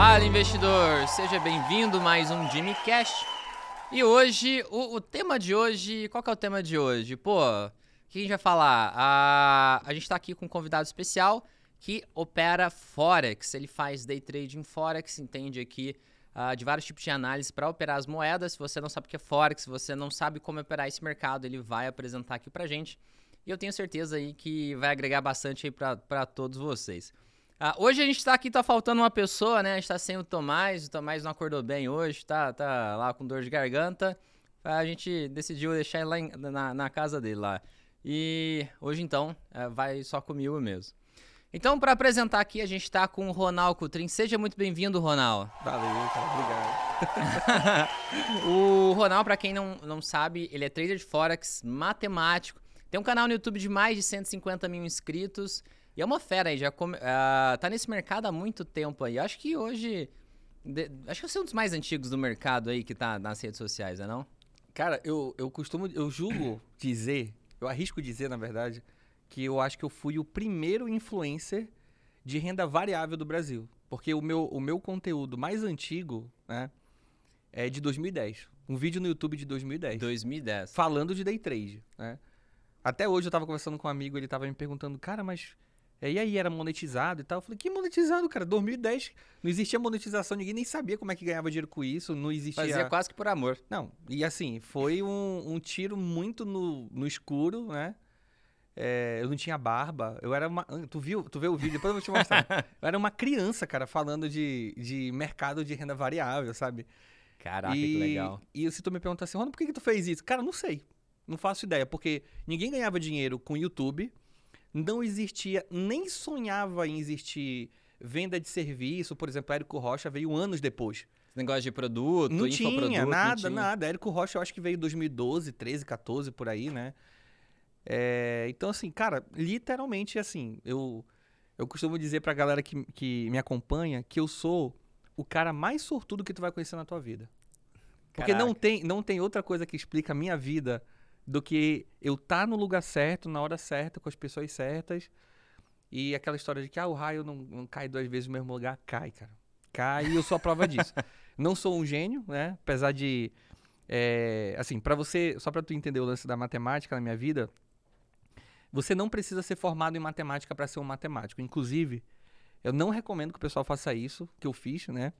Fala investidor, seja bem-vindo mais um Jimmy Cash. E hoje, o, o, tema de hoje, qual que é o tema de hoje? Pô, o que a gente vai falar? A, a gente está aqui com um convidado especial que opera Forex. Ele faz day trade em Forex, entende aqui uh, de vários tipos de análise para operar as moedas. Se você não sabe o que é Forex, se você não sabe como operar esse mercado, ele vai apresentar aqui para gente. E eu tenho certeza aí que vai agregar bastante aí para todos vocês. Uh, hoje a gente está aqui, tá faltando uma pessoa, né? A gente está sem o Tomás, o Tomás não acordou bem hoje, tá, tá lá com dor de garganta. A gente decidiu deixar ele lá em, na, na, casa dele lá. E hoje então uh, vai só comigo mesmo. Então, para apresentar aqui, a gente está com o Ronald Coutrin. Seja muito bem-vindo, Ronald. Valeu, cara, obrigado. o Ronald, para quem não, não sabe, ele é trader de Forex, matemático. Tem um canal no YouTube de mais de 150 mil inscritos. E é uma fera aí, já come, uh, tá nesse mercado há muito tempo aí. Acho que hoje. De, acho que você é um dos mais antigos do mercado aí que tá nas redes sociais, é não? Cara, eu, eu costumo. Eu julgo dizer, eu arrisco dizer, na verdade, que eu acho que eu fui o primeiro influencer de renda variável do Brasil. Porque o meu, o meu conteúdo mais antigo, né, é de 2010. Um vídeo no YouTube de 2010. 2010. Falando de day trade, né? Até hoje eu tava conversando com um amigo, ele tava me perguntando, cara, mas e aí era monetizado e tal. Eu falei, que monetizado, cara? 2010 não existia monetização, ninguém nem sabia como é que ganhava dinheiro com isso, não existia. Fazia quase que por amor. Não, e assim, foi um, um tiro muito no, no escuro, né? É, eu não tinha barba, eu era uma. Tu viu? Tu viu o vídeo? Depois eu vou te mostrar. eu era uma criança, cara, falando de, de mercado de renda variável, sabe? Caraca, e, que legal. E se tu me perguntar assim, Ronaldo, por que, que tu fez isso? Cara, não sei. Não faço ideia, porque ninguém ganhava dinheiro com YouTube não existia, nem sonhava em existir venda de serviço. Por exemplo, Érico Rocha veio anos depois. Negócio de produto, não tinha nada, não tinha. nada. Érico Rocha eu acho que veio em 2012, 13, 14 por aí, né? É, então assim, cara, literalmente assim, eu eu costumo dizer pra galera que, que me acompanha que eu sou o cara mais sortudo que tu vai conhecer na tua vida. Porque não tem, não tem outra coisa que explica a minha vida do que eu estar tá no lugar certo, na hora certa, com as pessoas certas. E aquela história de que ah, o raio não, não cai duas vezes no mesmo lugar, cai, cara. Cai e eu sou a prova disso. não sou um gênio, né? Apesar de. É, assim, para você, só para tu entender o lance da matemática na minha vida, você não precisa ser formado em matemática para ser um matemático. Inclusive, eu não recomendo que o pessoal faça isso, que eu fiz, né?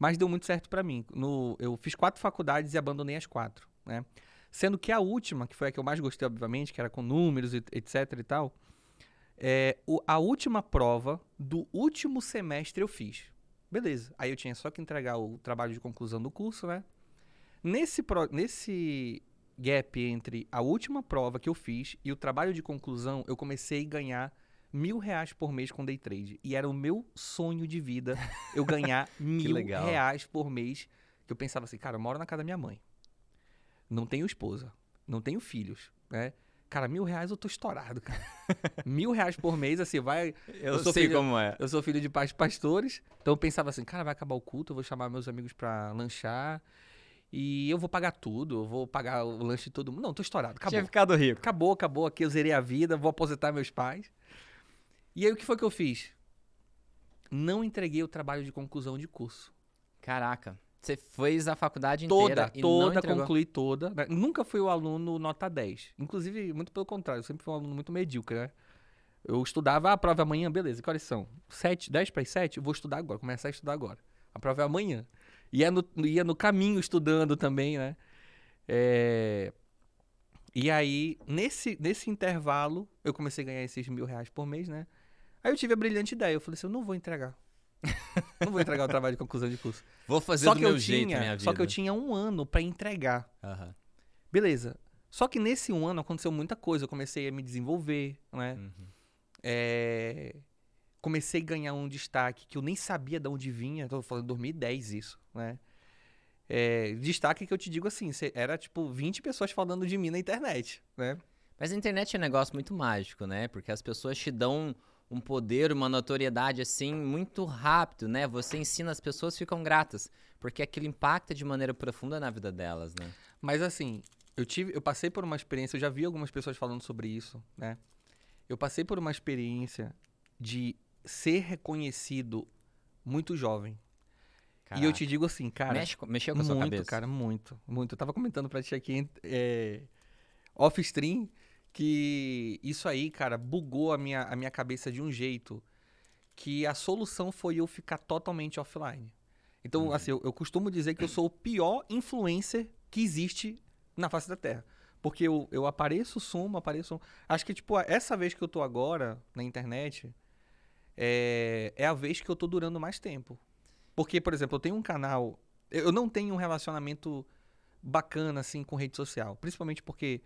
Mas deu muito certo para mim. No, eu fiz quatro faculdades e abandonei as quatro, né? Sendo que a última, que foi a que eu mais gostei, obviamente, que era com números, etc e tal, é, o, a última prova do último semestre eu fiz. Beleza. Aí eu tinha só que entregar o trabalho de conclusão do curso, né? Nesse, pro, nesse gap entre a última prova que eu fiz e o trabalho de conclusão, eu comecei a ganhar mil reais por mês com day trade. E era o meu sonho de vida eu ganhar mil reais por mês. Que eu pensava assim, cara, eu moro na casa da minha mãe não tenho esposa, não tenho filhos, né? Cara, mil reais eu tô estourado, cara. mil reais por mês, assim, vai. Eu, eu sou sei filho, como é. Eu sou filho de pais pastores, então eu pensava assim, cara, vai acabar o culto, eu vou chamar meus amigos pra lanchar. E eu vou pagar tudo, eu vou pagar o lanche de todo mundo. Não, tô estourado, acabou. Tinha ficado rico. Acabou, acabou aqui, eu zerei a vida, vou aposentar meus pais. E aí o que foi que eu fiz? Não entreguei o trabalho de conclusão de curso. Caraca. Você fez a faculdade inteira toda, toda, concluí toda. Né? Nunca fui o aluno nota 10. Inclusive, muito pelo contrário, eu sempre fui um aluno muito medíocre, né? Eu estudava a prova amanhã, beleza. Que horas são? 7, 10 para as 7? Vou estudar agora, começar a estudar agora. A prova é amanhã. Ia no, ia no caminho estudando também, né? É... E aí, nesse, nesse intervalo, eu comecei a ganhar esses mil reais por mês, né? Aí eu tive a brilhante ideia. Eu falei assim, eu não vou entregar não vou entregar o trabalho de conclusão de curso. Vou fazer só do meu jeito tinha, minha vida. Só que eu tinha um ano para entregar. Uhum. Beleza. Só que nesse um ano aconteceu muita coisa. Eu comecei a me desenvolver, né? Uhum. É... Comecei a ganhar um destaque que eu nem sabia de onde vinha. Estou falando 2010 isso, né? É... Destaque que eu te digo assim, era tipo 20 pessoas falando de mim na internet, né? Mas a internet é um negócio muito mágico, né? Porque as pessoas te dão um poder, uma notoriedade assim muito rápido, né? Você ensina as pessoas ficam gratas, porque aquilo impacta de maneira profunda na vida delas, né? Mas assim, eu tive, eu passei por uma experiência, eu já vi algumas pessoas falando sobre isso, né? Eu passei por uma experiência de ser reconhecido muito jovem. Caraca. E eu te digo assim, cara. Mexe, mexeu com a sua muito, cabeça. cara, muito, muito. Eu tava comentando pra ti aqui é, off-stream que isso aí, cara, bugou a minha, a minha cabeça de um jeito que a solução foi eu ficar totalmente offline. Então, uhum. assim, eu, eu costumo dizer que eu sou o pior influencer que existe na face da Terra. Porque eu, eu apareço, sumo, apareço. Acho que, tipo, essa vez que eu tô agora na internet é, é a vez que eu tô durando mais tempo. Porque, por exemplo, eu tenho um canal. Eu não tenho um relacionamento bacana, assim, com rede social. Principalmente porque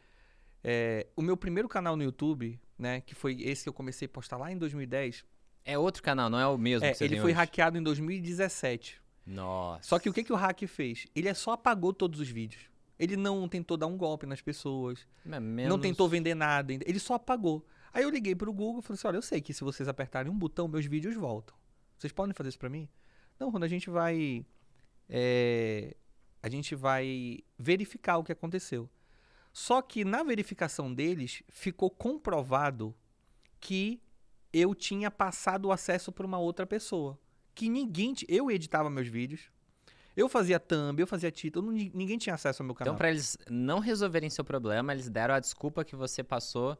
é, o meu primeiro canal no YouTube, né, que foi esse que eu comecei a postar lá em 2010. É outro canal, não é o mesmo é, Ele foi hoje. hackeado em 2017. Nossa. Só que o que, que o hack fez? Ele só apagou todos os vídeos. Ele não tentou dar um golpe nas pessoas. Menos... Não tentou vender nada. Ele só apagou. Aí eu liguei pro Google e falei assim: olha, eu sei que se vocês apertarem um botão, meus vídeos voltam. Vocês podem fazer isso pra mim? Não, quando a gente vai. É, a gente vai verificar o que aconteceu. Só que na verificação deles ficou comprovado que eu tinha passado o acesso para uma outra pessoa. Que ninguém. Eu editava meus vídeos. Eu fazia thumb, eu fazia título, ninguém tinha acesso ao meu canal. Então, para eles não resolverem seu problema, eles deram a desculpa que você passou.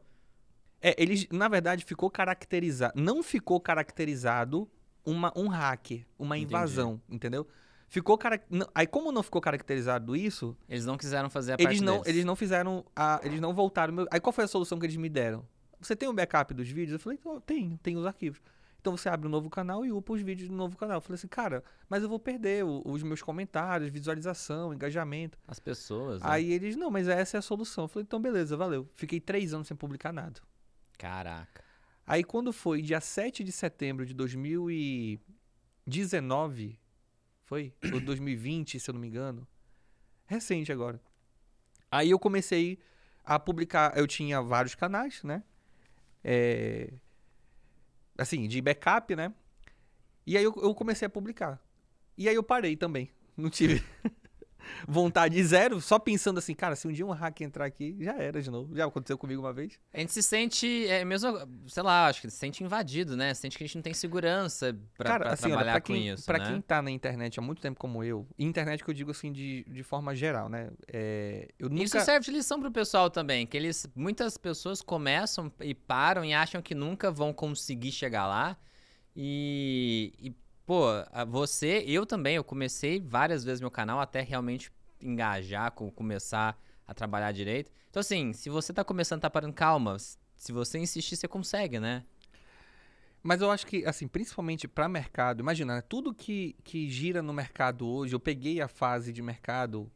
É, eles, na verdade, ficou caracterizado. Não ficou caracterizado uma, um hack, uma invasão, Entendi. entendeu? Ficou cara... aí como não ficou caracterizado isso, eles não quiseram fazer a eles parte não, deles. eles não fizeram a, eles não voltaram. Aí qual foi a solução que eles me deram? Você tem o um backup dos vídeos? Eu falei, oh, tenho, tenho os arquivos. Então você abre um novo canal e upa os vídeos do novo canal. Eu falei assim, cara, mas eu vou perder os meus comentários, visualização, engajamento. As pessoas. Né? Aí eles, não, mas essa é a solução. Eu falei, então beleza, valeu. Fiquei três anos sem publicar nada. Caraca. Aí quando foi dia 7 de setembro de 2019, foi? Ou 2020, se eu não me engano. Recente agora. Aí eu comecei a publicar. Eu tinha vários canais, né? É, assim, de backup, né? E aí eu, eu comecei a publicar. E aí eu parei também. Não tive. Vontade zero, só pensando assim, cara, se um dia um hack entrar aqui, já era de novo. Já aconteceu comigo uma vez. A gente se sente, é, mesmo, sei lá, acho que se sente invadido, né? Se sente que a gente não tem segurança pra, cara, pra assim, trabalhar olha, pra quem, com isso, Pra né? quem tá na internet há muito tempo como eu, internet que eu digo assim de, de forma geral, né? É, eu nunca... Isso serve de lição pro pessoal também, que eles, muitas pessoas começam e param e acham que nunca vão conseguir chegar lá e, e pô, você, eu também, eu comecei várias vezes meu canal até realmente engajar, com, começar a trabalhar direito. Então, assim, se você tá começando, tá parando, calma. Se você insistir, você consegue, né? Mas eu acho que, assim, principalmente para mercado, imagina, né, tudo que, que gira no mercado hoje, eu peguei a fase de mercado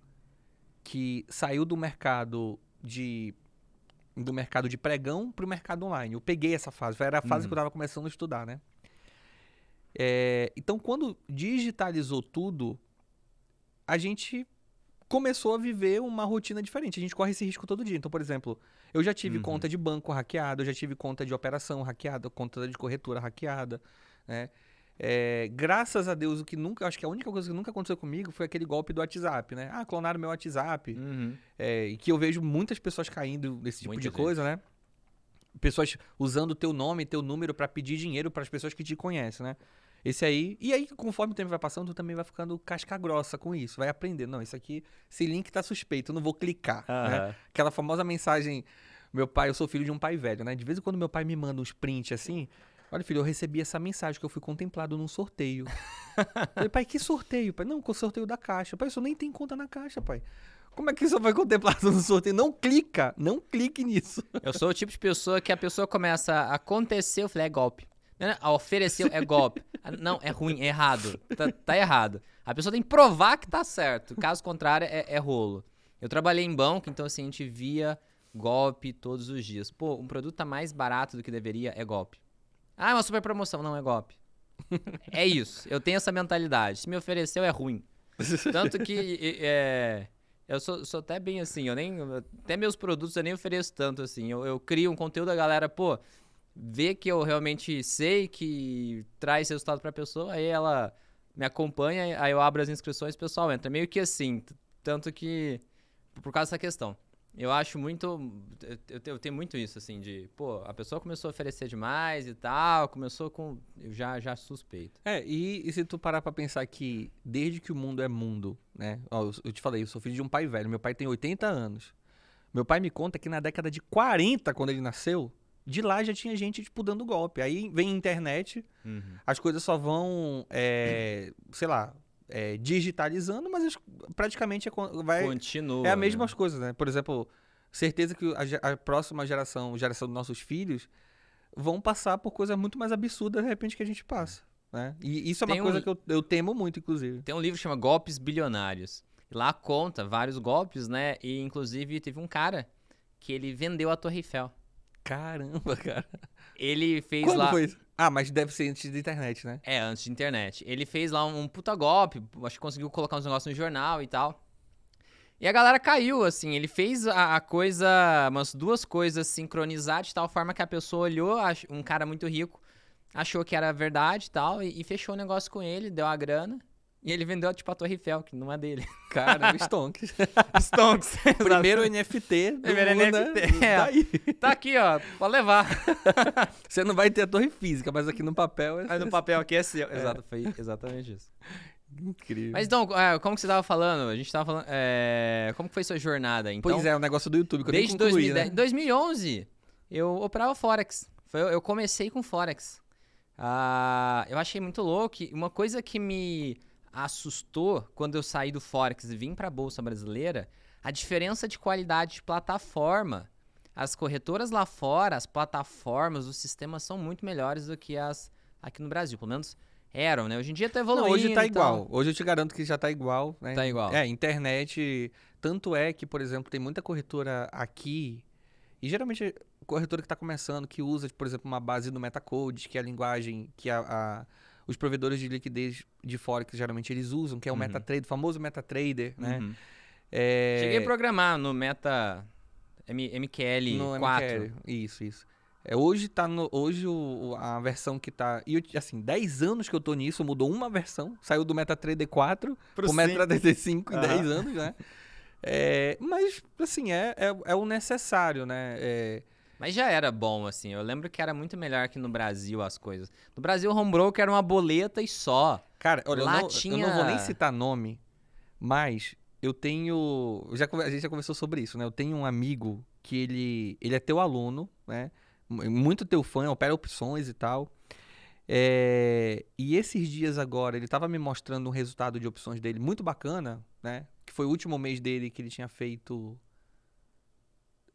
que saiu do mercado de do mercado de pregão para o mercado online. Eu peguei essa fase, era a fase uhum. que eu estava começando a estudar, né? É, então, quando digitalizou tudo, a gente começou a viver uma rotina diferente. A gente corre esse risco todo dia. Então, por exemplo, eu já tive uhum. conta de banco hackeada, eu já tive conta de operação hackeada, conta de corretora hackeada, né? É, graças a Deus, o que nunca, acho que a única coisa que nunca aconteceu comigo foi aquele golpe do WhatsApp, né? Ah, clonaram meu WhatsApp. Uhum. É, e que eu vejo muitas pessoas caindo nesse tipo Muita de coisa, né? Pessoas usando o teu nome, teu número para pedir dinheiro para as pessoas que te conhecem, né? Esse aí. E aí, conforme o tempo vai passando, tu também vai ficando casca grossa com isso. Vai aprender. Não, isso aqui, esse link tá suspeito, eu não vou clicar. Uhum. Né? Aquela famosa mensagem. Meu pai, eu sou filho de um pai velho, né? De vez em quando meu pai me manda uns prints assim. Olha, filho, eu recebi essa mensagem que eu fui contemplado num sorteio. falei, pai, que sorteio? Pai, não, com o sorteio da caixa. Pai, isso nem tem conta na caixa, pai. Como é que isso foi contemplado no sorteio? Não clica, não clique nisso. Eu sou o tipo de pessoa que a pessoa começa a acontecer, eu falei, é golpe. A ofereceu é golpe. Não, é ruim, é errado. Tá, tá, errado. A pessoa tem que provar que tá certo. Caso contrário, é, é, rolo. Eu trabalhei em banco, então assim, a gente via golpe todos os dias. Pô, um produto tá mais barato do que deveria, é golpe. Ah, é uma super promoção. Não, é golpe. é isso. Eu tenho essa mentalidade. Se me ofereceu, é ruim. Tanto que é, eu sou, sou, até bem assim, eu nem. Até meus produtos eu nem ofereço tanto assim. Eu, eu crio um conteúdo, a galera, pô, vê que eu realmente sei que traz resultado para a pessoa, aí ela me acompanha, aí eu abro as inscrições, o pessoal entra. Meio que assim, tanto que por causa dessa questão. Eu acho muito. Eu, eu, tenho muito isso, assim, de. Pô, a pessoa começou a oferecer demais e tal, começou com. Eu já, já suspeito. É, e, e se tu parar pra pensar que desde que o mundo é mundo, né? Ó, eu, eu te falei, eu sou filho de um pai velho, meu pai tem 80 anos. Meu pai me conta que na década de 40, quando ele nasceu, de lá já tinha gente, tipo, dando golpe. Aí vem a internet, uhum. as coisas só vão, é, sei lá, é, digitalizando, mas praticamente é, vai, Continua, é a mesma né? coisa, né? Por exemplo, certeza que a, a, próxima geração, geração dos nossos filhos, vão passar por coisas muito mais absurdas de repente que a gente passa. Né? E isso é uma Tem coisa um, que eu, eu temo muito, inclusive. Tem um livro que chama Golpes Bilionários. Lá conta vários golpes, né? E inclusive teve um cara que ele vendeu a Torre Eiffel. Caramba, cara. Ele fez Quando lá. Foi isso? Ah, mas deve ser antes da internet, né? É, antes de internet. Ele fez lá um, puta golpe, acho que conseguiu colocar uns negócios no jornal e tal. E a galera caiu, assim. Ele fez a, a coisa, umas duas coisas sincronizadas de tal forma que a pessoa olhou, um cara muito rico, achou que era verdade e tal, e, e fechou o negócio com ele, deu a grana. E ele vendeu, tipo, a Torre Eiffel, que não é dele. Cara, Stonks. Stonks. Primeiro NFT. Primeiro NFT. Né? É. Tá, aí. tá aqui, ó. Pode levar. Você não vai ter a torre física, mas aqui no papel... É... Mas no papel aqui é seu. É. Exato, foi exatamente isso. Incrível. Mas então, é, como que você tava falando? A gente tava falando... É, como que foi sua jornada, então? Pois é, o negócio do YouTube, que desde eu nem concluí, 2010, né? 2011, eu operava Forex. Foi, eu comecei com Forex. Ah, eu achei muito louco. Uma coisa que me assustou quando eu saí do Forex e vim para a Bolsa Brasileira, a diferença de qualidade de plataforma. As corretoras lá fora, as plataformas, os sistemas são muito melhores do que as aqui no Brasil. Pelo menos eram, né? Hoje em dia tá evoluindo. Não, hoje tá então... igual. Hoje eu te garanto que já tá igual, né? Tá igual. É, internet. Tanto é que, por exemplo, tem muita corretora aqui. E geralmente corretora que está começando, que usa, por exemplo, uma base do Metacode, que é a linguagem que a, a os provedores de liquidez de Forex geralmente eles usam, que é o uhum. MetaTrader, o famoso MetaTrader, né? Uhum. É... Cheguei a programar no Meta M MQL no 4. MQL. Isso, isso. É, hoje tá no, hoje o, a versão que tá. E assim, 10 anos que eu tô nisso, mudou uma versão. Saiu do MetaTrader 4 pro, pro MetaTrader 5 em uhum. 10 anos, né? É, mas, assim, é, é, é o necessário, né? É, mas já era bom, assim. Eu lembro que era muito melhor que no Brasil as coisas. No Brasil, o home broker era uma boleta e só. Cara, olha, Lá eu, não, tinha... eu não vou nem citar nome, mas eu tenho. Já, a gente já conversou sobre isso, né? Eu tenho um amigo que ele, ele é teu aluno, né? Muito teu fã, opera opções e tal. É, e esses dias agora, ele estava me mostrando um resultado de opções dele muito bacana, né? Que foi o último mês dele que ele tinha feito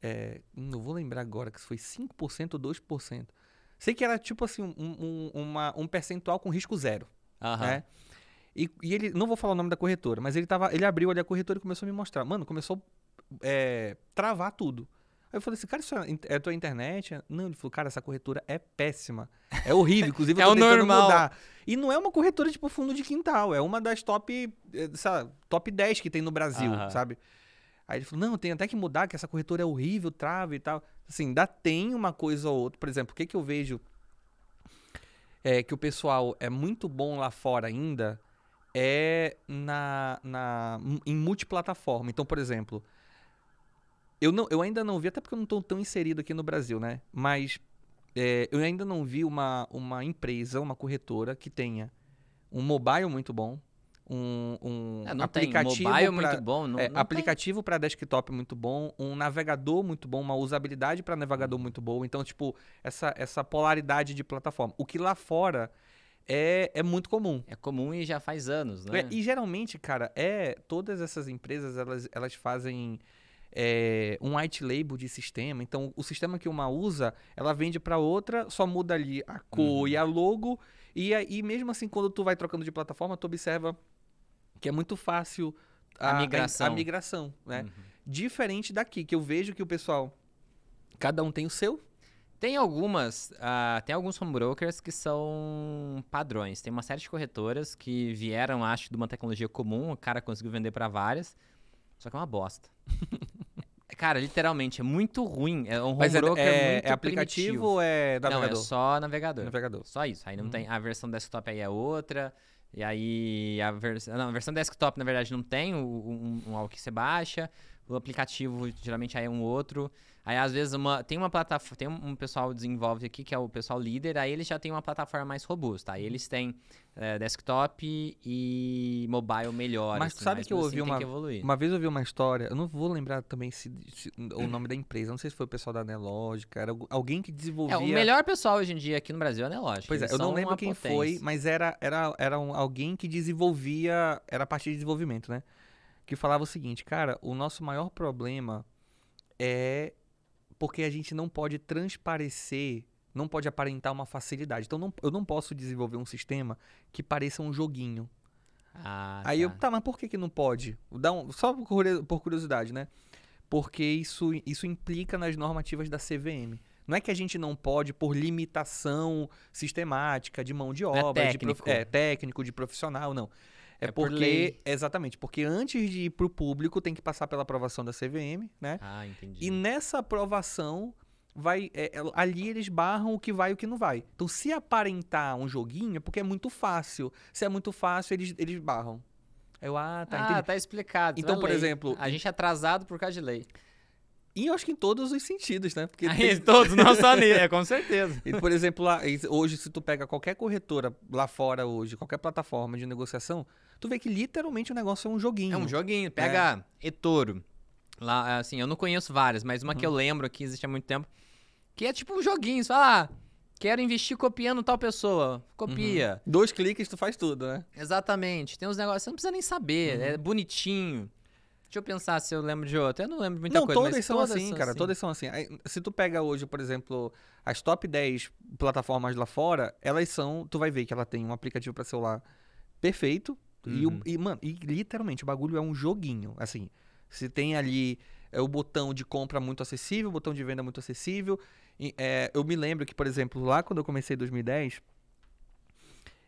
é, não vou lembrar agora que foi 5% ou 2%. Sei que era tipo assim, um, um, uma, um percentual com risco zero. Uhum. Né? E, e, ele, não vou falar o nome da corretora, mas ele, tava, ele abriu ali a corretora e começou a me mostrar. Mano, começou a é, travar tudo. Aí eu falei assim, cara, isso é, é tua internet? Não, ele falou, cara, essa corretora é péssima. É horrível, inclusive eu tô é o normal. mudar. E não é uma corretora tipo fundo de quintal, é uma das top, eh, sabe, top 10 que tem no Brasil, uhum. sabe? Aí ele falou, não, tem até que mudar, que essa corretora é horrível, trava e tal. Assim, ainda tem uma coisa ou outra. Por exemplo, o que, que eu vejo é, que o pessoal é muito bom lá fora ainda é na, na, em multiplataforma. Então, por exemplo, eu, não, eu ainda não vi, até porque eu não estou tão inserido aqui no Brasil, né? Mas é, eu ainda não vi uma, uma empresa, uma corretora que tenha um mobile muito bom, um, um é, aplicativo mobile pra, muito bom, não, é, não aplicativo para desktop muito bom, um navegador muito bom, uma usabilidade para navegador muito boa. Então, tipo, essa, essa polaridade de plataforma. O que lá fora é, é muito comum. É comum e já faz anos, né? É, e geralmente, cara, é todas essas empresas elas, elas fazem é, um white label de sistema. Então, o sistema que uma usa, ela vende para outra, só muda ali a cor uhum. e a logo. E aí, mesmo assim, quando tu vai trocando de plataforma, tu observa que é muito fácil a, a migração, a, a migração né? Uhum. Diferente daqui, que eu vejo que o pessoal, cada um tem o seu. Tem algumas, uh, tem alguns home brokers que são padrões. Tem uma série de corretoras que vieram, acho, de uma tecnologia comum, o cara conseguiu vender para várias, só que é uma bosta. Cara, literalmente, é muito ruim. É um home Mas é, broker é, muito é aplicativo primitivo. ou é navegador? Não, é só navegador. Navegador. Só isso. Aí não uhum. tem. A versão desktop aí é outra. E aí a, vers... não, a versão desktop, na verdade, não tem o, um, um algo que você baixa. O aplicativo geralmente aí é um outro. Aí às vezes uma, tem uma plataforma, tem um pessoal desenvolve aqui que é o pessoal líder, aí eles já tem uma plataforma mais robusta. Aí eles têm é, desktop e mobile melhor. Mas assim, sabe mas que eu ouvi assim uma, uma vez eu ouvi uma história, eu não vou lembrar também se, se- o nome da empresa, não sei se foi o pessoal da Nelogica, era algu- alguém que desenvolvia... É, o melhor pessoal hoje em dia aqui no Brasil é Nelogic. Pois é, eu não lembro quem potência. foi, mas era, era, era um- alguém que desenvolvia, era a partir de desenvolvimento, né? Que falava o seguinte, cara, o nosso maior problema é porque a gente não pode transparecer, não pode aparentar uma facilidade. Então não- eu não posso desenvolver um sistema que pareça um joguinho. Ah, Aí eu, tá. tá, mas por que que não pode? Dá um, só por curio- por curiosidade, né? Porque isso, isso implica nas normativas da CVM. Não é que a gente não pode por limitação sistemática de mão de é obra, de prof- técnico. é, técnico, de profissional, não. É, É por porque, lei. exatamente, porque antes de ir para o público tem que passar pela aprovação da CVM, né? Ah, entendi. E nessa aprovação vai é, é, ali eles barram o que vai e o que não vai. Então se aparentar um joguinho é porque é muito fácil. Se é muito fácil eles, eles barram. Eu ah, tá, ah, entendi. tá explicado. Então, é por lei. exemplo, A gente é atrasado por causa de lei. E eu acho que em todos os sentidos, né? Porque tem- todos, não só nele, é, com certeza. E, por exemplo, lá, hoje, se tu pega qualquer corretora lá fora hoje, qualquer plataforma de negociação, tu vê que literalmente o negócio é um joguinho. É um joguinho. Pega eToro. Lá, assim, eu não conheço várias, mas uma que Uhum. eu lembro que existe há muito tempo, que é tipo um joguinho. Você fala, ah, quero investir copiando tal pessoa. Copia. Dois cliques, tu faz tudo, né? Exatamente. Tem uns negócios, você não precisa nem saber, Uhum. é bonitinho. Deixa eu pensar se eu lembro de outro. Eu não lembro de muita Não, coisa, todas mas são todas assim, são cara. assim. Todas são assim. Se tu pega hoje, por exemplo, as top 10 plataformas lá fora, elas são. Tu vai ver que ela tem um aplicativo pra celular perfeito. E, Uhum. e, mano, e literalmente o bagulho é um joguinho. Assim, se tem ali é, o botão de compra muito acessível, o botão de venda muito acessível. E, é, eu me lembro que, por exemplo, lá quando eu comecei em 2010,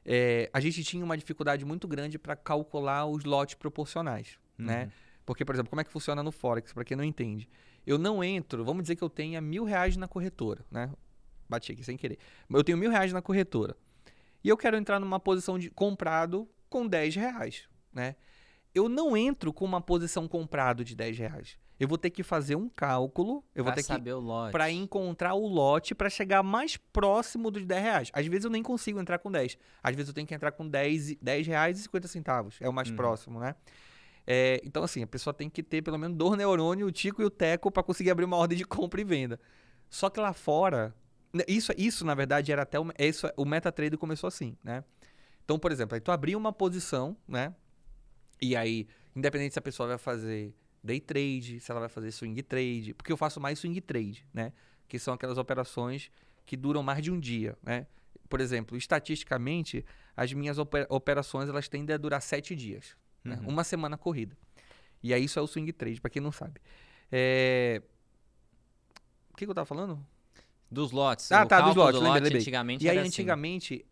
é, a gente tinha uma dificuldade muito grande para calcular os lotes proporcionais, né? Uhum. Porque, por exemplo, como é que funciona no Forex, para quem não entende? Eu não entro, vamos dizer que eu tenha mil reais na corretora, né? Bati aqui sem querer. Eu tenho mil reais na corretora. E eu quero entrar numa posição de comprado com 10 reais, né? Eu não entro com uma posição comprado de 10 reais. Eu vou ter que fazer um cálculo, eu vou Pra ter que saber o lote. para encontrar o lote para chegar mais próximo dos 10 reais. Às vezes eu nem consigo entrar com 10. Às vezes eu tenho que entrar com 10, e- 10 reais e 50 centavos. É o mais Uhum. próximo, né? É, então, assim, a pessoa tem que ter pelo menos dois neurônios, o Tico e o Teco, para conseguir abrir uma ordem de compra e venda. Só que lá fora, isso, isso na verdade era até o, isso, o MetaTrader começou assim, né? Então, por exemplo, aí tu abria uma posição, né? E aí, independente se a pessoa vai fazer day trade, se ela vai fazer swing trade, porque eu faço mais swing trade, né? Que são aquelas operações que duram mais de um dia, né? Por exemplo, estatisticamente, as minhas ope- operações elas tendem a durar sete dias, né? Uhum. uma semana corrida. E aí isso é o swing trade, para quem não sabe. É... O que, que eu tava falando? Dos lotes. Ah, tá, dos lotes, do lembrei, lote lembrei. antigamente E aí, assim. antigamente,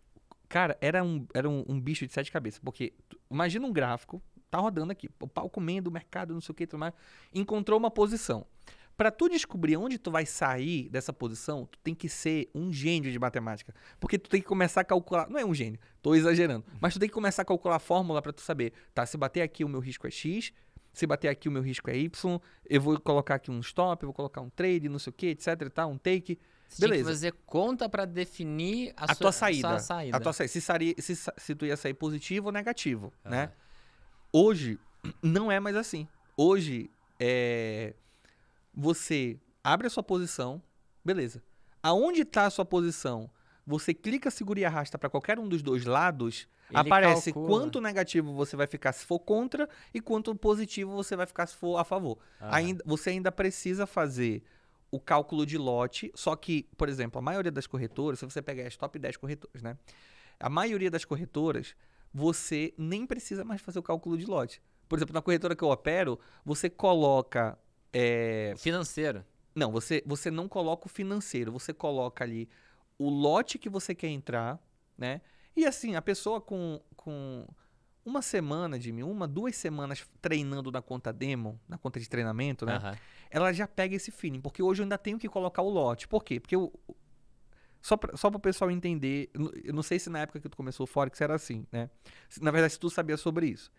cara, era um, era um, um bicho de sete cabeças. Porque, imagina um gráfico, tá rodando aqui, o pau comendo, o mercado, não sei o que, tudo mais, encontrou uma posição. Pra tu descobrir onde tu vai sair dessa posição, tu tem que ser um gênio de matemática. Porque tu tem que começar a calcular. Não é um gênio, tô exagerando. Mas tu tem que começar a calcular a fórmula pra tu saber. Tá, se bater aqui o meu risco é X, se bater aqui o meu risco é Y, eu vou colocar aqui um stop, vou colocar um trade, não sei o que, etc tal, um take. Você tinha que beleza. fazer conta pra definir a, a sua, tua saída. sua saída. A tua saída. Se, sari- se, se tu ia sair positivo ou negativo, Ah. né? Hoje, não é mais assim. Hoje, é... Você abre a sua posição, beleza. Aonde está a sua posição? Você clica, segura e arrasta para qualquer um dos dois lados, Ele aparece calcula. quanto negativo você vai ficar se for contra e quanto positivo você vai ficar se for a favor. Ah. Ainda, você ainda precisa fazer o cálculo de lote, só que, por exemplo, a maioria das corretoras, se você pegar as top 10 corretoras, né? A maioria das corretoras, você nem precisa mais fazer o cálculo de lote. Por exemplo, na corretora que eu opero, você coloca. é, Financeiro. Não, você, você não coloca o financeiro, você coloca ali o lote que você quer entrar, né? E assim, a pessoa com, com uma semana de mim, uma, duas semanas treinando na conta demo, na conta de treinamento, né? Aham. Ela já pega esse feeling. Porque hoje eu ainda tenho que colocar o lote. Por quê? Porque eu, só para só o pessoal entender, eu não- sei se na época que tu começou o Forex era assim, né? Na verdade, se tu sabia sobre isso.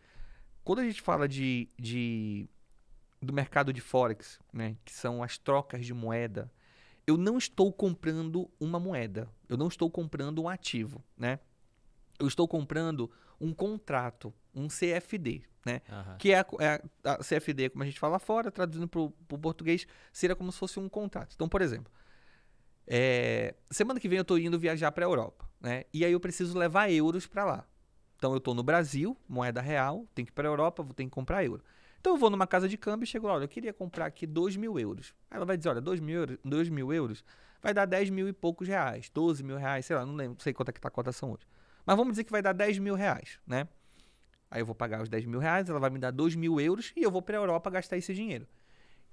Quando a gente fala de, de do mercado de Forex, né, que são as trocas de moeda, eu não estou comprando uma moeda, eu não estou comprando um ativo, né? Eu estou comprando um contrato, um CFD, né? Uhum. Que é a, é a, CFD, como a gente fala fora, traduzindo para o português, seria como se fosse um contrato. Então, por exemplo, é, semana que vem eu estou indo viajar para a Europa, né? E aí eu preciso levar euros para lá. Então eu estou no Brasil, moeda real, tenho que ir para a Europa, vou ter que comprar euro. Então eu vou numa casa de câmbio e chego lá, olha, eu queria comprar aqui 2 mil euros. Aí ela vai dizer, olha, 2 mil, euros, 2 mil euros vai dar 10 mil e poucos reais, 12 mil reais, sei lá, não lembro, não sei quanto é que tá a cotação hoje. Mas vamos dizer que vai dar 10 mil reais, né? Aí eu vou pagar os 10 mil reais, ela vai me dar 2 mil euros e eu vou para a Europa gastar esse dinheiro.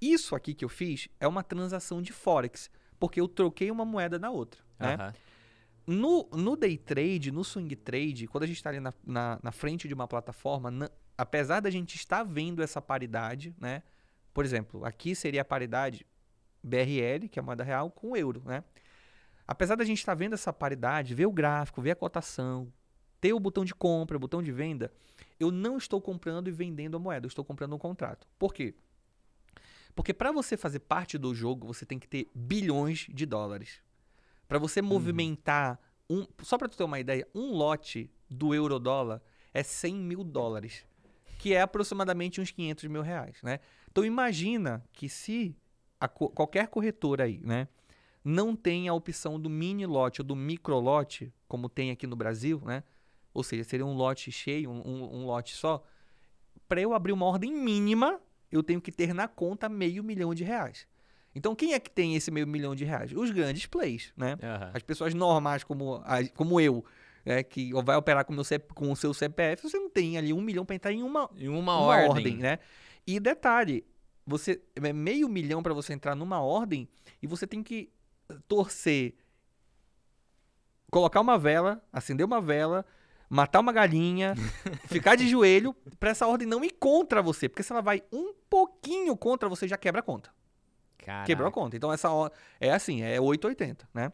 Isso aqui que eu fiz é uma transação de Forex, porque eu troquei uma moeda na outra, né? No, no day trade, no swing trade, quando a gente está ali na, na, na, frente de uma plataforma, na, apesar da gente estar vendo essa paridade, né? Por exemplo, aqui seria a paridade BRL, que é a moeda real, com o euro, né? Apesar da gente estar vendo essa paridade, ver o gráfico, ver a cotação, ter o botão de compra, o botão de venda, eu não estou comprando e vendendo a moeda, eu estou comprando um contrato. Por quê? Porque para você fazer parte do jogo, você tem que ter bilhões de dólares. Para você uhum. movimentar um, só para tu ter uma ideia, um lote do euro dólar é 100 mil dólares que é aproximadamente uns 500 mil reais, né? Então imagina que se co qualquer corretora aí, né, não tem a opção do mini lote ou do micro lote, como tem aqui no Brasil, né? Ou seja, seria um lote cheio, um, um, um lote só. Para eu abrir uma ordem mínima, eu tenho que ter na conta meio milhão de reais. Então, quem é que tem esse meio milhão de reais? Os grandes plays, né? Uhum. As pessoas normais como, como eu, é, que vai operar com, meu com o seu CPF, você não tem ali um milhão para entrar em uma, em uma, uma ordem. ordem. né? E detalhe, você é meio milhão para você entrar numa ordem e você tem que torcer, colocar uma vela, acender uma vela, matar uma galinha, ficar de joelho para essa ordem não ir contra você, porque se ela vai um pouquinho contra você já quebra a conta. Caraca. Quebrou a conta. Então essa é assim, é 880, né?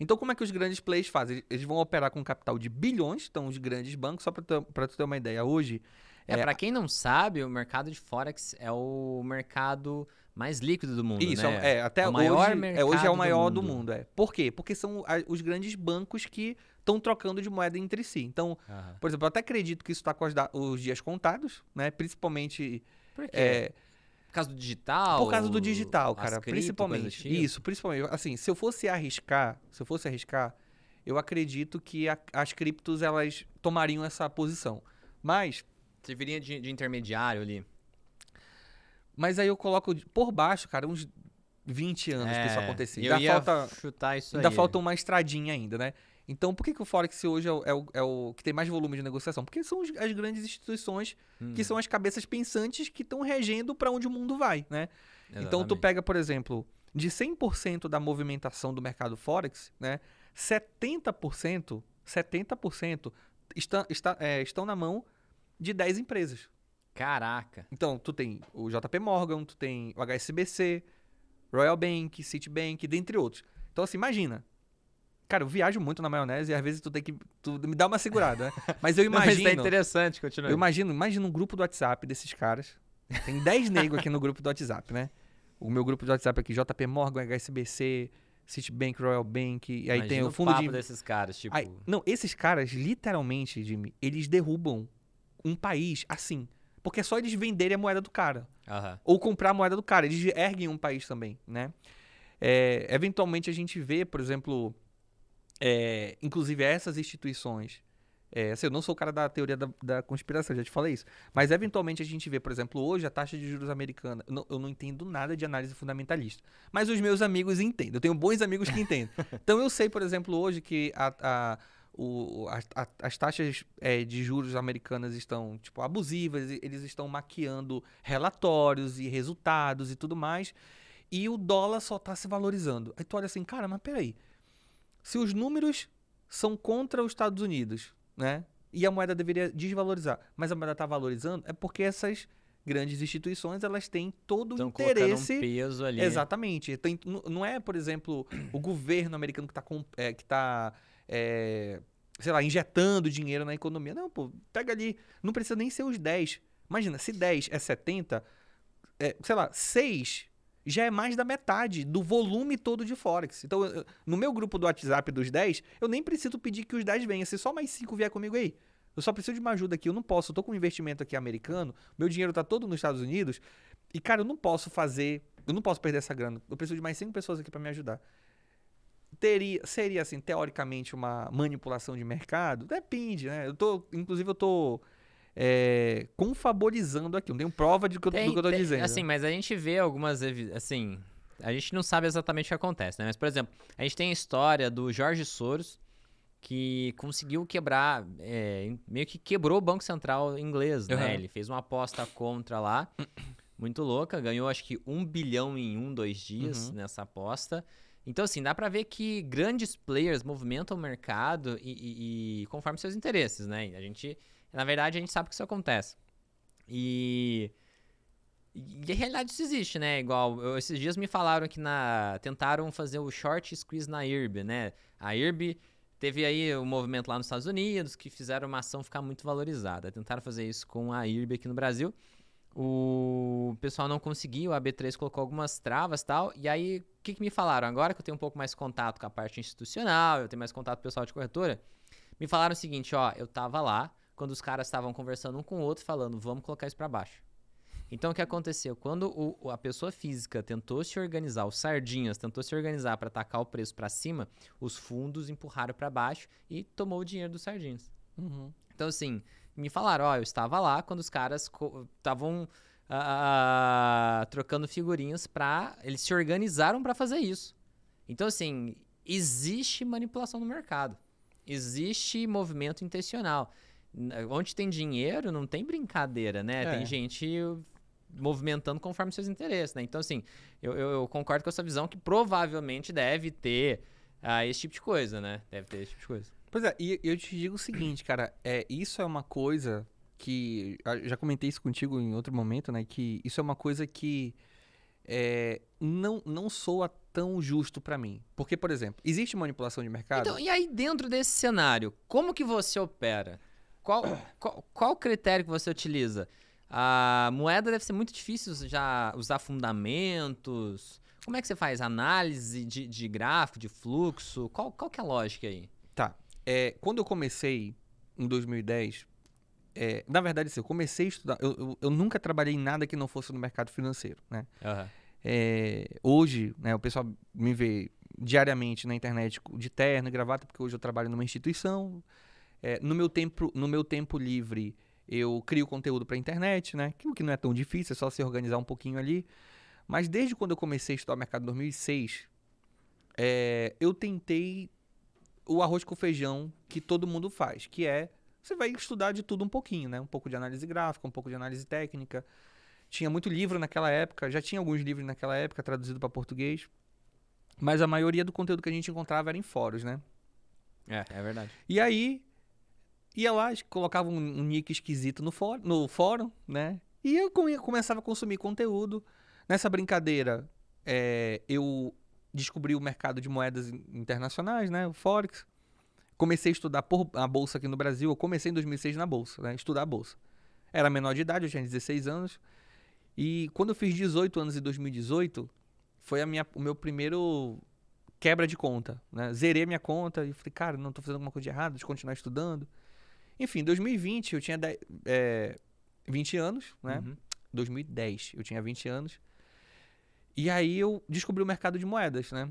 Então, como é que os grandes players fazem? Eles vão operar com capital de bilhões, então os grandes bancos, só para tu ter uma ideia, hoje. É, é para quem não sabe, o mercado de Forex é o mercado mais líquido do mundo. Isso, né? é, até é o maior hoje, é, hoje é o maior do mundo. do mundo. é. Por quê? Porque são os grandes bancos que estão trocando de moeda entre si. Então, uhum. por exemplo, eu até acredito que isso está com os, dias contados, né? Principalmente. Por quê? É, por causa do digital? Por causa do digital, cara. Cripto, principalmente. Tipo? Isso, principalmente. Assim, se eu fosse arriscar, se eu fosse arriscar, eu acredito que a, as criptos elas tomariam essa posição. Mas. Serviria de, de intermediário ali. Mas aí eu coloco por baixo, cara, uns 20 anos é, que isso acontecia. Ainda falta, chutar isso ainda aí. falta uma estradinha ainda, né? Então, por que, que o Forex hoje é o, é, o, é o, que tem mais volume de negociação? Porque são as grandes instituições hum. que são as cabeças pensantes que estão regendo para onde o mundo vai, né? Exatamente. Então, tu pega, por exemplo, de 100% da movimentação do mercado Forex, né? 70%, 70% está, está, é, estão na mão de 10 empresas. Caraca. Então, tu tem o JP Morgan, tu tem o HSBC, Royal Bank, Citibank, dentre outros. Então, assim, imagina, Cara, eu viajo muito na maionese e às vezes tu tem que. Tu me dá uma segurada, né? Mas eu imagino. Não, mas é interessante, continua. Eu imagino, imagina um grupo do WhatsApp desses caras. Tem 10 negros aqui no grupo do WhatsApp, né? O meu grupo do WhatsApp aqui, JP Morgan, HSBC, Citibank, Royal Bank, e aí Imagina tem o fundo papo de. desses caras, tipo. Aí, não, esses caras, literalmente, Jimmy, eles derrubam um país assim. Porque é só eles venderem a moeda do cara. Uhum. Ou comprar a moeda do cara. Eles erguem um país também, né? É, eventualmente a gente vê, por exemplo, é, inclusive, essas instituições. É, assim, eu não sou o cara da teoria da, da, conspiração, já te falei isso. Mas, eventualmente, a gente vê, por exemplo, hoje a taxa de juros americana. Eu não, eu não entendo nada de análise fundamentalista. Mas os meus amigos entendem. Eu tenho bons amigos que entendem. então, eu sei, por exemplo, hoje que a, a o, a, a, as taxas é, de juros americanas estão tipo abusivas, eles estão maquiando relatórios e resultados e tudo mais, e o dólar só está se valorizando. Aí tu olha assim, cara, mas peraí, se os números são contra os Estados Unidos, né? E a moeda deveria desvalorizar, mas a moeda está valorizando, é porque essas grandes instituições elas têm todo o interesse. Um peso ali. Exatamente. Tem, não é, por exemplo, o governo americano que está é, que tá, é, sei lá, injetando dinheiro na economia. Não, pô, pega ali. Não precisa nem ser os 10. Imagina, se 10 é 70, é, sei lá, seis já é mais da metade do volume todo de Forex. Então, no meu grupo do WhatsApp dos 10, eu nem preciso pedir que os 10 venham. Se só mais 5 vier comigo aí, eu só preciso de uma ajuda aqui. Eu não posso, eu tô com um investimento aqui americano, meu dinheiro tá todo nos Estados Unidos. E, cara, eu não posso fazer. Eu não posso perder essa grana. Eu preciso de mais 5 pessoas aqui para me ajudar. Teria, seria, assim, teoricamente, uma manipulação de mercado? Depende, né? Eu tô. Inclusive, eu tô é, confaborizando aqui. Não tenho prova de que eu, tem, do que eu tô tem, dizendo. Assim, mas a gente vê algumas. Assim. A gente não sabe exatamente o que acontece, né? Mas, por exemplo, a gente tem a história do Jorge Soros, que conseguiu quebrar. É, meio que quebrou o Banco Central inglês, uhum. né? Ele fez uma aposta contra lá. Muito louca, ganhou acho que um bilhão em um, dois dias uhum. nessa aposta. Então, assim, dá pra ver que grandes players movimentam o mercado e, e, e conforme seus interesses, né? A gente na verdade, a gente sabe que isso acontece. E. E a realidade isso existe, né? Igual, eu, esses dias me falaram que na. Tentaram fazer o short squeeze na IRB, né? A IRB teve aí o um movimento lá nos Estados Unidos que fizeram uma ação ficar muito valorizada. Tentaram fazer isso com a IRB aqui no Brasil. O pessoal não conseguiu, a B3 colocou algumas travas tal. E aí, o que, que me falaram? Agora que eu tenho um pouco mais contato com a parte institucional, eu tenho mais contato com o pessoal de corretora, me falaram o seguinte: ó, eu tava lá, quando os caras estavam conversando um com o outro, falando, vamos colocar isso para baixo. Então, o que aconteceu? Quando o, a pessoa física tentou se organizar, os sardinhas tentou se organizar para atacar o preço para cima, os fundos empurraram para baixo e tomou o dinheiro dos sardinhas. Uhum. Então, assim, me falaram, ó, eu estava lá quando os caras estavam uh, trocando figurinhas para eles se organizaram para fazer isso. Então, assim, existe manipulação no mercado. Existe movimento intencional onde tem dinheiro, não tem brincadeira, né? É. Tem gente movimentando conforme seus interesses, né? Então, assim, eu, eu, eu concordo com essa visão que provavelmente deve ter uh, esse tipo de coisa, né? Deve ter esse tipo de coisa. Pois é, e eu te digo o seguinte, cara, é, isso é uma coisa que. Já comentei isso contigo em outro momento, né? Que isso é uma coisa que é, não, não soa tão justo para mim. Porque, por exemplo, existe manipulação de mercado. Então, e aí, dentro desse cenário, como que você opera? Qual, qual, qual critério que você utiliza? A moeda deve ser muito difícil já usar fundamentos. Como é que você faz? Análise de, de gráfico, de fluxo? Qual, qual que é a lógica aí? Tá. É, quando eu comecei em 2010, é, na verdade, assim, eu comecei a estudar. Eu, eu, eu, nunca trabalhei em nada que não fosse no mercado financeiro, né? Uhum. É, hoje, né, o pessoal me vê diariamente na internet de terno e gravata, porque hoje eu trabalho numa instituição. É, no, meu tempo, no meu tempo livre, eu crio conteúdo para internet, né? O que não é tão difícil, é só se organizar um pouquinho ali. Mas desde quando eu comecei a estudar o mercado em 2006, é, eu tentei o arroz com feijão que todo mundo faz, que é você vai estudar de tudo um pouquinho, né? Um pouco de análise gráfica, um pouco de análise técnica. Tinha muito livro naquela época, já tinha alguns livros naquela época traduzido para português, mas a maioria do conteúdo que a gente encontrava era em fóruns, né? É, é verdade. E aí ia lá, colocava um, um nick esquisito no, fórum, no fórum, né? E eu começava a consumir conteúdo. Nessa brincadeira, é, eu descobri o mercado de moedas internacionais, né? O Forex. Comecei a estudar por, a bolsa aqui no Brasil. Eu comecei em 2006 na bolsa, né? Estudar a bolsa. Era menor de idade, eu tinha 16 anos. E quando eu fiz 18 anos em 2018, foi a minha, o meu primeiro quebra de conta, né? Zerei minha conta e falei, cara, não estou fazendo alguma coisa de errado, eu continuar estudando. Enfim, 2020 eu tinha de, é, 20 anos, né? Uhum. 2010 eu tinha 20 anos. E aí eu descobri o mercado de moedas, né?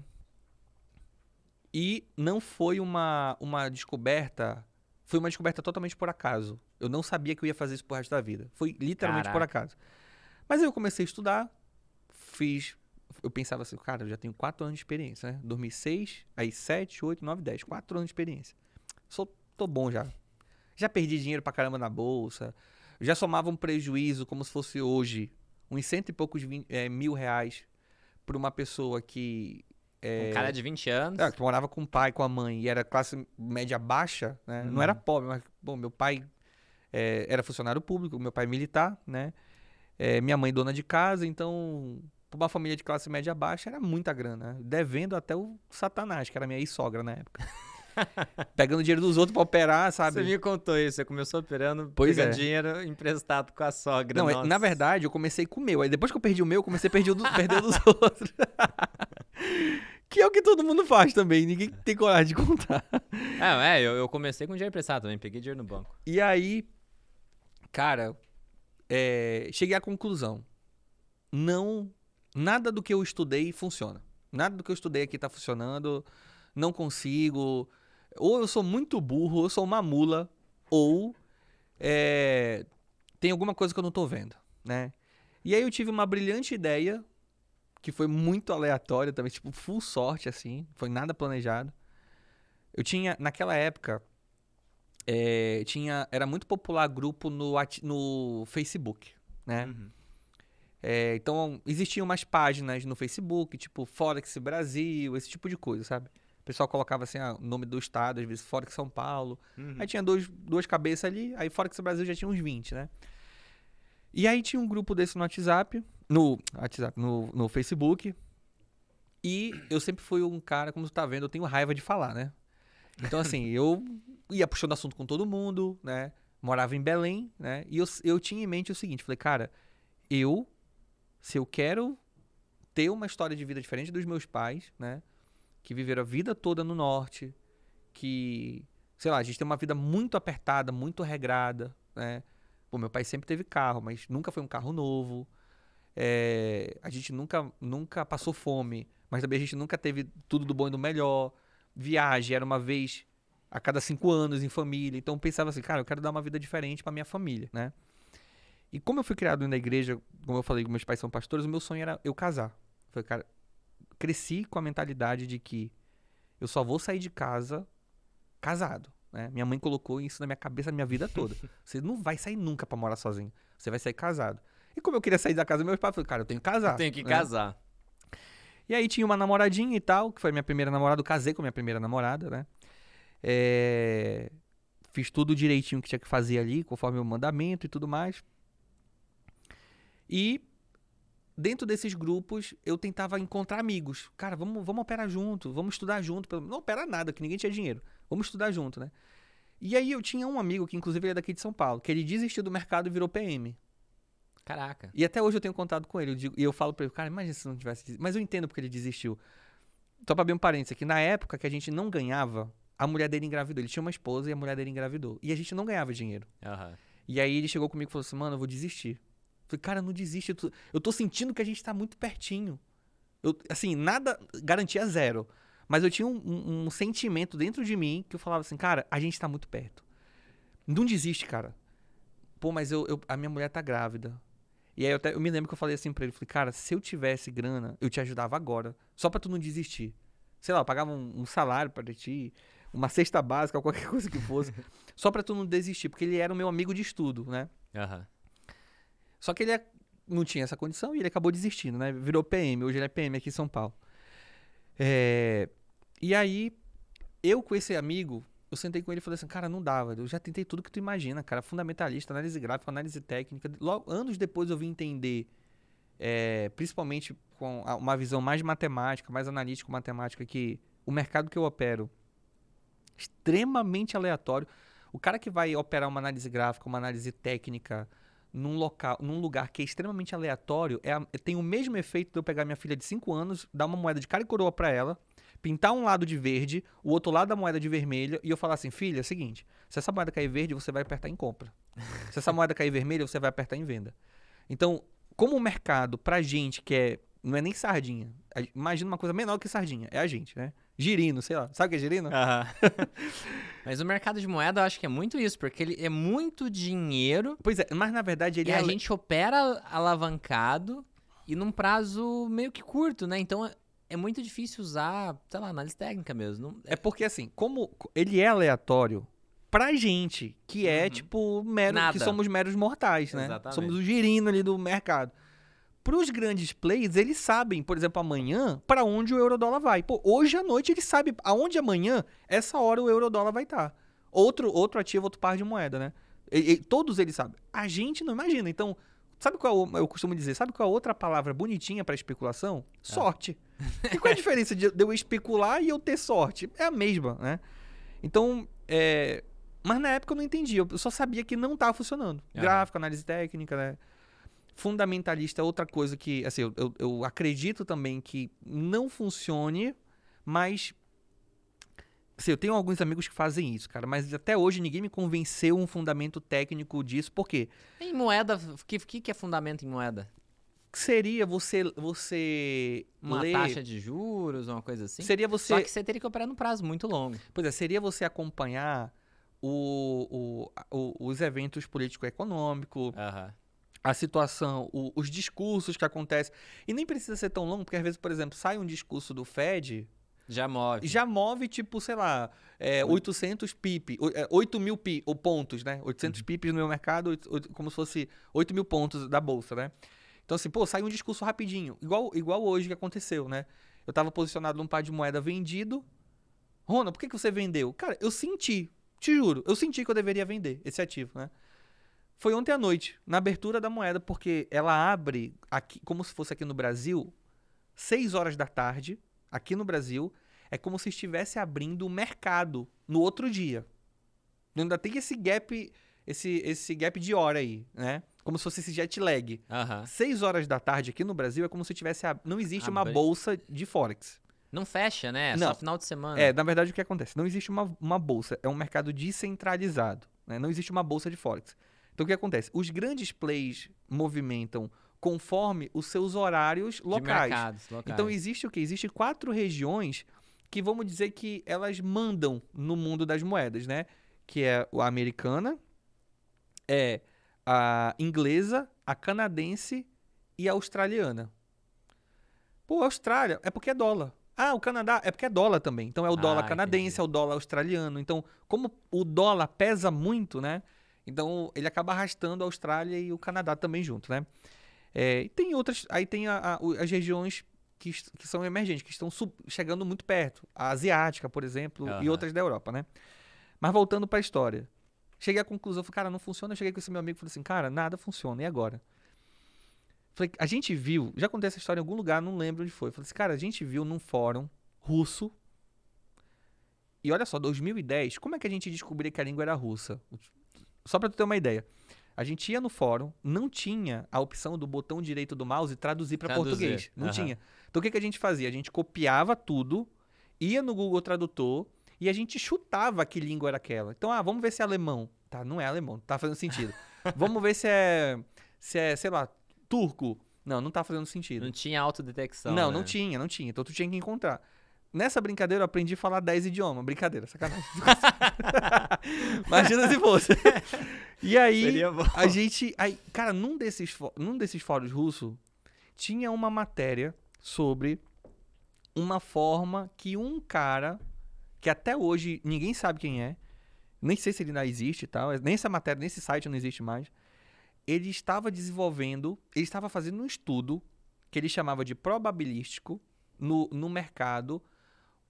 E não foi uma, uma descoberta. Foi uma descoberta totalmente por acaso. Eu não sabia que eu ia fazer isso pro resto da vida. Foi literalmente Caraca. por acaso. Mas aí eu comecei a estudar, fiz. Eu pensava assim, cara, eu já tenho 4 anos de experiência, né? 2006, aí 7, 8, 9, 10. 4 anos de experiência. Sou, tô bom já. Já perdi dinheiro pra caramba na bolsa. Já somava um prejuízo como se fosse hoje, uns cento e poucos é, mil reais para uma pessoa que. É, um cara de 20 anos. É, que morava com o pai, com a mãe, e era classe média baixa, né? Não era uhum. pobre, mas, bom, meu pai é, era funcionário público, meu pai militar, né? Minha mãe dona de casa, então, para uma família de classe média baixa, era muita grana. Devendo até o Satanás, que era minha ex-sogra na época. pegando dinheiro dos outros pra operar, sabe? Você me contou isso, você começou operando, Pois pegando é. dinheiro emprestado com a sogra. Não, é- nossa. na verdade, eu comecei com o meu. Aí depois que eu perdi o meu, eu comecei a perder o, do, perder dos outros. que é o que todo mundo faz também. Ninguém tem coragem de contar. É, é eu, eu comecei com dinheiro emprestado também, peguei dinheiro no banco. E aí, cara, é, cheguei à conclusão. Não, nada do que eu estudei funciona. Nada do que eu estudei aqui tá funcionando. Não consigo. Ou eu sou muito burro, ou eu sou uma mula, ou é, tem alguma coisa que eu não tô vendo, né? E aí eu tive uma brilhante ideia, que foi muito aleatória também, tipo, full sorte, assim, foi nada planejado. Eu tinha, naquela época, é, tinha, era muito popular grupo no, no Facebook, né? Uhum. É, então, existiam umas páginas no Facebook, tipo Forex Brasil, esse tipo de coisa, sabe? O pessoal colocava assim, ah, o nome do estado, às vezes Forex São Paulo. Uhum. Aí tinha dois, duas cabeças ali, aí Forex Brasil já tinha uns 20, né? E aí tinha um grupo desse no WhatsApp, no WhatsApp, no, no Facebook. E eu sempre fui um cara, como tu tá vendo, eu tenho raiva de falar, né? Então, assim, eu ia puxando assunto com todo mundo, né? Morava em Belém, né? E eu, eu tinha em mente o seguinte, falei, cara, eu, se eu quero ter uma história de vida diferente dos meus pais, né? Que viveram a vida toda no norte, que, sei lá, a gente tem uma vida muito apertada, muito regrada, né? Pô, meu pai sempre teve carro, mas nunca foi um carro novo. É, a gente nunca, nunca passou fome, mas também a gente nunca teve tudo do bom e do melhor. Viagem era uma vez a cada cinco anos em família. Então eu pensava assim, cara, eu quero dar uma vida diferente pra minha família, né? E como eu fui criado na igreja, como eu falei, meus pais são pastores, o meu sonho era eu casar. Falei, cara, cresci com a mentalidade de que eu só vou sair de casa casado. Né? Minha mãe colocou isso na minha cabeça a minha vida toda. Você não vai sair nunca pra morar sozinho. Você vai sair casado. E como eu queria sair da casa do meu pai, eu falei, cara, eu tenho que casar. Tenho que né? casar. E aí tinha uma namoradinha e tal, que foi minha primeira namorada. Eu casei com a minha primeira namorada, né? É, Fiz tudo direitinho que tinha que fazer ali, conforme o mandamento e tudo mais. E dentro desses grupos, eu tentava encontrar amigos. Cara, vamos, vamos operar junto, vamos estudar junto. Não operar nada, que ninguém tinha dinheiro. Vamos estudar junto, né? E aí eu tinha um amigo, que inclusive ele é daqui de São Paulo, que ele desistiu do mercado e virou PM. Caraca. E até hoje eu tenho contato com ele. Eu digo- e eu falo pra ele, cara, imagina se não tivesse desistido. Mas eu entendo porque ele desistiu. Só pra abrir um parênteses aqui. Na época que a gente não ganhava, a mulher dele engravidou. Ele tinha uma esposa e a mulher dele engravidou. E a gente não ganhava dinheiro. Aham. E aí ele chegou comigo e falou assim, mano, eu vou desistir. Falei, cara, não desiste. Eu tô, eu tô sentindo que a gente tá muito pertinho. Eu, assim, nada, garantia zero. Mas eu tinha um, um- um sentimento dentro de mim que eu falava assim, cara, a gente tá muito perto. Não desiste, cara. Pô, mas eu, eu- a minha mulher tá grávida. E aí eu, até- eu me lembro que eu falei assim pra ele, falei, cara, se eu tivesse grana, eu te ajudava agora. Só pra tu não desistir. Sei lá, eu pagava um, um salário pra ti, uma cesta básica, qualquer coisa que fosse. só pra tu não desistir, porque ele era o meu amigo de estudo, né? Aham. Só que ele é- não tinha essa condição e ele acabou desistindo, né? Virou PM, hoje ele é PM aqui em São Paulo. É, E aí, eu com esse amigo, eu sentei com ele e falei assim, cara, não dava, eu já tentei tudo que tu imagina, cara, fundamentalista, análise gráfica, análise técnica. Logo, anos depois eu vim entender, é, principalmente com uma visão mais matemática, mais analítica matemática, que o mercado que eu opero, extremamente aleatório. O cara que vai operar uma análise gráfica, uma análise técnica, num local, num lugar que é extremamente aleatório, é a- tem o mesmo efeito de eu pegar minha filha de 5 anos, dar uma moeda de cara e coroa pra ela, pintar um lado de verde, o outro lado da moeda de vermelho, e eu falar assim, filha, é o seguinte, se essa moeda cair verde, você vai apertar em compra. se essa moeda cair vermelha, você vai apertar em venda. Então, como o mercado, pra gente que é, não é nem sardinha, imagina uma coisa menor que sardinha, é a gente, né? Girino, sei lá, sabe o que é girino? Aham. Mas o mercado de moeda eu acho que é muito isso, porque ele é muito dinheiro Pois é, mas na verdade ele e é... a gente opera alavancado e num prazo meio que curto, né? Então é- é muito difícil usar, sei lá, análise técnica mesmo. Não- É porque assim, como ele é aleatório pra gente, que é Uhum. tipo mero, que somos meros mortais, né? Exatamente. Somos o girino ali do mercado. Pros grandes players, eles sabem, por exemplo, amanhã, pra onde o eurodólar vai. Pô, hoje à noite eles sabem aonde amanhã, essa hora o eurodólar vai estar. Outro, outro ativo, outro par de moeda, né? E- e todos eles sabem. A gente não imagina. Então, sabe qual eu costumo dizer? Sabe qual é a outra palavra bonitinha pra especulação? Sorte. E qual é a diferença de eu especular e eu ter sorte? É a mesma, né? Então, é... mas na época eu não entendi. Eu só sabia que não estava funcionando. Aham. Gráfico, análise técnica, né? Fundamentalista é outra coisa que, assim, eu, eu, eu acredito também que não funcione, mas Assim, eu tenho alguns amigos que fazem isso, cara, mas até hoje ninguém me convenceu um fundamento técnico disso. Por quê? Em moeda, o que, que, que é fundamento em moeda? Seria você você Uma ler, taxa de juros, uma coisa assim? seria você, Só que você teria que operar num prazo muito longo. pois é, seria você acompanhar o, o- o- os eventos político-econômicos, Aham. A situação, o- os discursos que acontecem. E nem precisa ser tão longo, porque às vezes, por exemplo, sai um discurso do Fed, Já move. já move, tipo, sei lá, é, 800 pip, o- é, 8 mil pi, ou pontos, né? 800 pips no meu mercado, oito- oito- como se fosse 8 mil pontos da bolsa, né? Então, assim, pô, sai um discurso rapidinho, igual, igual hoje que aconteceu, né? Eu tava posicionado num par de moeda vendido. Rona, por que, que você vendeu? Cara, eu senti, te juro, eu senti que eu deveria vender esse ativo, né? Foi ontem à noite, na abertura da moeda, porque ela abre, aqui, como se fosse aqui no Brasil, 6 horas da tarde, aqui no Brasil, é como se estivesse abrindo o mercado no outro dia. Ainda tem esse gap, esse, esse gap de hora aí, né? Como se fosse esse jet lag. Aham. 6 horas da tarde aqui no Brasil é como se tivesse. ab- Não existe uma bolsa de Forex. Não fecha, né? É Não. só final de semana. É, na verdade, o que acontece? Não existe uma, uma bolsa, é um mercado descentralizado. né? Não existe uma bolsa de Forex. Então, o que acontece? Os grandes plays movimentam conforme os seus horários locais. mercados locais. Então existe o quê? Existe quatro regiões que vamos dizer que elas mandam no mundo das moedas, né? Que é a americana, é a inglesa, a canadense e a australiana. Pô, a Austrália é porque é dólar. Ah, o Canadá é porque é dólar também. Então é o dólar Ah, canadense, entendi. é o dólar australiano. Então, como o dólar pesa muito, né? Então ele acaba arrastando a Austrália e o Canadá também junto, né? É, e tem outras. Aí tem a- a- as regiões que, que são emergentes, que estão sub- chegando muito perto. A asiática, por exemplo, e Aham. outras da Europa, né? Mas voltando para a história. Cheguei à conclusão, falei, cara, não funciona. Eu cheguei com esse meu amigo e falei assim, cara, nada funciona. E agora? Falei, a gente viu, já contei essa história em algum lugar, não lembro onde foi. Falei assim, cara, a gente viu num fórum russo. E olha só, 2010, como é que a gente descobria que a língua era russa? Só pra tu ter uma ideia. A gente ia no fórum, não tinha a opção do botão direito do mouse traduzir pra Traduzir, português. Não aham. tinha. Então o que, que a gente fazia? A gente copiava tudo, ia no Google Tradutor e a gente chutava que língua era aquela. Então, ah, vamos ver se é alemão. Tá, não é alemão, não tá fazendo sentido. vamos ver se é, se é, sei lá, turco. Não, não tá fazendo sentido. Não tinha autodetecção. Não, né? não tinha, não tinha. Então tu tinha que encontrar. Nessa brincadeira eu aprendi a falar 10 idiomas. Brincadeira, sacanagem. Imagina se fosse. E aí, a gente. Aí, cara, num desses, num desses fóruns russos, tinha uma matéria sobre uma forma que um cara, que até hoje ninguém sabe quem é, nem sei se ele ainda existe e tal, nem essa matéria, nem esse site não existe mais. Ele estava desenvolvendo, ele estava fazendo um estudo que ele chamava de probabilístico no, no mercado,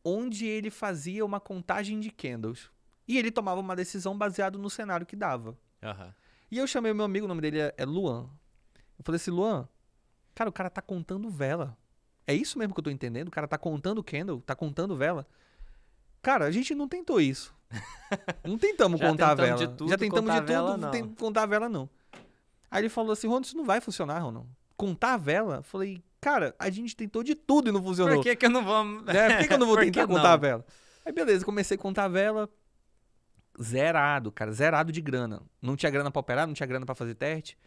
onde ele fazia uma contagem de candles. E ele tomava uma decisão baseado no cenário que dava. Aham. E eu chamei o meu amigo, o nome dele é, é Luan. Eu falei assim, Luan, cara, o cara tá contando vela. É isso mesmo que eu tô entendendo? O cara tá contando candle, tá contando vela. Cara, a gente não tentou isso. Não tentamos contar a vela. de tudo, Já tentamos de vela, tudo, não. tem- contar a vela não. Aí ele falou assim, Ronaldo, isso não vai funcionar, Ronaldo. Contar a vela? Eu Falei, cara, a gente tentou de tudo e não funcionou. Por que, que eu não vou. Né? Por que, que eu não vou tentar contar a vela? Aí beleza, comecei a contar a vela. Zerado, cara, zerado de grana. Não tinha grana pra operar, não tinha grana pra fazer teste.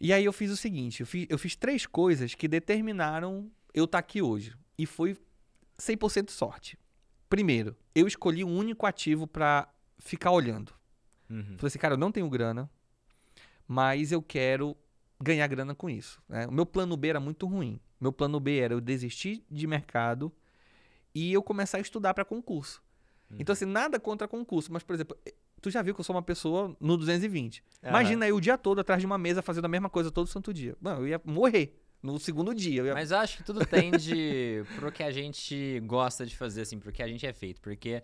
E aí eu fiz o seguinte, eu fiz, eu fiz três coisas que determinaram eu estar aqui hoje. E foi 100% sorte. Primeiro, eu escolhi um único ativo pra ficar olhando. Uhum. Falei assim, cara, eu não tenho grana, mas eu quero ganhar grana com isso. né? O meu plano B era muito ruim. Meu plano B era eu desistir de mercado e eu começar a estudar para concurso. Então, assim, nada contra concurso, mas, por exemplo, eh, tu já viu que eu sou uma pessoa no 220. Aham. Imagina aí o dia todo atrás de uma mesa fazendo a mesma coisa todo santo dia. Mano, eu ia morrer no segundo dia. Eu ia... Mas eu acho que tudo tende pro que a gente gosta de fazer, assim, pro que a gente é feito. Porque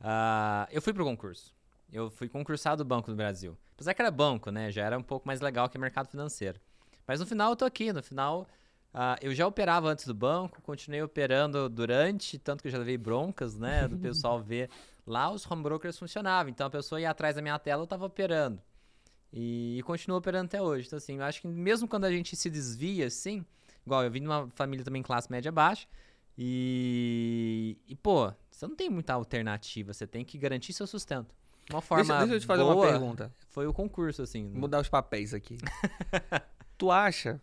ah, eu fui pro concurso. Eu fui concursado do Banco do Brasil. Apesar que era banco, né? Já era um pouco mais legal que mercado financeiro. Mas no final eu tô aqui. No final Uh, eu já operava antes do banco, continuei operando durante, tanto que eu já levei broncas, né? Do pessoal ver lá os home brokers funcionavam. Então a pessoa ia atrás da minha tela, eu tava operando. E, e continuo operando até hoje. Então, assim, eu acho que mesmo quando a gente se desvia, assim, igual eu vim de uma família também classe média baixa, e, e pô, você não tem muita alternativa, você tem que garantir seu sustento. Uma forma deixa, deixa eu te fazer uma pergunta. Foi o concurso, assim. Mudar os papéis aqui. tu acha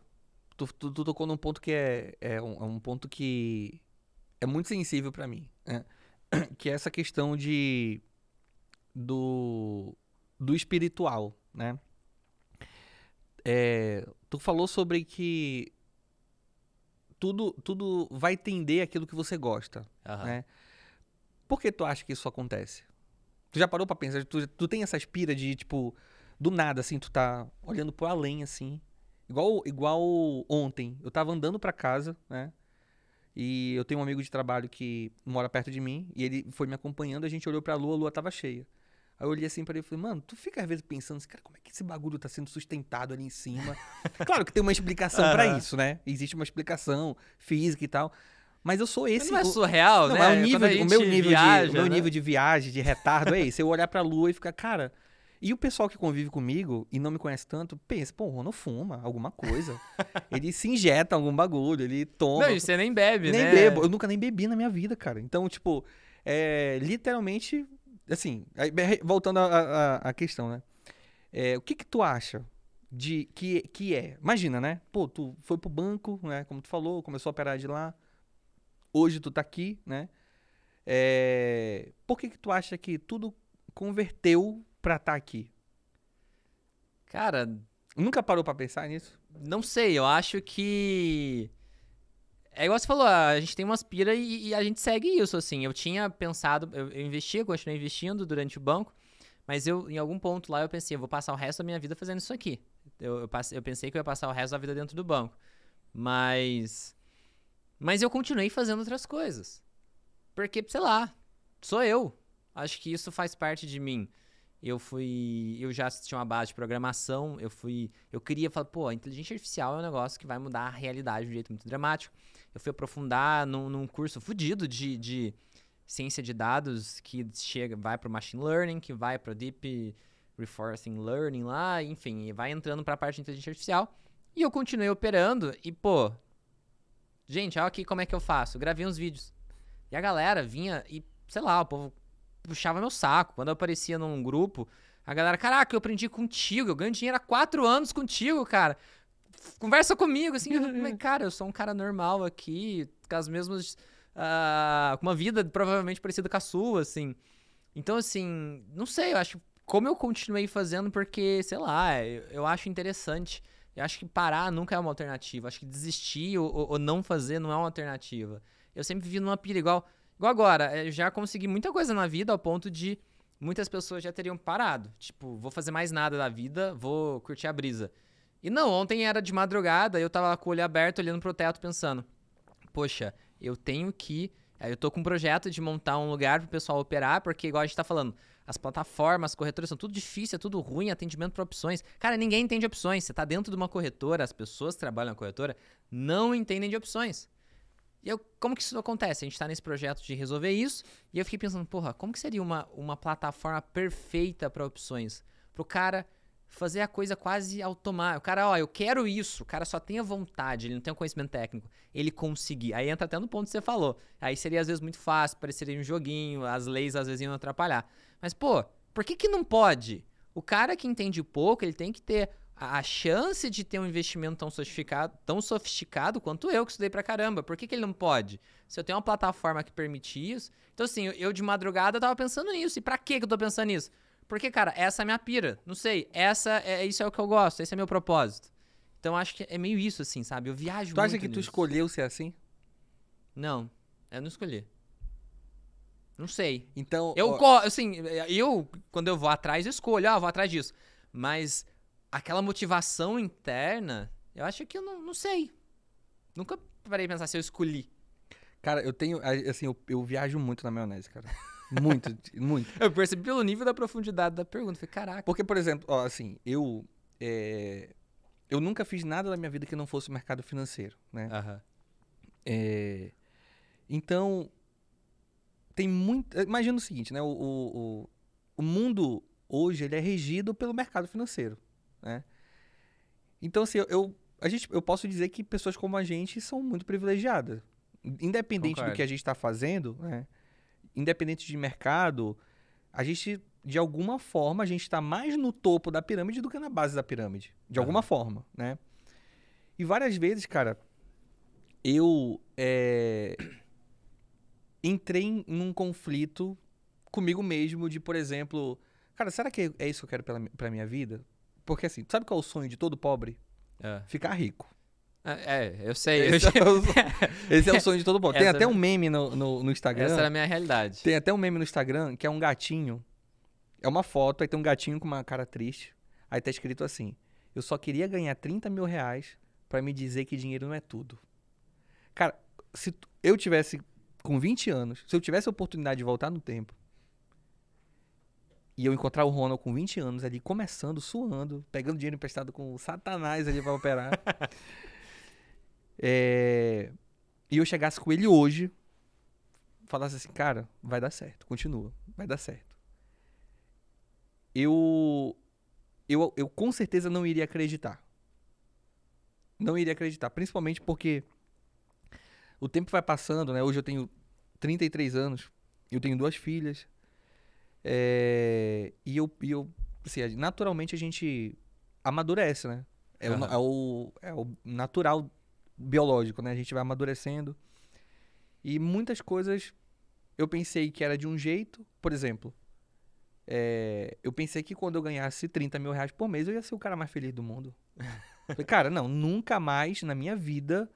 tu, tu, tu, tocou num ponto que é, é, um, é um ponto que é muito sensível para mim. Né? Que é essa questão de. do. do espiritual, né? É, tu falou sobre que tudo, tudo vai tender aquilo que você gosta, uhum. né? Por que tu acha que isso acontece? Tu já parou pra pensar? Tu, tu tem essa aspira de, tipo, do nada, assim, tu tá olhando pro além, assim, Igual, igual ontem, eu tava andando para casa, né? E eu tenho um amigo de trabalho que mora perto de mim, e ele foi me acompanhando, a gente olhou pra lua, a lua tava cheia. Aí eu olhei assim pra ele e falei, mano, tu fica às vezes pensando assim, cara, como é que esse bagulho tá sendo sustentado ali em cima? claro que tem uma explicação uhum. para isso, né? Existe uma explicação física e tal. Mas eu sou esse. Não é surreal, não, né? É o, nível, o meu, nível, viaja, de, o meu né? nível de viagem, de retardo é esse. Eu olhar pra lua e ficar, cara, e o pessoal que convive comigo e não me conhece tanto, pensa, pô, o Rono fuma alguma coisa. ele se injeta algum bagulho, ele toma. Não, e você nem bebe, nem né? Nem bebo. Eu nunca nem bebi na minha vida, cara. Então, tipo, é, literalmente, assim, voltando à questão, né? É, o que que tu acha de que, que é? Imagina, né? Pô, tu foi pro banco, né? Como tu falou, começou a operar de lá. Hoje tu tá aqui, né? É, por que que tu acha que tudo converteu pra estar tá aqui? Cara. Nunca parou para pensar nisso? Não sei, eu acho que. É igual você falou, a gente tem uma aspira e, e a gente segue isso, assim. Eu tinha pensado, eu, eu investia, continuei investindo durante o banco, mas eu, em algum ponto lá, eu pensei, eu vou passar o resto da minha vida fazendo isso aqui. Eu, eu, passei, eu pensei que eu ia passar o resto da vida dentro do banco. Mas. Mas eu continuei fazendo outras coisas. Porque, sei lá, sou eu. Acho que isso faz parte de mim eu fui. Eu já tinha uma base de programação, eu fui. Eu queria falar, pô, a inteligência artificial é um negócio que vai mudar a realidade de um jeito muito dramático. Eu fui aprofundar num, num curso fudido de, de ciência de dados que chega, vai para machine learning, que vai para deep reinforcing learning lá, enfim, vai entrando para a parte de inteligência artificial. E eu continuei operando e, pô, gente, olha aqui como é que eu faço. gravei uns vídeos. E a galera vinha e, sei lá, o povo puxava meu saco. Quando eu aparecia num grupo, a galera, caraca, eu aprendi contigo, eu ganho dinheiro há quatro anos contigo, cara. Conversa comigo, assim, eu, cara, eu sou um cara normal aqui, com as mesmas. Uh, com uma vida provavelmente parecida com a sua, assim. Então, assim, não sei, eu acho. Como eu continuei fazendo, porque, sei lá, eu, eu acho interessante. Eu acho que parar nunca é uma alternativa. Acho que desistir ou, ou não fazer não é uma alternativa. Eu sempre vivi numa pira igual. Igual agora, eu já consegui muita coisa na vida ao ponto de muitas pessoas já teriam parado. Tipo, vou fazer mais nada da vida, vou curtir a brisa. E não, ontem era de madrugada, eu tava com o olho aberto olhando pro teto pensando: "Poxa, eu tenho que, eu tô com um projeto de montar um lugar pro pessoal operar, porque igual a gente tá falando, as plataformas, as corretoras são tudo difícil, é tudo ruim, atendimento para opções. Cara, ninguém entende opções. Você tá dentro de uma corretora, as pessoas que trabalham na corretora não entendem de opções. E eu, como que isso acontece? A gente está nesse projeto de resolver isso, e eu fiquei pensando, porra, como que seria uma, uma plataforma perfeita para opções? Para o cara fazer a coisa quase automática. O cara, ó, eu quero isso, o cara só tem a vontade, ele não tem o conhecimento técnico, ele conseguir. Aí entra até no ponto que você falou. Aí seria às vezes muito fácil, pareceria um joguinho, as leis às vezes iam atrapalhar. Mas, pô, por que que não pode? O cara que entende pouco, ele tem que ter a, chance de ter um investimento tão sofisticado, tão sofisticado quanto eu, que estudei pra caramba. Por que, que ele não pode? Se eu tenho uma plataforma que permite isso. Então, assim, eu de madrugada tava pensando nisso. E pra que eu tô pensando nisso? Porque, cara, essa é a minha pira. Não sei. Essa é isso é o que eu gosto. Esse é meu propósito. Então, acho que é meio isso, assim, sabe? Eu viajo tu muito. Tu acha que nisso. tu escolheu ser assim? Não. Eu não escolhi. Não sei. Então. Eu, ó... assim, eu, quando eu vou atrás, eu escolho. Ah, vou atrás disso. Mas aquela motivação interna, eu acho que eu não, não sei. Nunca parei de pensar se eu escolhi. Cara, eu tenho. Assim, eu, eu viajo muito na maionese, cara. Muito, muito. Eu percebi pelo nível da profundidade da pergunta. Falei, caraca. Porque, por exemplo, ó, assim, eu. É, eu nunca fiz nada na minha vida que não fosse mercado financeiro, né? Aham. É, então, tem muito. Imagina o seguinte, né? O, o, o, mundo hoje ele é regido pelo mercado financeiro, né? Então, assim, eu, a gente, eu posso dizer que pessoas como a gente são muito privilegiadas. Independente Concordo. do que a gente está fazendo, né? independente de mercado, a gente, de alguma forma, a gente está mais no topo da pirâmide do que na base da pirâmide. De alguma forma, né? E várias vezes, cara, eu é, entrei em num conflito comigo mesmo de, por exemplo, cara, será que é isso que eu quero pela, mi- pra minha vida? Porque assim, sabe qual é o sonho de todo pobre? É. Ficar rico. É, eu sei. eu Esse já- é o, esse é o sonho de todo pobre. Tem até um meme no, no, no Instagram. Essa era a minha realidade. Tem até um meme no Instagram que é um gatinho. É uma foto, aí tem um gatinho com uma cara triste. Aí tá escrito assim: Eu só queria ganhar 30 mil reais pra me dizer que dinheiro não é tudo. Cara, se eu tivesse com 20 anos, se eu tivesse a oportunidade de voltar no tempo e eu encontrar o Ronald com 20 anos ali, começando, suando, pegando dinheiro emprestado com o Satanás ali pra operar. é, e eu chegasse com ele hoje, falasse assim, cara, vai dar certo, continua, vai dar certo. Eu, eu, eu com certeza não iria acreditar. Não iria acreditar, principalmente porque o tempo vai passando, né? Hoje eu tenho 33 anos, eu tenho duas filhas, é, e eu, e eu assim, naturalmente a gente amadurece, né? É, o, Aham. é, o, é o natural biológico, né? A gente vai amadurecendo. E muitas coisas eu pensei que era de um jeito, por exemplo, é, eu pensei que quando eu ganhasse 30 mil reais por mês eu ia ser o cara mais feliz do mundo. Falei, cara, não, nunca mais na minha vida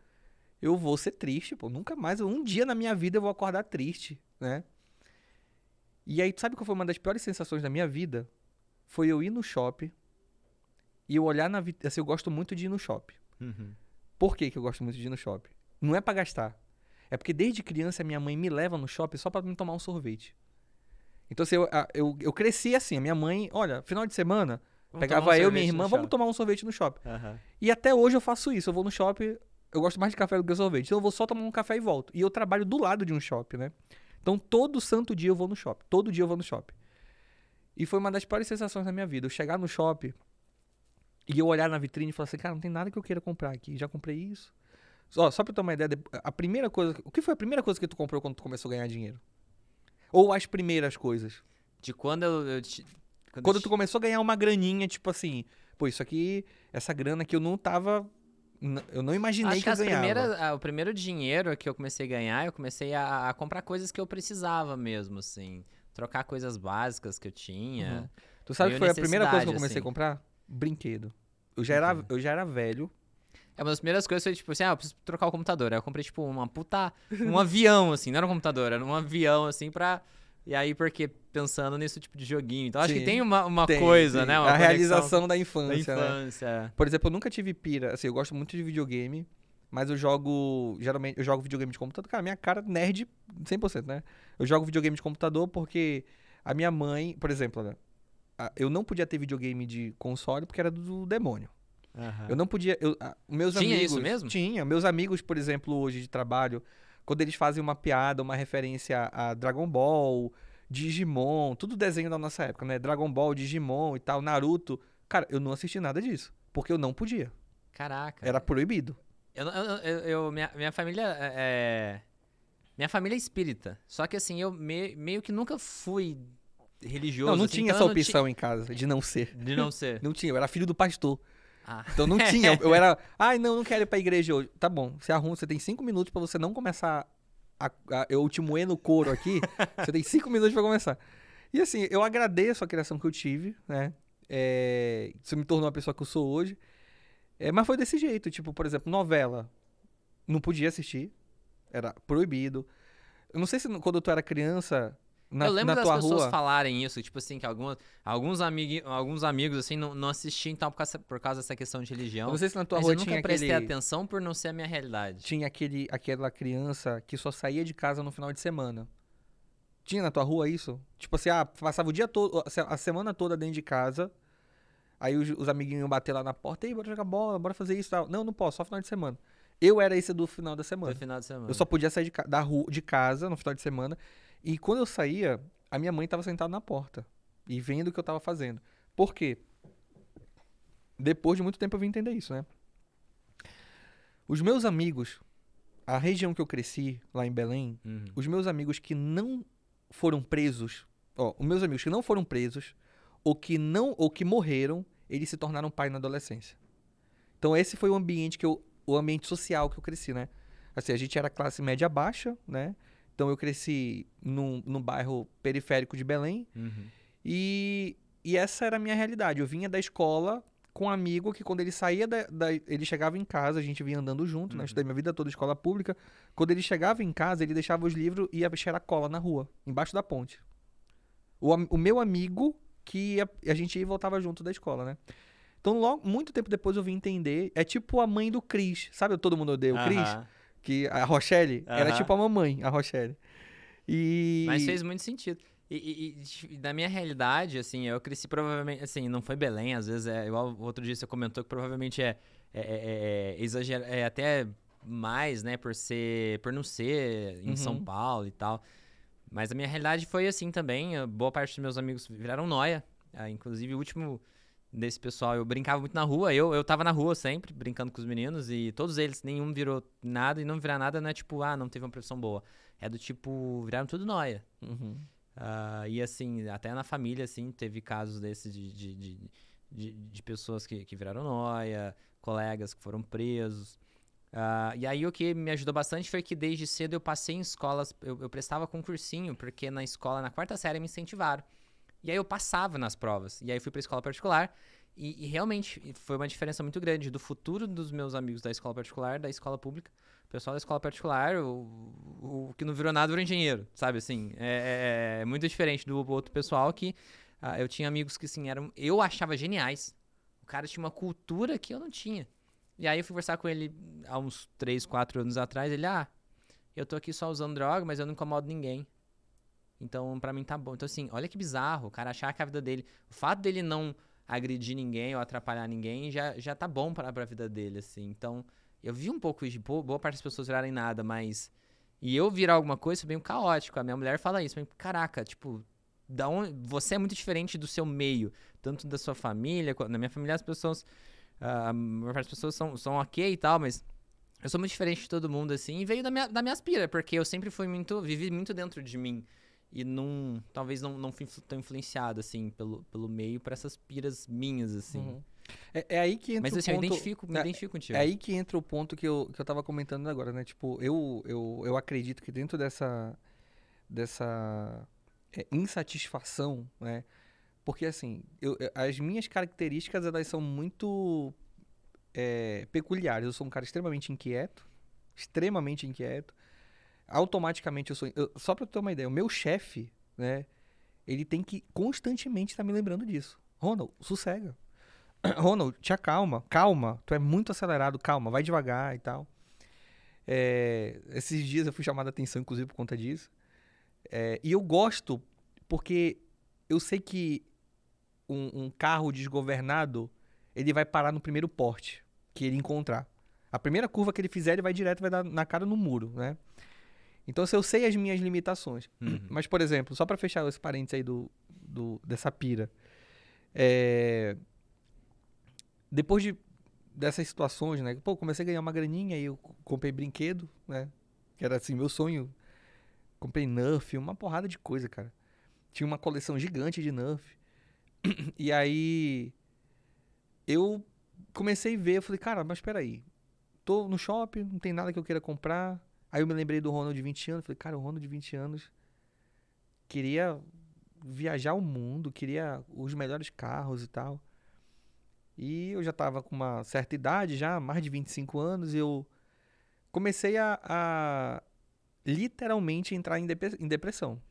eu vou ser triste, pô. Nunca mais, um dia na minha vida eu vou acordar triste, né? E aí, sabe qual foi uma das piores sensações da minha vida? Foi eu ir no shopping e eu olhar na vitrine. Assim, eu gosto muito de ir no shopping. Uhum. Por que, que eu gosto muito de ir no shopping? Não é pra gastar. É porque desde criança minha mãe me leva no shopping só pra me tomar um sorvete. Então, assim, eu, eu, eu cresci assim. A minha mãe, olha, final de semana, Vamos pegava um eu e minha irmã, vamos tomar um sorvete no shopping. Aham. E até hoje eu faço isso. Eu vou no shopping, eu gosto mais de café do que sorvete. Então eu vou só tomar um café e volto. E eu trabalho do lado de um shopping, né? Então todo santo dia eu vou no shopping. Todo dia eu vou no shopping. E foi uma das piores sensações da minha vida. Eu chegar no shopping e eu olhar na vitrine e falar assim, cara, não tem nada que eu queira comprar aqui. Já comprei isso. Só, só pra ter uma ideia, de- a primeira coisa. O que foi a primeira coisa que tu comprou quando tu começou a ganhar dinheiro? Ou as primeiras coisas? De quando eu. eu ti- quando Quando eu tu começou a ganhar uma graninha, tipo assim, pô, isso aqui, essa grana que eu não tava. Eu não imaginei Acho que, que eu ganhava. primeiras, ah, o primeiro dinheiro que eu comecei a ganhar, eu comecei a, a comprar coisas que eu precisava mesmo, assim. Trocar coisas básicas que eu tinha. Uhum. Tu sabe que foi a primeira coisa que eu comecei a assim. comprar? Brinquedo. Eu já, era, Uhum. eu já era velho. É uma das primeiras coisas foi tipo assim, ah, eu preciso trocar o computador. Aí eu comprei, tipo, uma puta. Um avião, assim, não era um computador, era um avião, assim, pra. E aí, porque pensando nisso tipo de joguinho. Então, acho que Sim. tem uma, uma Tem, coisa, tem. né? Uma a realização da da infância, né? infância. Por exemplo, eu nunca tive pira. Assim, eu gosto muito de videogame, mas eu jogo. Geralmente, eu jogo videogame de computador. Cara, minha cara nerd 100%, né? Eu jogo videogame de computador porque a minha mãe, por exemplo, né? Eu não podia ter videogame de console porque era do demônio. Aham. Eu não podia. Eu, meus Tinha amigos, isso mesmo? Tinha. Meus amigos, por exemplo, hoje de trabalho, quando eles fazem uma piada, uma referência a Dragon Ball, Digimon, tudo desenho da nossa época, né? Dragon Ball, Digimon e tal, Naruto. Cara, eu não assisti nada disso. Porque eu não podia. Caraca. Era proibido. Eu, eu, eu- eu- minha, minha família é. é- Minha família é espírita. Só que assim, eu me- meio que nunca fui religioso. não, não assim, tinha então essa opção em casa de não ser. ti- De não ser. Não tinha. Eu era filho do pastor. Ah. Então não tinha. Eu era. Ai, não, não quero ir pra igreja hoje. Tá bom. Você arruma, você tem cinco minutos pra você não começar. A, a- eu te moer no couro aqui. você tem cinco minutos pra começar. E assim, eu agradeço a criação que eu tive, né? É, isso me tornou a pessoa que eu sou hoje. É, mas foi desse jeito. Tipo, por exemplo, novela. Não podia assistir. Era proibido. Eu não sei se quando tu era criança. Na, eu lembro na das pessoas rua. falarem isso, tipo assim, que algumas, alguns, amigui, alguns amigos, assim, não, não assistiam então por causa, por causa dessa questão de Eu religião. não sei se na tua Mas rua eu nunca tinha prestei aquele. atenção por não ser a minha realidade. tinha aquele, aquela criança que só saía de casa no final de semana. Tinha na tua rua isso? Tipo assim, ah, passava o dia todo, a se- a semana toda dentro de casa. Aí os, os amiguinhos iam bater lá na porta, ei, bora jogar bola, bora fazer isso tal. Não, não posso, só final de semana. Eu era esse do final da semana. Do final de semana. Eu só podia sair de, da rua, de casa no final de semana. E quando eu saía, a minha mãe estava sentada na porta e vendo o que eu estava fazendo. Por quê? Depois de muito tempo eu vim entender isso, né? Os meus amigos, a região que eu cresci, lá em Belém, Uhum. os meus amigos que não foram presos, ó, os meus amigos que não foram presos, ou que não, ou que morreram, eles se tornaram pai na adolescência. Então esse foi o ambiente que eu, o ambiente social que eu cresci, né? Assim, a gente era classe média baixa, né? Então eu cresci num, num bairro periférico de Belém Uhum. e, e essa era a minha realidade. Eu vinha da escola com um amigo que quando ele saía da, da- ele chegava em casa, a gente vinha andando junto, né? Uhum. Estudei minha vida toda escola pública. Quando ele chegava em casa, ele deixava os livros e ia cheirar cola na rua, embaixo da ponte. O, o meu amigo que ia- a gente ia e voltava junto da escola, né? Então, logo, muito tempo depois eu vim entender. É tipo a mãe do Cris. Sabe Todo Mundo Odeia o Cris? Que a Rochelle era Aham. tipo a mamãe, a Rochelle. E. Mas fez muito sentido. E, e- e, da minha realidade, assim, eu cresci provavelmente, assim, não foi Belém, às vezes é igual outro dia você comentou que provavelmente é, é, é, é exagero, é até mais, né, por ser, por não ser em Uhum. São Paulo e tal. Mas a minha realidade foi assim também. Boa parte dos meus amigos viraram noia. Ah, inclusive, o último desse pessoal, eu brincava muito na rua. Eu, eu tava na rua sempre, brincando com os meninos. E todos eles, nenhum virou nada. E não virar nada não é tipo, ah, não teve uma profissão boa. É do tipo, viraram tudo noia. Uhum. Ah, e assim, até na família, assim, teve casos desses de, de, de, de, de pessoas que, que viraram noia, colegas que foram presos. Ah, e aí o que me ajudou bastante foi que desde cedo eu passei em escolas, eu, eu prestava concursinho, porque na escola, na quarta série, me incentivaram. E aí eu passava nas provas. E aí fui pra escola particular. E, e realmente foi uma diferença muito grande do futuro dos meus amigos da escola particular, da escola pública. O pessoal da escola particular, o, o que não virou nada virou engenheiro, sabe? Assim, é, é- é muito diferente do outro pessoal que ah, eu tinha amigos que, assim, eram. Eu achava geniais. O cara tinha uma cultura que eu não tinha. E aí eu fui conversar com ele há uns 3, 4 anos atrás. Ele, ah, eu tô aqui só usando droga, mas eu não incomodo ninguém. Então, pra mim tá bom. Então, assim, olha que bizarro. O cara achar que a vida dele. O fato dele não agredir ninguém ou atrapalhar ninguém já, já tá bom pra, pra vida dele, assim. Então, eu vi um pouco de boa, parte das pessoas virarem nada, mas. E eu virar alguma coisa foi bem caótico. A minha mulher fala isso. mas, Caraca, tipo, da onde, você é muito diferente do seu meio, tanto da sua família. Na minha família, as pessoas. ah, a maior parte das pessoas são, são ok e tal, mas. Eu sou muito diferente de todo mundo, assim, e veio da minha, da minha aspira, porque eu sempre fui muito. vivi muito dentro de mim. E não. Talvez não, não fui tão influenciado, assim, pelo, pelo meio, por essas piras minhas, assim. Uhum. É, é aí que entra Mas o assim, ponto... eu identifico, me é- identifico contigo. É aí que entra o ponto que eu, que eu tava comentando agora, né? Tipo, eu, eu, eu acredito que dentro dessa, dessa é, insatisfação, né? Porque, assim, eu- eu- as minhas características, elas são muito é, peculiares. Eu sou um cara extremamente inquieto, extremamente inquieto. Automaticamente eu sou... eu- só pra ter uma ideia, o meu chefe, né? Ele tem que constantemente estar me lembrando disso. Ronald, sossega. Ronald, te acalma, calma. Tu é muito acelerado, calma, vai devagar e tal. É, esses dias eu fui chamado a atenção, inclusive, por conta disso. É, e eu gosto porque eu sei que um, um carro desgovernado ele vai parar no primeiro porte que ele encontrar. A primeira curva que ele fizer, ele vai direto, vai dar na cara no muro, né? Então, se eu sei as minhas limitações, Uhum. mas, por exemplo, só pra fechar esse parênteses aí do, do- dessa pira. é, Depois de, dessas situações, né? Pô, comecei a ganhar uma graninha e eu comprei brinquedo, né? Que era assim, meu sonho. Comprei Nerf, uma porrada de coisa, cara. Tinha uma coleção gigante de Nerf. E aí eu comecei a ver, eu falei, cara, mas peraí. Tô no shopping, não tem nada que eu queira comprar. Aí eu me lembrei do Ronald de 20 anos, falei, cara, o Ronald de 20 anos queria viajar o mundo, queria os melhores carros e tal. E eu já tava com uma certa idade, já, mais de 25 anos, e eu comecei a, a literalmente entrar em, depressão.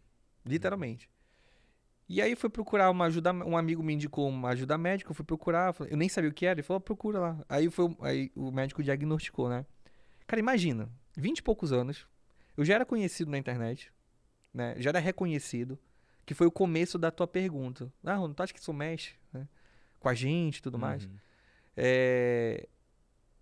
Literalmente. E aí fui procurar uma ajuda, um amigo me indicou uma ajuda médica, eu fui procurar, eu nem sabia o que era, ele falou, procura lá. Aí, foi, aí o médico diagnosticou, né? Cara, imagina, 20 e poucos anos, eu já era conhecido na internet, né? Já era reconhecido, que foi o começo da tua pergunta. Ah, Ronaldo, tu acha que isso mexe? né? com a gente e tudo mais. Uhum. É,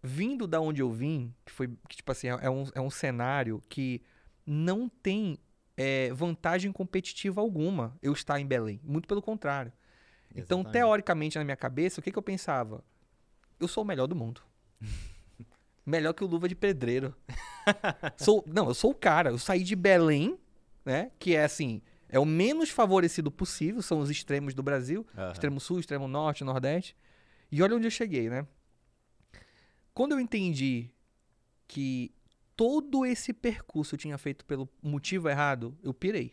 vindo da onde eu vim, que foi, que, tipo assim, é um, é um cenário que não tem é, vantagem competitiva alguma eu estar em Belém. Muito pelo contrário. Então, Exatamente. Então, teoricamente, na minha cabeça, o que, que eu pensava? Eu sou o melhor do mundo. melhor que o Luva de Pedreiro. sou, não, eu sou o cara. Eu saí de Belém, né? Que é assim, é o menos favorecido possível, são os extremos do Brasil. Uhum. Extremo sul, extremo norte, nordeste. E olha onde eu cheguei, né? Quando eu entendi que todo esse percurso eu tinha feito pelo motivo errado, eu pirei.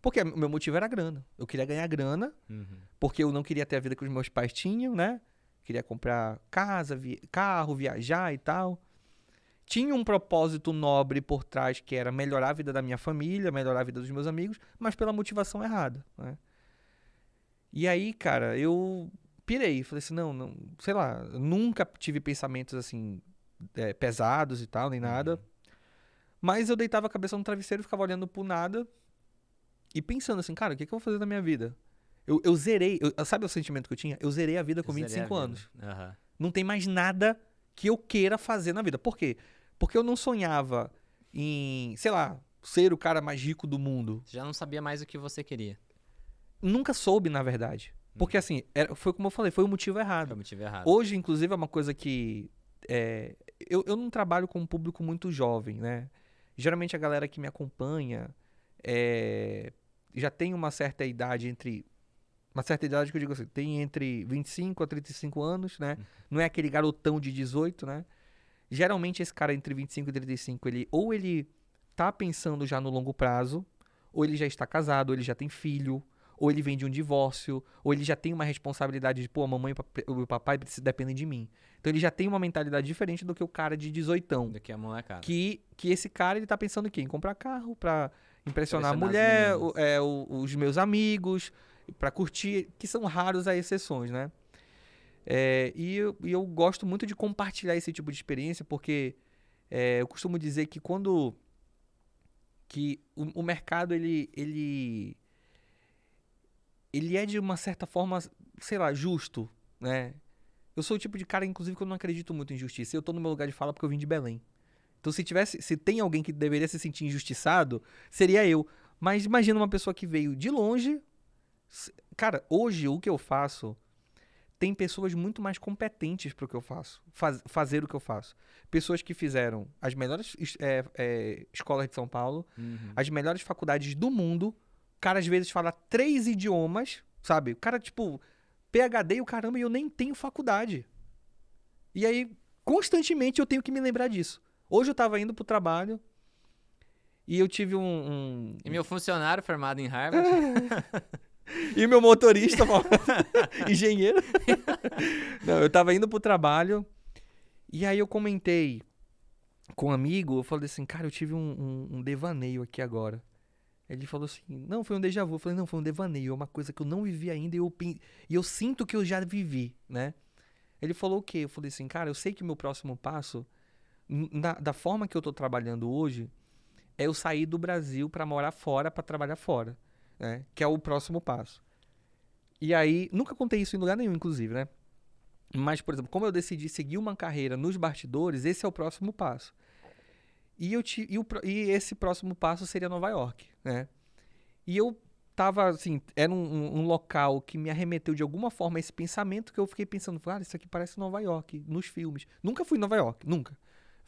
Porque o meu motivo era grana. Eu queria ganhar grana, uhum. porque eu não queria ter a vida que os meus pais tinham, né? Queria comprar casa, vi carro, viajar e tal. Tinha um propósito nobre por trás, que era melhorar a vida da minha família, melhorar a vida dos meus amigos, mas pela motivação errada, né? E aí, cara, eu pirei. Falei assim, não, não sei lá, nunca tive pensamentos assim é, pesados e tal, nem nada. Uhum. Mas eu deitava a cabeça no travesseiro, ficava olhando pro nada e pensando assim, cara, o que, que eu vou fazer da minha vida? Eu, eu zerei, eu, sabe o sentimento que eu tinha? Eu zerei a vida com 25 vida. anos. Uhum. Não tem mais nada que eu queira fazer na vida. Por quê? Porque eu não sonhava em, sei lá, ser o cara mais rico do mundo. Já não sabia mais o que você queria. Nunca soube, na verdade. Porque uhum. assim, era, foi como eu falei, foi o motivo errado. Foi o motivo errado. Hoje, inclusive, é uma coisa que. É, eu, eu não trabalho com um público muito jovem, né? Geralmente a galera que me acompanha é, já tem uma certa idade entre. Uma certa idade que eu digo assim, tem entre 25 a 35 anos, né? Uhum. Não é aquele garotão de 18, né? Geralmente esse cara entre 25 e 35, ele ou ele tá pensando já no longo prazo, ou ele já está casado, ou ele já tem filho, ou ele vem de um divórcio, ou ele já tem uma responsabilidade de, pô, a mamãe e o papai dependem de mim. Então ele já tem uma mentalidade diferente do que o cara de 18. Do que a molecada. Que, que esse cara, ele tá pensando o quê? Em comprar carro pra impressionar a mulher, o, é, o, os meus amigos, para curtir, que são raros as exceções, né? É, e, eu, e eu gosto muito de compartilhar esse tipo de experiência, porque é, eu costumo dizer que quando que o, o mercado ele, ele ele é de uma certa forma, sei lá, justo, né? Eu sou o tipo de cara, inclusive, que eu não acredito muito em justiça. Eu tô no meu lugar de fala porque eu vim de Belém. Então, se tivesse, se tem alguém que deveria se sentir injustiçado, seria eu. Mas imagina uma pessoa que veio de longe. Cara, hoje o que eu faço tem pessoas muito mais competentes para o que eu faço, faz, fazer o que eu faço. Pessoas que fizeram as melhores é, é, escolas de São Paulo, uhum. as melhores faculdades do mundo, o cara às vezes fala três idiomas, sabe? O cara, tipo, PHD e o caramba, e eu nem tenho faculdade. E aí, constantemente eu tenho que me lembrar disso. Hoje eu tava indo pro trabalho e eu tive um. um... E meu funcionário formado em Harvard. e meu motorista, engenheiro. Não, eu tava indo pro trabalho e aí eu comentei com um amigo, eu falei assim, cara, eu tive um, um, um devaneio aqui agora. Ele falou assim: não, foi um déjà vu. Eu falei: não, foi um devaneio, é uma coisa que eu não vivi ainda e eu, e eu sinto que eu já vivi, né? Ele falou o quê? Eu falei assim: cara, eu sei que meu próximo passo, na, da forma que eu tô trabalhando hoje, é eu sair do Brasil para morar fora, para trabalhar fora, né? Que é o próximo passo. E aí, nunca contei isso em lugar nenhum, inclusive, né? Mas, por exemplo, como eu decidi seguir uma carreira nos bastidores, esse é o próximo passo. E, eu te, e, o, e esse próximo passo seria Nova York, né? E eu tava, assim, era um, um, local que me arremeteu de alguma forma esse pensamento que eu fiquei pensando, ah, isso aqui parece Nova York, nos filmes. Nunca fui em Nova York, nunca.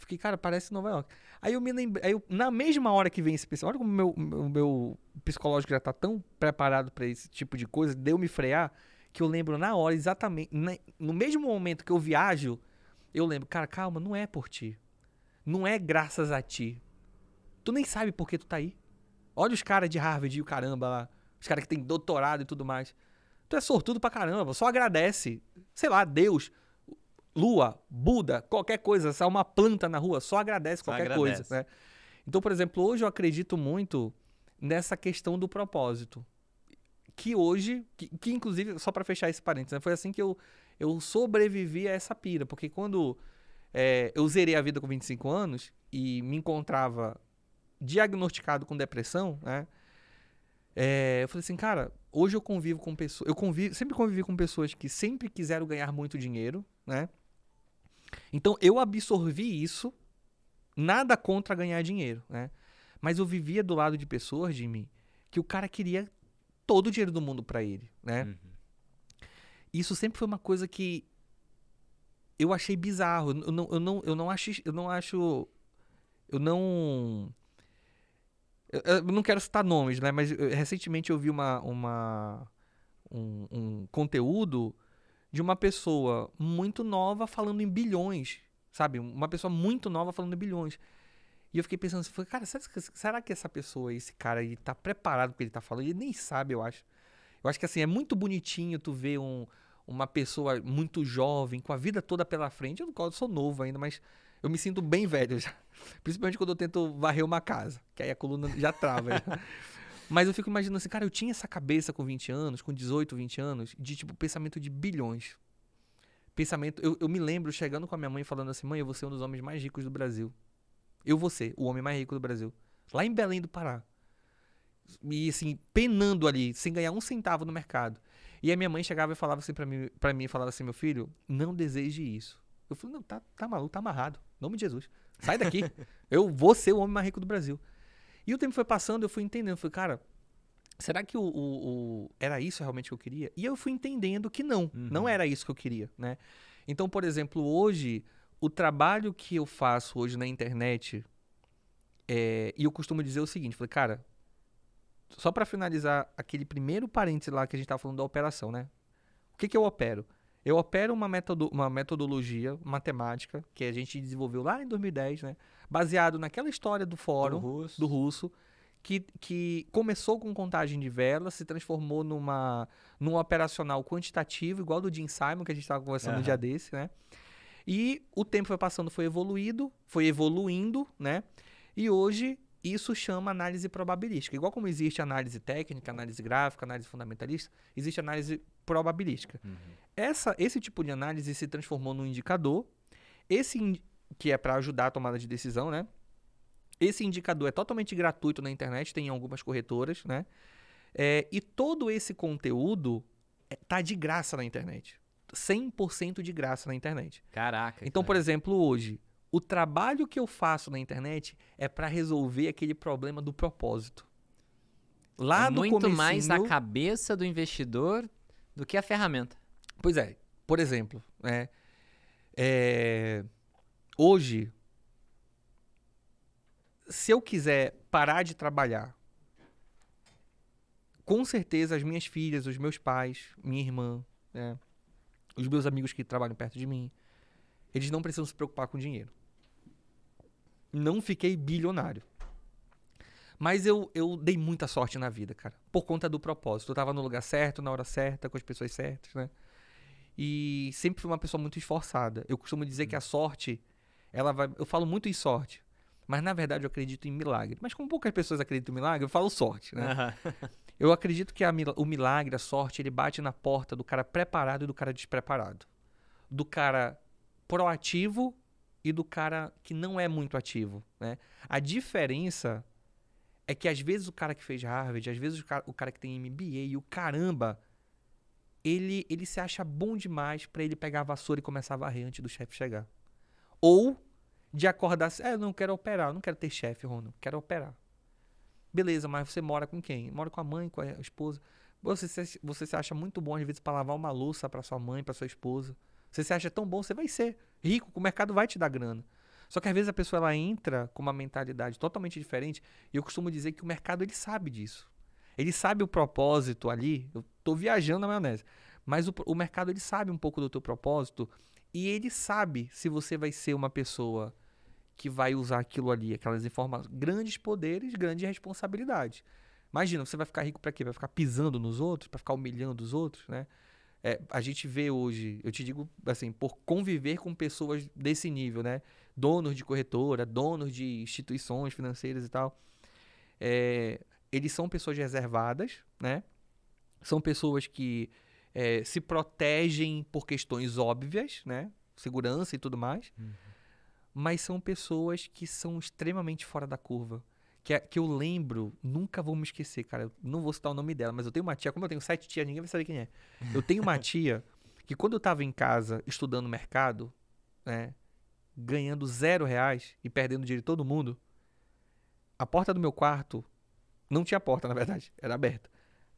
Fiquei, cara, parece Nova York. Aí eu me lembrei, aí na mesma hora que vem esse pensamento, olha como o meu, meu, meu psicológico já tá tão preparado para esse tipo de coisa, deu me frear, que eu lembro na hora, exatamente, no mesmo momento que eu viajo, eu lembro, cara, calma, não é por ti não é graças a ti. Tu nem sabe por que tu tá aí. Olha os caras de Harvard e o caramba lá. Os caras que tem doutorado e tudo mais. Tu é sortudo pra caramba. Só agradece. Sei lá, Deus, Lua, Buda, qualquer coisa. É uma planta na rua, só agradece só qualquer agradece. coisa. Né? Então, por exemplo, hoje eu acredito muito nessa questão do propósito. Que hoje, que, que inclusive, só para fechar esse parênteses, né? foi assim que eu, eu sobrevivi a essa pira. Porque quando é, eu zerei a vida com 25 anos e me encontrava diagnosticado com depressão, né? É, eu falei assim, cara, hoje eu convivo com pessoas. Eu convivo, sempre convivi com pessoas que sempre quiseram ganhar muito dinheiro, né? Então eu absorvi isso, nada contra ganhar dinheiro, né? Mas eu vivia do lado de pessoas, Jimmy, que o cara queria todo o dinheiro do mundo para ele, né? Uhum. Isso sempre foi uma coisa que eu achei bizarro. Eu não, eu não, eu não acho, eu não acho, eu não eu não quero citar nomes, né? Mas eu, recentemente eu vi uma, uma um, um, conteúdo de uma pessoa muito nova falando em bilhões, sabe? Uma pessoa muito nova falando em bilhões. E eu fiquei pensando assim, cara, será que essa pessoa, esse cara aí, tá preparado que ele tá falando? Ele nem sabe, eu acho. Eu acho que assim, é muito bonitinho tu ver um, uma pessoa muito jovem, com a vida toda pela frente. Eu, eu sou novo ainda, mas eu me sinto bem velho já. Principalmente quando eu tento varrer uma casa, que aí a coluna já trava. Mas eu fico imaginando assim, cara, eu tinha essa cabeça com 20 anos, com 18, 20 anos, de tipo pensamento de bilhões. Pensamento. Eu, eu me lembro chegando com a minha mãe falando assim: mãe, eu vou ser um dos homens mais ricos do Brasil. Eu vou ser o homem mais rico do Brasil. Lá em Belém do Pará. E assim, penando ali, sem ganhar um centavo no mercado. E a minha mãe chegava e falava assim para mim, para mim, falava assim: meu filho, não deseje isso. Eu falei: não, tá, tá maluco, tá amarrado. Em nome de Jesus. Sai daqui. eu vou ser o homem mais rico do Brasil. E o tempo foi passando, eu fui entendendo. Falei, cara, será que o, o, o, era isso realmente que eu queria? E eu fui entendendo que não, uhum. não era isso que eu queria, né? Então, por exemplo, hoje, o trabalho que eu faço hoje na internet, é, e eu costumo dizer o seguinte, falei, cara, só para finalizar aquele primeiro parênteses lá que a gente estava falando da operação, né? O que, que eu opero? Eu opero uma, metodo, uma metodologia matemática que a gente desenvolveu lá em 2010, né? Baseado naquela história do fórum do russo, do russo que, que começou com contagem de velas, se transformou numa, num operacional quantitativo, igual do Jim Simon, que a gente estava conversando uhum. no dia desse, né? E o tempo foi passando, foi evoluído, foi evoluindo, né? E hoje isso chama análise probabilística. Igual como existe análise técnica, análise gráfica, análise fundamentalista, existe análise probabilística. Uhum. Essa, esse tipo de análise se transformou num indicador, esse que é para ajudar a tomada de decisão, né? Esse indicador é totalmente gratuito na internet, tem em algumas corretoras, né? É, e todo esse conteúdo é, tá de graça na internet. 100% de graça na internet. Caraca. Então, cara. por exemplo, hoje, o trabalho que eu faço na internet é para resolver aquele problema do propósito. Lá é muito comecinho, mais a cabeça do investidor do que a ferramenta. Pois é. Por exemplo, né, é, hoje, se eu quiser parar de trabalhar, com certeza as minhas filhas, os meus pais, minha irmã, né, os meus amigos que trabalham perto de mim, eles não precisam se preocupar com dinheiro. Não fiquei bilionário. Mas eu, eu dei muita sorte na vida, cara. Por conta do propósito. Eu tava no lugar certo, na hora certa, com as pessoas certas, né? E sempre fui uma pessoa muito esforçada. Eu costumo dizer que a sorte, ela vai. Eu falo muito em sorte. Mas na verdade eu acredito em milagre. Mas como poucas pessoas acreditam em milagre, eu falo sorte, né? Uhum. eu acredito que a, o milagre, a sorte, ele bate na porta do cara preparado e do cara despreparado. Do cara proativo e do cara que não é muito ativo, né? A diferença é que às vezes o cara que fez Harvard, às vezes o cara, o cara que tem MBA e o caramba, ele, ele se acha bom demais para ele pegar a vassoura e começar a varrer antes do chefe chegar. Ou de acordar, é, eu não quero operar, não quero ter chefe, Rono, quero operar. Beleza, mas você mora com quem? Mora com a mãe, com a esposa. Você se, você se acha muito bom às vezes para lavar uma louça para sua mãe, para sua esposa. Você se acha tão bom, você vai ser rico, o mercado vai te dar grana. Só que às vezes a pessoa ela entra com uma mentalidade totalmente diferente e eu costumo dizer que o mercado ele sabe disso. Ele sabe o propósito ali. Eu estou viajando na maionese. Mas o, o mercado ele sabe um pouco do teu propósito e ele sabe se você vai ser uma pessoa que vai usar aquilo ali, aquelas informações, grandes poderes, grandes responsabilidades. Imagina, você vai ficar rico para quê? Vai ficar pisando nos outros, para ficar humilhando os outros, né? É, a gente vê hoje, eu te digo assim, por conviver com pessoas desse nível, né? Donos de corretora, donos de instituições financeiras e tal. É, eles são pessoas reservadas, né? São pessoas que é, se protegem por questões óbvias, né? Segurança e tudo mais. Uhum. Mas são pessoas que são extremamente fora da curva. que, é, que eu lembro, nunca vou me esquecer, cara. Eu não vou citar o nome dela, mas eu tenho uma tia, como eu tenho sete tias, ninguém vai saber quem é. Eu tenho uma tia que quando eu tava em casa estudando mercado, né, ganhando zero reais e perdendo dinheiro de todo mundo, a porta do meu quarto não tinha porta, na verdade, era aberta.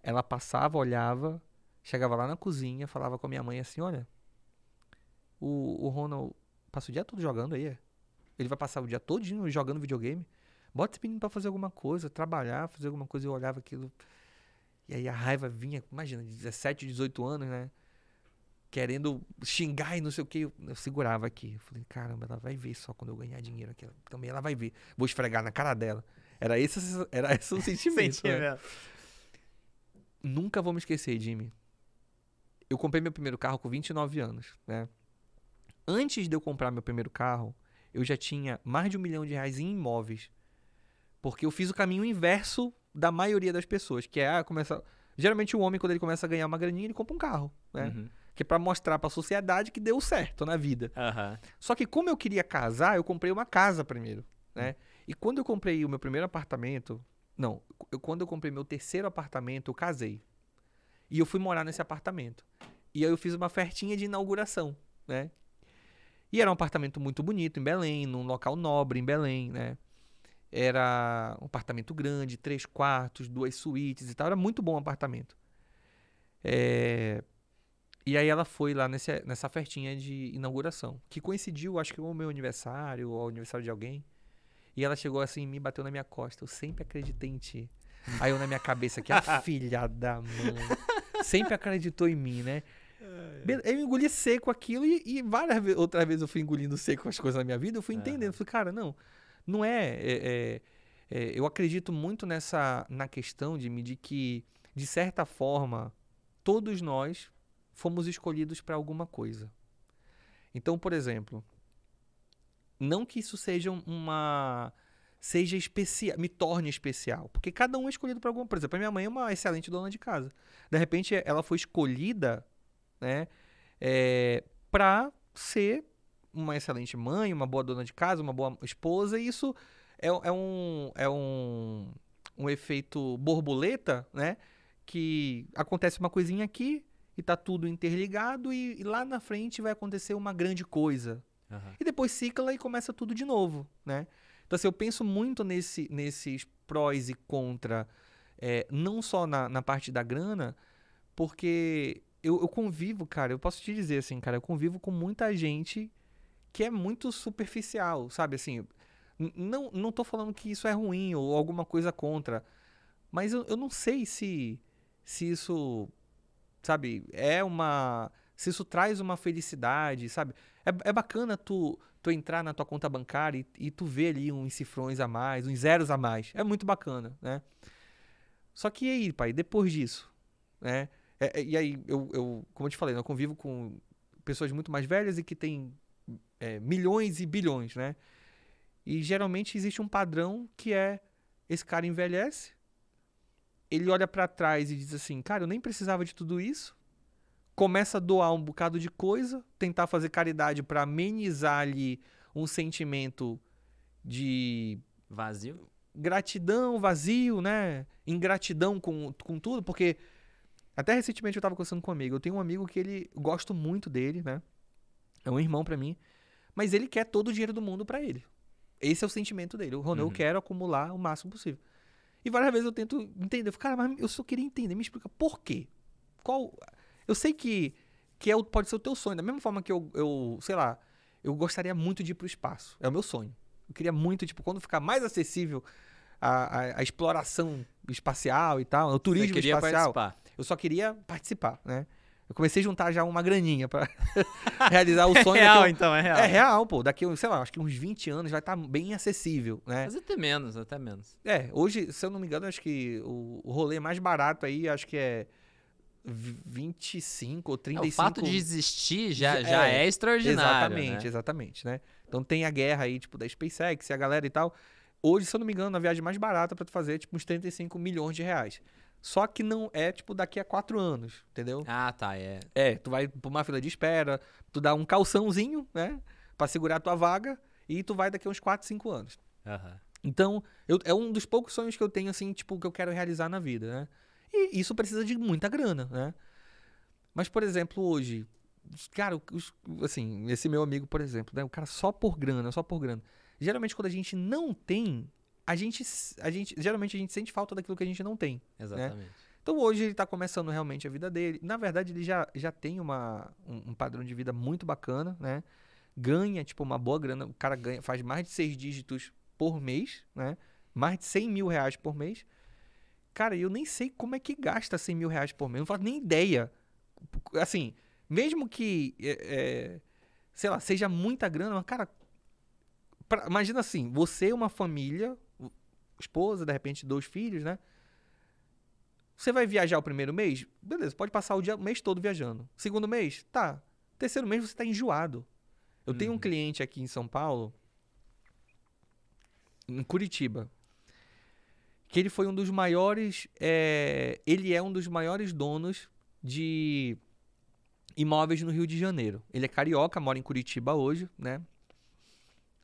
Ela passava, olhava, chegava lá na cozinha, falava com a minha mãe assim: Olha, o, o Ronald passa o dia todo jogando aí, é? Ele vai passar o dia todo jogando videogame. Bota esse menino pra fazer alguma coisa, trabalhar, fazer alguma coisa. Eu olhava aquilo. E aí a raiva vinha, imagina, de 17, 18 anos, né? Querendo xingar e não sei o que. Eu, eu segurava aqui. Eu falei, caramba, ela vai ver só quando eu ganhar dinheiro aqui. Também ela vai ver. Vou esfregar na cara dela. Era esse, era esse o sentimento. né? Nunca vou me esquecer, Jimmy. Eu comprei meu primeiro carro com 29 anos, né? Antes de eu comprar meu primeiro carro, eu já tinha mais de um milhão de reais em imóveis. Porque eu fiz o caminho inverso da maioria das pessoas, que é ah, começa. Geralmente o homem, quando ele começa a ganhar uma graninha, ele compra um carro, né? Uhum. Que é pra mostrar pra sociedade que deu certo na vida. Uhum. Só que como eu queria casar, eu comprei uma casa primeiro, né? E quando eu comprei o meu primeiro apartamento. Não, eu, quando eu comprei meu terceiro apartamento, eu casei. E eu fui morar nesse apartamento. E aí eu fiz uma fertinha de inauguração, né? E era um apartamento muito bonito em Belém, num local nobre em Belém, né? Era um apartamento grande, três quartos, duas suítes e tal. Era muito bom o apartamento. É... E aí ela foi lá nesse, nessa festinha de inauguração, que coincidiu, acho que com o meu aniversário ou o aniversário de alguém. E ela chegou assim, me bateu na minha costa. Eu sempre acreditei em ti. Aí eu na minha cabeça aqui, a filha da mãe. Sempre acreditou em mim, né? Eu engoli seco aquilo e, e várias vezes, outras vezes eu fui engolindo seco as coisas na minha vida. Eu fui entendendo. Eu falei, cara, não, não é, é, é, é, Eu acredito muito nessa na questão de de que, de certa forma, todos nós fomos escolhidos para alguma coisa. Então, por exemplo, não que isso seja uma seja especial, me torne especial, porque cada um é escolhido para alguma, por exemplo, a minha mãe é uma excelente dona de casa. De repente ela foi escolhida, né, é, para ser uma excelente mãe, uma boa dona de casa, uma boa esposa, e isso é, é um é um, um efeito borboleta, né, que acontece uma coisinha aqui e tá tudo interligado e, e lá na frente vai acontecer uma grande coisa, Uhum. E depois cicla e começa tudo de novo, né? Então, assim, eu penso muito nesse, nesses prós e contra, é, não só na, na parte da grana, porque eu, eu, convivo, cara, eu posso te dizer assim, cara, eu convivo com muita gente que é muito superficial, sabe? Assim, não, não tô falando que isso é ruim ou alguma coisa contra, mas eu, eu não sei se, se isso, sabe, é uma se isso traz uma felicidade, sabe? É, é bacana tu, tu entrar na tua conta bancária e, e tu ver ali uns cifrões a mais, uns zeros a mais. É muito bacana, né? Só que e aí, pai, depois disso, né? É, é, e aí, eu, eu, como eu te falei, eu convivo com pessoas muito mais velhas e que têm é, milhões e bilhões, né? E geralmente existe um padrão que é esse cara envelhece, ele olha para trás e diz assim, cara, eu nem precisava de tudo isso, começa a doar um bocado de coisa, tentar fazer caridade para amenizar ali um sentimento de vazio, gratidão, vazio, né? Ingratidão com, com tudo, porque até recentemente eu tava conversando com um amigo, eu tenho um amigo que ele gosto muito dele, né? É um irmão para mim, mas ele quer todo o dinheiro do mundo para ele. Esse é o sentimento dele. O Ronaldo uhum. quer acumular o máximo possível. E várias vezes eu tento entender, eu falo, cara, mas eu só queria entender, me explica por quê? Qual eu sei que, que é, pode ser o teu sonho. Da mesma forma que eu, eu, sei lá, eu gostaria muito de ir pro espaço. É o meu sonho. Eu queria muito, tipo, quando ficar mais acessível a, a, a exploração espacial e tal, o turismo espacial. Participar. Eu só queria participar, né? Eu comecei a juntar já uma graninha para realizar o sonho. É real, então, é real. É real, pô. Daqui, sei lá, acho que uns 20 anos vai estar tá bem acessível, né? Mas até menos, até menos. É, hoje, se eu não me engano, acho que o, o rolê mais barato aí, acho que é 25 ou 35. É, o fato de existir já, é, já é, extraordinário. Exatamente, né? exatamente, né? Então tem a guerra aí, tipo, da SpaceX e a galera e tal. Hoje, se eu não me engano, a viagem mais barata para tu fazer é tipo uns 35 milhões de reais. Só que não é, tipo, daqui a quatro anos, entendeu? Ah, tá, é. É, tu vai pra uma fila de espera, tu dá um calçãozinho, né? Pra segurar a tua vaga e tu vai daqui a uns 4, 5 anos. Uhum. Então, eu, é um dos poucos sonhos que eu tenho, assim, tipo, que eu quero realizar na vida, né? E isso precisa de muita grana, né? Mas, por exemplo, hoje, cara, os, assim, esse meu amigo, por exemplo, né? O cara só por grana, só por grana. Geralmente, quando a gente não tem, a gente, a gente geralmente a gente sente falta daquilo que a gente não tem. Né? Exatamente. Né? Então hoje ele está começando realmente a vida dele. Na verdade, ele já, já tem uma, um, um, padrão de vida muito bacana, né? Ganha, tipo, uma boa grana. O cara ganha, faz mais de seis dígitos por mês, né? Mais de 100 mil reais por mês. Cara, eu nem sei como é que gasta 100 mil reais por mês. Não faço nem ideia. Assim, mesmo que, é, é, sei lá, seja muita grana, mas, cara, pra, imagina assim, você uma família, esposa, de repente dois filhos, né? Você vai viajar o primeiro mês? Beleza, pode passar o, dia, o mês todo viajando. Segundo mês? Tá. Terceiro mês você está enjoado. Eu uhum. tenho um uhum. cliente aqui em São Paulo, em Curitiba, que ele foi um dos maiores. É, ele é um dos maiores donos de imóveis no Rio de Janeiro. Ele é carioca, mora em Curitiba hoje, né?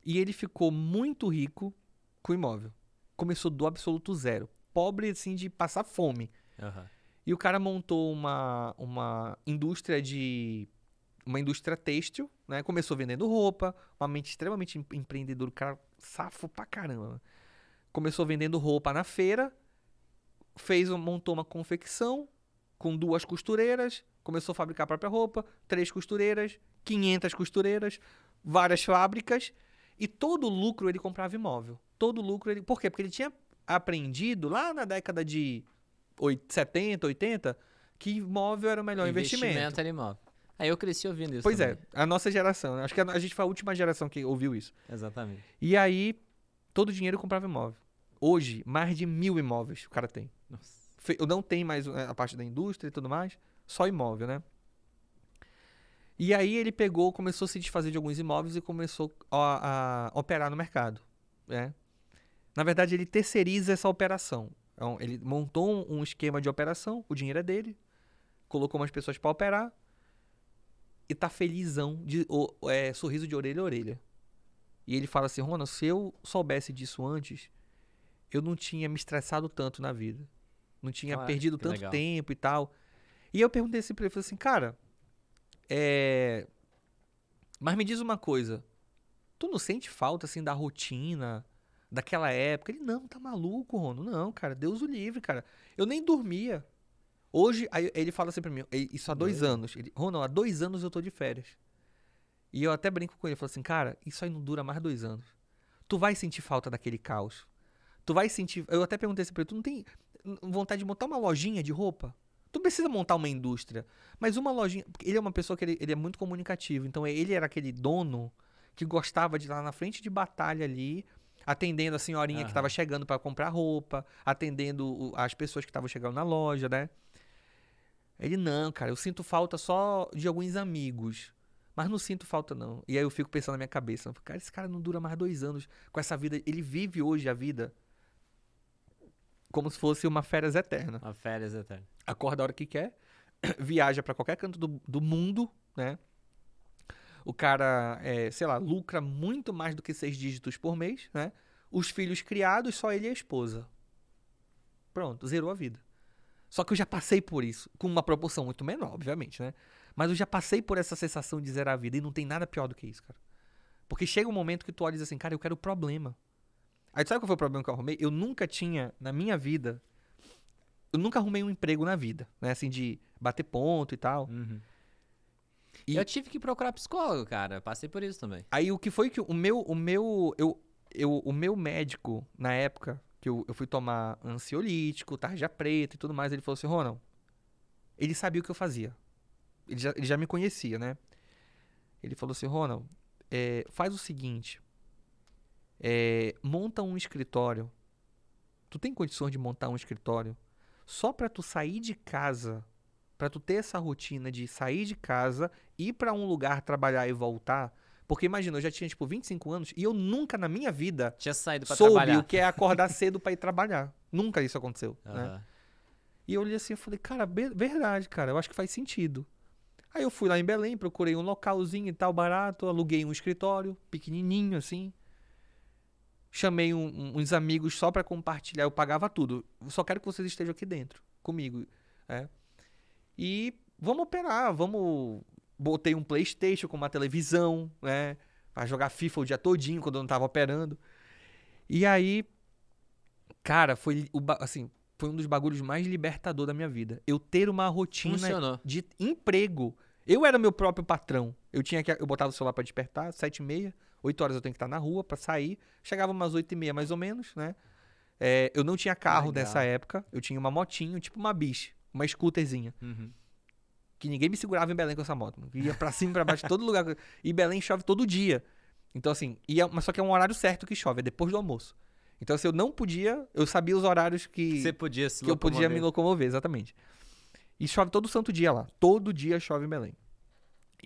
E ele ficou muito rico com imóvel. Começou do absoluto zero. Pobre, assim, de passar fome. Uhum. E o cara montou uma, uma indústria de. Uma indústria têxtil, né? Começou vendendo roupa, uma mente extremamente empreendedor, o cara safo pra caramba começou vendendo roupa na feira, fez montou uma confecção com duas costureiras, começou a fabricar a própria roupa, três costureiras, 500 costureiras, várias fábricas e todo o lucro ele comprava imóvel. Todo o lucro ele, por quê? Porque ele tinha aprendido lá na década de 70, 80 que imóvel era o melhor investimento. Investimento era imóvel. Aí eu cresci ouvindo isso. Pois é, também. é, a nossa geração. Né? Acho que a gente foi a última geração que ouviu isso. Exatamente. E aí, todo o dinheiro comprava imóvel. Hoje, mais de mil imóveis o cara tem. Nossa. Eu não tenho mais é, a parte da indústria e tudo mais, só imóvel, né? E aí ele pegou, começou a se desfazer de alguns imóveis e começou a, a operar no mercado, né? Na verdade, ele terceiriza essa operação. Então, ele montou um esquema de operação, o dinheiro é dele, colocou umas pessoas para operar e tá felizão, de, é, sorriso de orelha a orelha. E ele fala assim, Rona, se eu soubesse disso antes, eu não tinha me estressado tanto na vida. Não tinha ah, perdido tanto legal. tempo e tal. E eu perguntei assim pra ele, falei assim, cara, é... Mas me diz uma coisa, tu não sente falta, assim, da rotina, daquela época? Ele, não, tá maluco, Rono. Não, cara, Deus o livre, cara. Eu nem dormia. Hoje, aí ele fala assim pra mim, isso há dois anos. Ele, há dois anos eu tô de férias. E eu até brinco com ele, falo assim, cara, isso aí não dura mais dois anos. Tu vai sentir falta daquele caos. Tu vai sentir. Eu até perguntei assim pra ele: tu não tem vontade de montar uma lojinha de roupa? Tu precisa montar uma indústria. Mas uma lojinha. Ele é uma pessoa que ele, ele é muito comunicativo. Então ele era aquele dono que gostava de ir lá na frente de batalha ali, atendendo a senhorinha uhum. que estava chegando para comprar roupa, atendendo as pessoas que estavam chegando na loja, né? Ele, não, cara, eu sinto falta só de alguns amigos. Mas não sinto falta, não. E aí eu fico pensando na minha cabeça, cara, esse cara não dura mais dois anos com essa vida. Ele vive hoje a vida como se fosse uma férias eterna. Uma férias eterna. Acorda a hora que quer, viaja para qualquer canto do, do mundo, né? O cara, é, sei lá, lucra muito mais do que seis dígitos por mês, né? Os filhos criados, só ele e a esposa. Pronto, zerou a vida. Só que eu já passei por isso, com uma proporção muito menor, obviamente, né? Mas eu já passei por essa sensação de zerar a vida e não tem nada pior do que isso, cara. Porque chega um momento que tu olha e diz assim, cara, eu quero problema. Aí sabe qual foi o problema que eu arrumei? Eu nunca tinha, na minha vida, eu nunca arrumei um emprego na vida, né? Assim, de bater ponto e tal. Uhum. E eu tive que procurar psicólogo, cara. Passei por isso também. Aí o que foi que o meu, o meu, eu, eu, o meu médico, na época, que eu, eu fui tomar ansiolítico, tarja preta e tudo mais, ele falou assim, Ronald, ele sabia o que eu fazia. Ele já, ele já me conhecia, né? Ele falou assim, Ronald, é, faz o seguinte, é, monta um escritório. Tu tem condições de montar um escritório só para tu sair de casa, para tu ter essa rotina de sair de casa, ir para um lugar trabalhar e voltar. Porque imagina, eu já tinha tipo 25 anos e eu nunca na minha vida tinha saído para soube trabalhar. o que é acordar cedo para ir trabalhar. Nunca isso aconteceu, uhum. né? E eu olhei assim e falei, cara, verdade, cara, eu acho que faz sentido. Aí eu fui lá em Belém, procurei um localzinho e tal barato, aluguei um escritório pequenininho assim. chamei um, uns amigos só para compartilhar, eu pagava tudo. só quero que vocês estejam aqui dentro, comigo. É. E vamos operar, vamos. Botei um PlayStation com uma televisão, né? Pra jogar FIFA o dia todinho quando eu não tava operando. E aí, cara, foi o, assim, foi um dos bagulhos mais libertador da minha vida. Eu ter uma rotina Funcionou. de emprego. Eu era meu próprio patrão. Eu tinha que eu botava o celular para despertar, sete e meia, oito horas eu tenho que estar na rua para sair. Chegava umas oito e meia mais ou menos, né? É, eu não tinha carro Legal. nessa época. Eu tinha uma motinho, tipo uma biche, uma scooterzinha. Uhum. Que ninguém me segurava em Belém com essa moto. Mano. Ia pra cima, pra baixo, todo lugar. E Belém chove todo dia. Então, assim, ia, mas só que é um horário certo que chove, é depois do almoço. Então, se assim, eu não podia, eu sabia os horários que, Você podia se que eu podia me locomover, exatamente. E chove todo santo dia lá. Todo dia chove em Belém.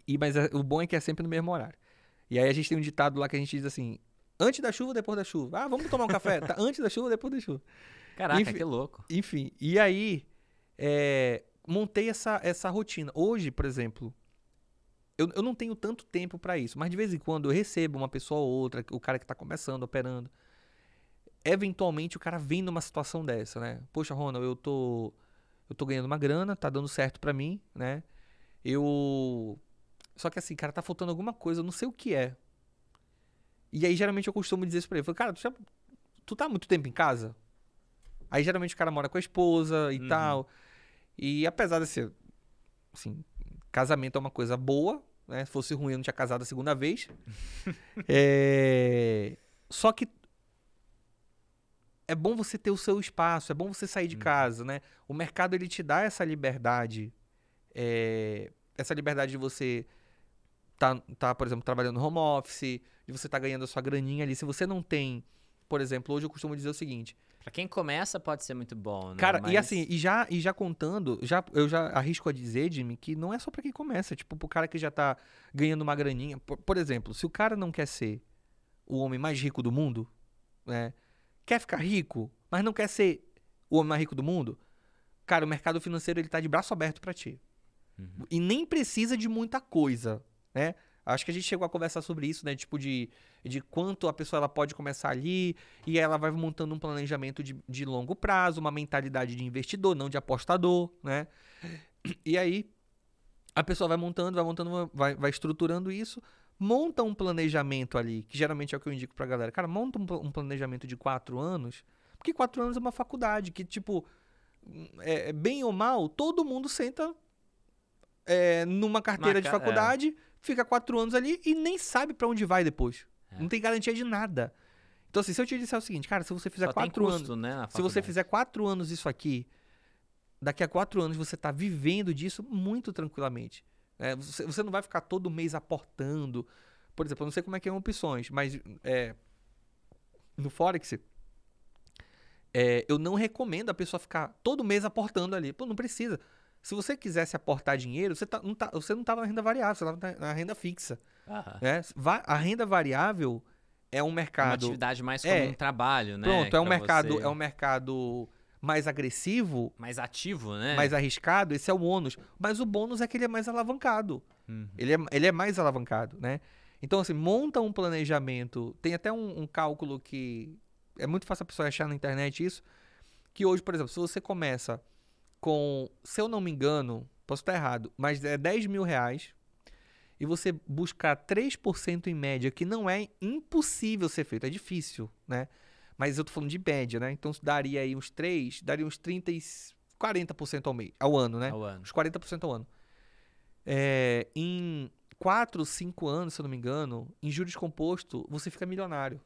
E, mas é, o bom é que é sempre no mesmo horário. E aí a gente tem um ditado lá que a gente diz assim: antes da chuva, depois da chuva. Ah, vamos tomar um café? tá, antes da chuva, depois da chuva. Caraca, enfim, que louco. Enfim, e aí é, montei essa, essa rotina. Hoje, por exemplo, eu, eu não tenho tanto tempo para isso, mas de vez em quando eu recebo uma pessoa ou outra, o cara que tá começando, operando. Eventualmente o cara vem numa situação dessa, né? Poxa, Ronald, eu tô eu tô ganhando uma grana, tá dando certo para mim, né? Eu só que assim, cara, tá faltando alguma coisa, eu não sei o que é. E aí geralmente eu costumo dizer isso pra ele, eu falo, cara, tu, já, tu tá muito tempo em casa? Aí geralmente o cara mora com a esposa e uhum. tal. E apesar de ser assim, casamento é uma coisa boa, né? Se fosse ruim, eu não tinha casado a segunda vez. é... Só que é bom você ter o seu espaço, é bom você sair de uhum. casa, né? O mercado ele te dá essa liberdade, é... essa liberdade de você tá, tá, por exemplo, trabalhando no home office, de você tá ganhando a sua graninha ali. Se você não tem, por exemplo, hoje eu costumo dizer o seguinte: Pra quem começa pode ser muito bom, né? Cara, Mas... e assim, e já, e já contando, já, eu já arrisco a dizer, Jimmy, que não é só pra quem começa. Tipo, pro cara que já tá ganhando uma graninha. Por, por exemplo, se o cara não quer ser o homem mais rico do mundo, né? Quer ficar rico, mas não quer ser o homem mais rico do mundo, cara, o mercado financeiro ele tá de braço aberto para ti. Uhum. E nem precisa de muita coisa, né? Acho que a gente chegou a conversar sobre isso, né? Tipo, de, de quanto a pessoa ela pode começar ali e ela vai montando um planejamento de, de longo prazo, uma mentalidade de investidor, não de apostador, né? E aí, a pessoa vai montando, vai montando, vai, vai estruturando isso, monta um planejamento ali, que geralmente é o que eu indico pra galera. Cara, monta um, um planejamento de quatro anos, porque quatro anos é uma faculdade que, tipo, é, é bem ou mal, todo mundo senta é, numa carteira Marca, de faculdade. É fica quatro anos ali e nem sabe para onde vai depois. É. Não tem garantia de nada. Então, assim, se eu te disser o seguinte, cara, se você fizer Só quatro custo, anos. Né, se você fizer quatro anos isso aqui, daqui a quatro anos você tá vivendo disso muito tranquilamente. É, você, você, não vai ficar todo mês aportando. Por exemplo, eu não sei como é que é opções, mas é, no Forex. É, eu não recomendo a pessoa ficar todo mês aportando ali. Pô, não precisa. Se você quisesse aportar dinheiro, você, tá, não, tá, você não estava na renda variável, você estava na renda fixa. Né? A renda variável é um mercado. Uma atividade mais como é, um trabalho, né? Pronto, é um mercado, você... é um mercado mais agressivo. Mais ativo, né? Mais arriscado, esse é o ônus. Mas o bônus é que ele é mais alavancado. Uhum. Ele, é, ele é mais alavancado, né? Então, assim, monta um planejamento. Tem até um, um cálculo que é muito fácil a pessoa achar na internet isso. Que hoje, por exemplo, se você começa com, se eu não me engano, posso estar errado, mas é 10 mil reais e você buscar 3% em média, que não é impossível ser feito, é difícil, né? Mas eu tô falando de média, né? Então daria aí uns 3, daria uns 30 e 40% ao mês, ao ano, né? Ao ano. Uns 40% ao ano. É, em 4, 5 anos, se eu não me engano, em juros composto, você fica milionário.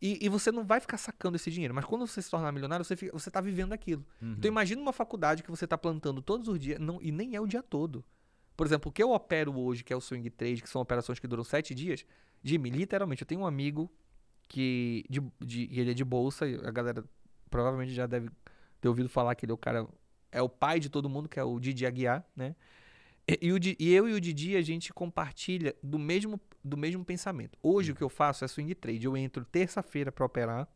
E, e, você não vai ficar sacando esse dinheiro. Mas quando você se tornar milionário, você, fica, você tá vivendo aquilo. Uhum. Então imagina uma faculdade que você tá plantando todos os dias, não, e nem é o dia todo. Por exemplo, o que eu opero hoje, que é o swing trade, que são operações que duram sete dias, Jimmy, literalmente, eu tenho um amigo que de, de, ele é de bolsa, e a galera provavelmente já deve ter ouvido falar que ele é o cara, é o pai de todo mundo, que é o Didi Aguiar, né? E, e, o, e eu e o Didi, a gente compartilha do mesmo do mesmo pensamento. Hoje o que eu faço é swing trade. Eu entro terça-feira para operar,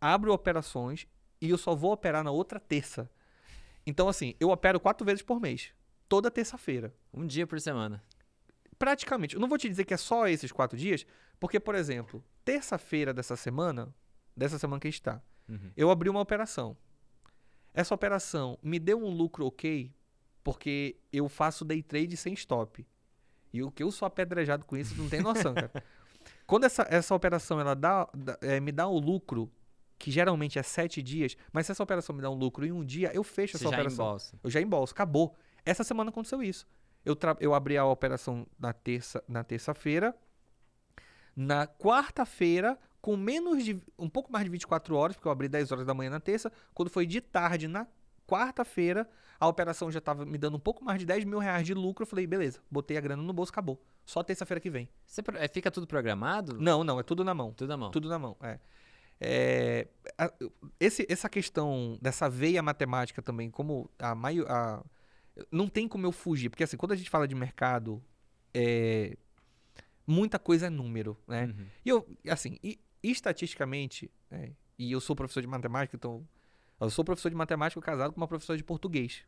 abro operações e eu só vou operar na outra terça. Então, assim, eu opero quatro vezes por mês. Toda terça-feira. Um dia por semana. Praticamente. Eu não vou te dizer que é só esses quatro dias, porque, por exemplo, terça-feira dessa semana, dessa semana que está, Uhum. eu abri uma operação. Essa operação me deu um lucro ok, porque eu faço day trade sem stop. E o que eu sou apedrejado com isso, não tem noção, cara. Quando essa, essa operação ela dá, é, me dá o lucro, que geralmente é sete dias, mas se essa operação me dá um lucro em um dia, eu fecho Você essa já operação. embolsa. Eu já embolso, acabou. Essa semana aconteceu isso. Eu, eu abri a operação na terça na terça-feira. Na quarta-feira, com menos de. um pouco mais de 24 horas, porque eu abri 10 horas da manhã na terça. Quando foi de tarde, na quarta-feira, a operação já estava me dando um pouco mais de 10 mil reais de lucro. Eu falei, beleza, botei a grana no bolso, acabou. Só terça-feira que vem. Você é, fica tudo programado? Não, não, é tudo na mão. Tudo na mão. Tudo na mão, é. É, a- esse, essa questão dessa veia matemática também, como a maior. a- não tem como eu fugir, porque assim, quando a gente fala de mercado, é, muita coisa é número, né? Uhum. E eu, assim, e, estatisticamente, né, e eu sou professor de matemática, então. Eu sou professor de matemática casado com uma professora de português.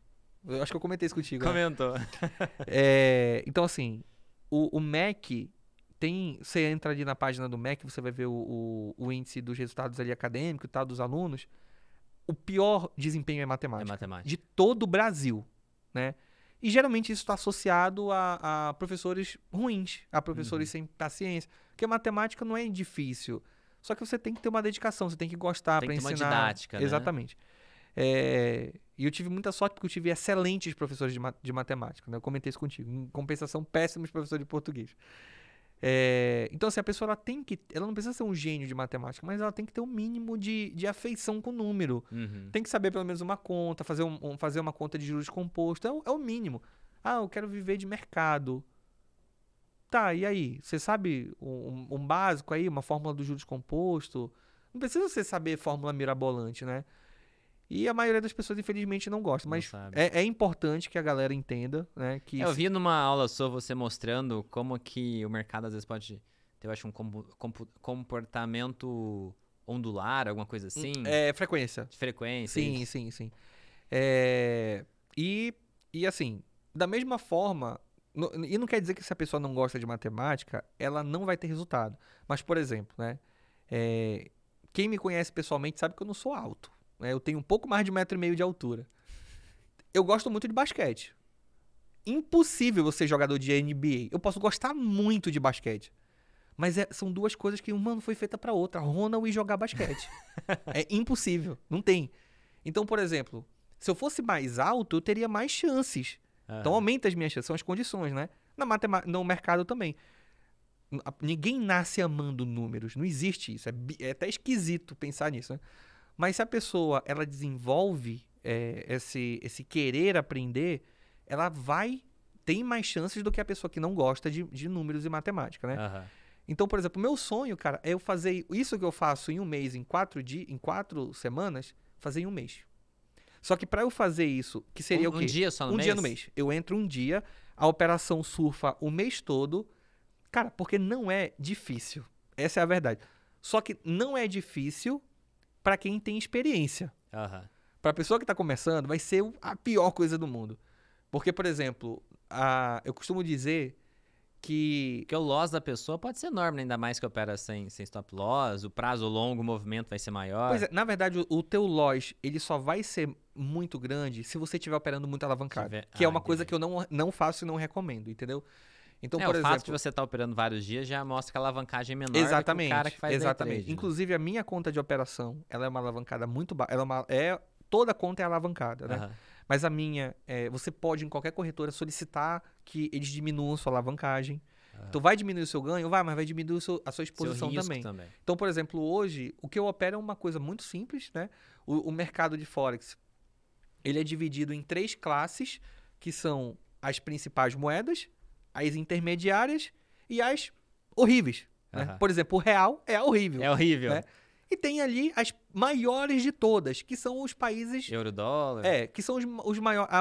Eu acho que eu comentei isso contigo. né? Comentou. É, então, assim, o, o MEC tem. Você entra ali na página do MEC, você vai ver o, o, o índice dos resultados ali acadêmicos e tal, dos alunos. O pior desempenho é É matemática. matemática. De todo o Brasil, né? E geralmente isso está associado a, a professores ruins, a professores sem paciência. Porque matemática não é difícil. Só que você tem que ter uma dedicação, você tem que gostar Tem para que ter uma ensinar. didática, né? Exatamente. É, e eu tive muita sorte porque eu tive excelentes professores de, ma- de matemática. Né? Eu comentei isso contigo. Em compensação, péssimos professores de português. É, então, assim, a pessoa ela tem que. Ela não precisa ser um gênio de matemática, mas ela tem que ter um mínimo de, de afeição com o número. Uhum. Tem que saber pelo menos uma conta, fazer, um, um- fazer uma conta de juros composto. É o, é o mínimo. Ah, eu quero viver de mercado. Tá, e aí? Você sabe um, um básico aí, uma fórmula do juros composto? Não precisa você saber fórmula mirabolante, né? E a maioria das pessoas, infelizmente, não gosta. Não Mas sabe. é, é importante que a galera entenda, né? Que Eu vi numa aula sua você mostrando como que o mercado às vezes pode ter, eu acho, um compo- compo- comportamento ondular, alguma coisa assim, é frequência. de frequência. Sim, isso. sim, sim. É, e, e assim, da mesma forma, no- e não quer dizer que se a pessoa não gosta de matemática, ela não vai ter resultado. Mas, por exemplo, né? é, quem me conhece pessoalmente sabe que eu não sou alto. Né, Eu tenho um pouco mais de um metro e meio de altura. Eu gosto muito de basquete. Impossível você ser jogador de NBA. Eu posso gostar muito de basquete. Mas é- são duas coisas que uma não foi feita pra outra. Ronald e jogar basquete. é impossível. Não tem. Então, por exemplo, se eu fosse mais alto, eu teria mais chances. Então Aham. aumenta as minhas chances, são as condições, né? Na matema- no mercado também. Ninguém nasce amando números, não existe isso. É, é até esquisito pensar nisso, né? Mas se a pessoa ela desenvolve é, esse, esse querer aprender, ela vai tem mais chances do que a pessoa que não gosta de, de números e matemática, né? Aham. Então, por exemplo, meu sonho, cara, é eu fazer isso que eu faço em um mês, em quatro dias, em quatro semanas, fazer em um mês. Só que pra eu fazer isso, que seria um, o quê? um dia só no um mês? dia no mês. Eu entro um dia, a operação surfa o mês todo. Cara, porque não é difícil. Essa é a verdade. Só que não é difícil pra quem tem experiência. Aham. Pra pessoa que tá começando, vai ser a pior coisa do mundo. Porque, por exemplo, a, eu costumo dizer que Porque o loss da pessoa pode ser enorme, né? ainda mais que opera sem, sem stop loss, o prazo longo, o movimento vai ser maior. Pois é, na verdade, o, o teu loss, ele só vai ser muito grande se você estiver operando muito alavancado. Tiver- Que é Ah, uma coisa entendi. que eu não, não faço e não recomendo, entendeu? Então, é, por o exemplo... fato de você estar operando vários dias já mostra que a alavancagem é menor exatamente, do que o cara que faz exatamente. trade, né? Inclusive, a minha conta de operação, ela é uma alavancada muito baixa. Ela é uma... É, toda conta é alavancada, né? Aham. Mas a minha, é, você pode em qualquer corretora solicitar que eles diminuam sua alavancagem. Então vai diminuir o seu ganho? Vai, mas vai diminuir seu- a sua exposição também. também. Então, por exemplo, hoje, o que eu opero é uma coisa muito simples, né? O, o mercado de Forex, ele é dividido em três classes, que são as principais moedas, as intermediárias e as horríveis. né? Aham. Por exemplo, o real é horrível. É horrível. né? E tem ali as maiores de todas, que são os países... Euro dólar. É, que são os, os maiores...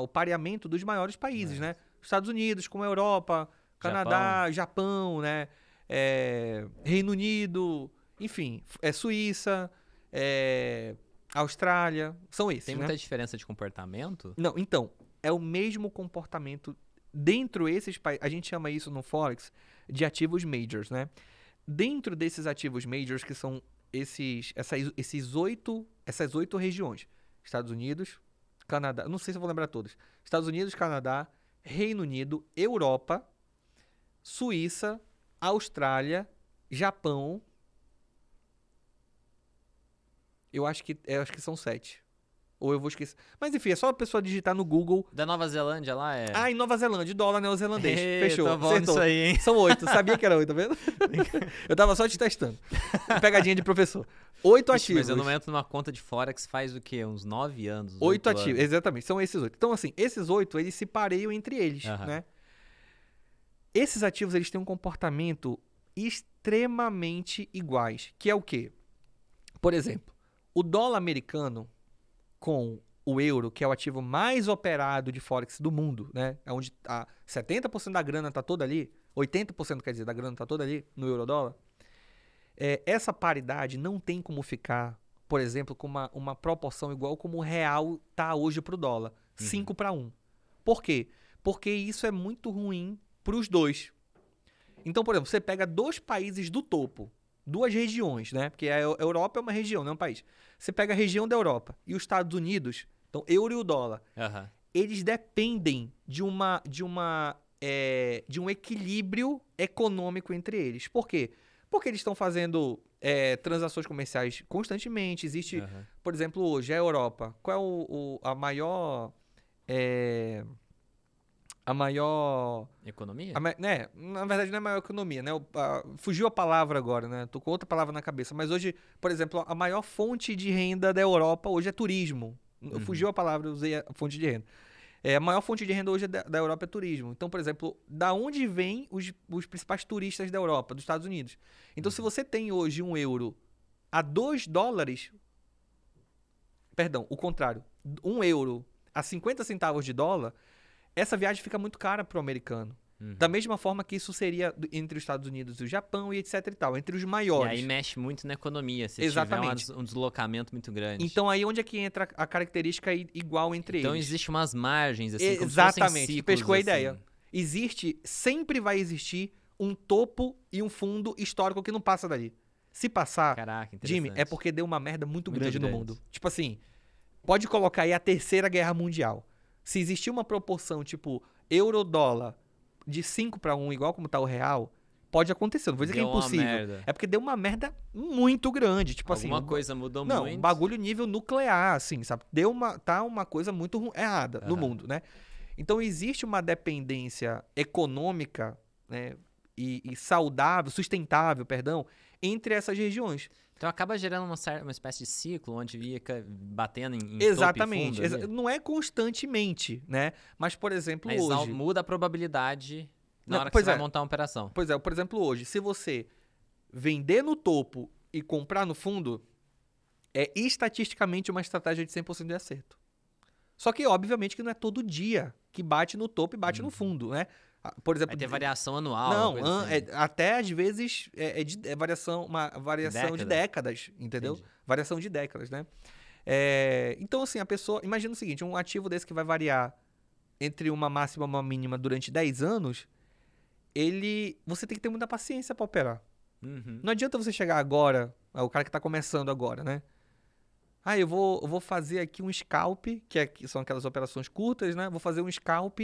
o pareamento dos maiores países, É. né? Estados Unidos, como a Europa, Canadá, Japão, né? É, Reino Unido, enfim, é Suíça, é, Austrália, são esses, Tem né? muita diferença de comportamento? Não, então, é o mesmo comportamento dentro esses países. A gente chama isso no Forex de ativos majors, né? dentro desses ativos majors, que são esses, essas, esses oito, essas oito regiões, Estados Unidos, Canadá, não sei se eu vou lembrar todas, Estados Unidos, Canadá, Reino Unido, Europa, Suíça, Austrália, Japão. Eu acho que, eu acho que são sete. Ou eu vou esquecer. Mas enfim, é só a pessoa digitar no Google. Da Nova Zelândia lá é. Ah, em Nova Zelândia, dólar neozelandês. Ei, Fechou. Tá bom Acertou. isso aí, hein? São oito. Sabia que era oito, tá vendo? eu tava só te testando. Pegadinha de professor. Oito Ixi, ativos. Mas eu não entro numa conta de Forex faz o quê? Uns nove anos? uns Oito anos. ativos, exatamente. São esses oito. Então, assim, esses oito, eles se pareiam entre eles, Aham. né? Esses ativos, eles têm um comportamento extremamente iguais, que é o quê? Por exemplo, o dólar americano com o euro, que é o ativo mais operado de Forex do mundo, né? É onde a 70% da grana tá toda ali, 80% quer dizer, da grana tá toda ali no euro dólar. É, essa paridade não tem como ficar, por exemplo, com uma, uma proporção igual como o real tá hoje pro dólar, 5 para 1. Por quê? Porque isso é muito ruim para os dois. Então, por exemplo, você pega dois países do topo, duas regiões, né? Porque a Eu- Europa é uma região, não é um país. Você pega a região da Europa e os Estados Unidos, então euro e o dólar, Aham. eles dependem de uma de uma é, de um equilíbrio econômico entre eles. Por quê? Porque eles estão fazendo é, transações comerciais constantemente. Existe, aham. por exemplo, hoje a Europa. Qual é o, o- a maior é, a maior Economia? a né, na verdade não é maior economia, né? O- a- fugiu a palavra agora, né? Tô com outra palavra na cabeça. Mas hoje, por exemplo, a maior fonte de renda da Europa hoje é turismo. Uhum. Fugiu a palavra, usei a fonte de renda. É, a maior fonte de renda hoje da, da Europa é turismo. Então, por exemplo, da onde vêm os, os principais turistas da Europa, dos Estados Unidos? Então, se você tem hoje um euro a 2 dólares. Perdão, o contrário. Um euro a 50 centavos de dólar, essa viagem fica muito cara para o americano. Uhum. Da mesma forma que isso seria entre os Estados Unidos e o Japão e etc e tal, entre os E maiores. aí mexe muito na economia, se Exatamente. tiver um deslocamento muito grande. Então aí onde é que entra a característica igual entre Então eles? existe umas margens, assim, Exatamente, ciclos, pescou a assim. ideia. Existe, sempre vai existir um topo e um fundo histórico que não passa dali. Se passar, Caraca, Jimmy, é porque deu uma merda muito, Muito grande, no grande. mundo. Tipo assim, pode colocar aí a terceira guerra mundial. Se existir uma proporção tipo euro-dólar de 5 para 1, igual como tá o real, pode acontecer. Não vou dizer Deu que é impossível. É porque deu uma merda muito grande. Tipo Alguma assim. um- coisa mudou Não, muito. um bagulho nível nuclear, assim, sabe? Deu uma. Tá uma coisa muito errada no Aham. mundo, né? Então existe uma dependência econômica, né? E, e saudável, sustentável, perdão, entre essas regiões. Então acaba gerando uma, uma espécie de ciclo onde fica batendo em, em Exatamente. fundo Exa-. Não é constantemente, né? Mas, por exemplo, Mas hoje. muda a probabilidade na Não, hora que pois você é. vai montar uma operação. Pois é, por exemplo, hoje, se você vender no topo e comprar no fundo, é estatisticamente uma estratégia de 100% de acerto. Só que, obviamente, que não é todo dia que bate no topo e bate no fundo, né? Ah, Por exemplo, Vai ter variação anual. não, an- assim. é- até às vezes é, é de- é variação, uma variação de Década. décadas, entendeu? Entendi. Variação de décadas, né? É, então, assim, a pessoa. Imagina o seguinte: um ativo desse que vai variar entre uma máxima e uma mínima durante 10 anos, ele. Você tem que ter muita paciência para operar. Uhum. Não adianta você chegar agora, é o cara que tá começando agora, né? Ah, eu vou, eu vou fazer aqui um scalp, que, é, que são aquelas operações curtas, né? Vou fazer um scalp,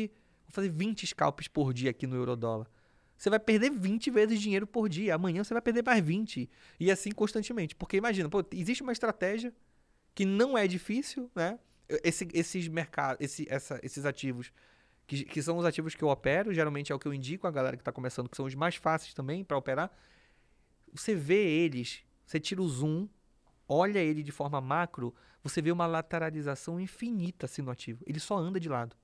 fazer 20 scalps por dia aqui no Eurodólar. Você vai perder 20 vezes dinheiro por dia. Amanhã você vai perder mais 20. E assim constantemente. Porque imagina, pô, existe uma estratégia que não é difícil, né? Esse- esses mercados, esse, essa- esses ativos, que, que são os ativos que eu opero, geralmente é o que eu indico a galera que está começando, que são os mais fáceis também para operar. Você vê eles, você tira o zoom, olha ele de forma macro, você vê uma lateralização infinita assim no ativo. Ele só anda de lado.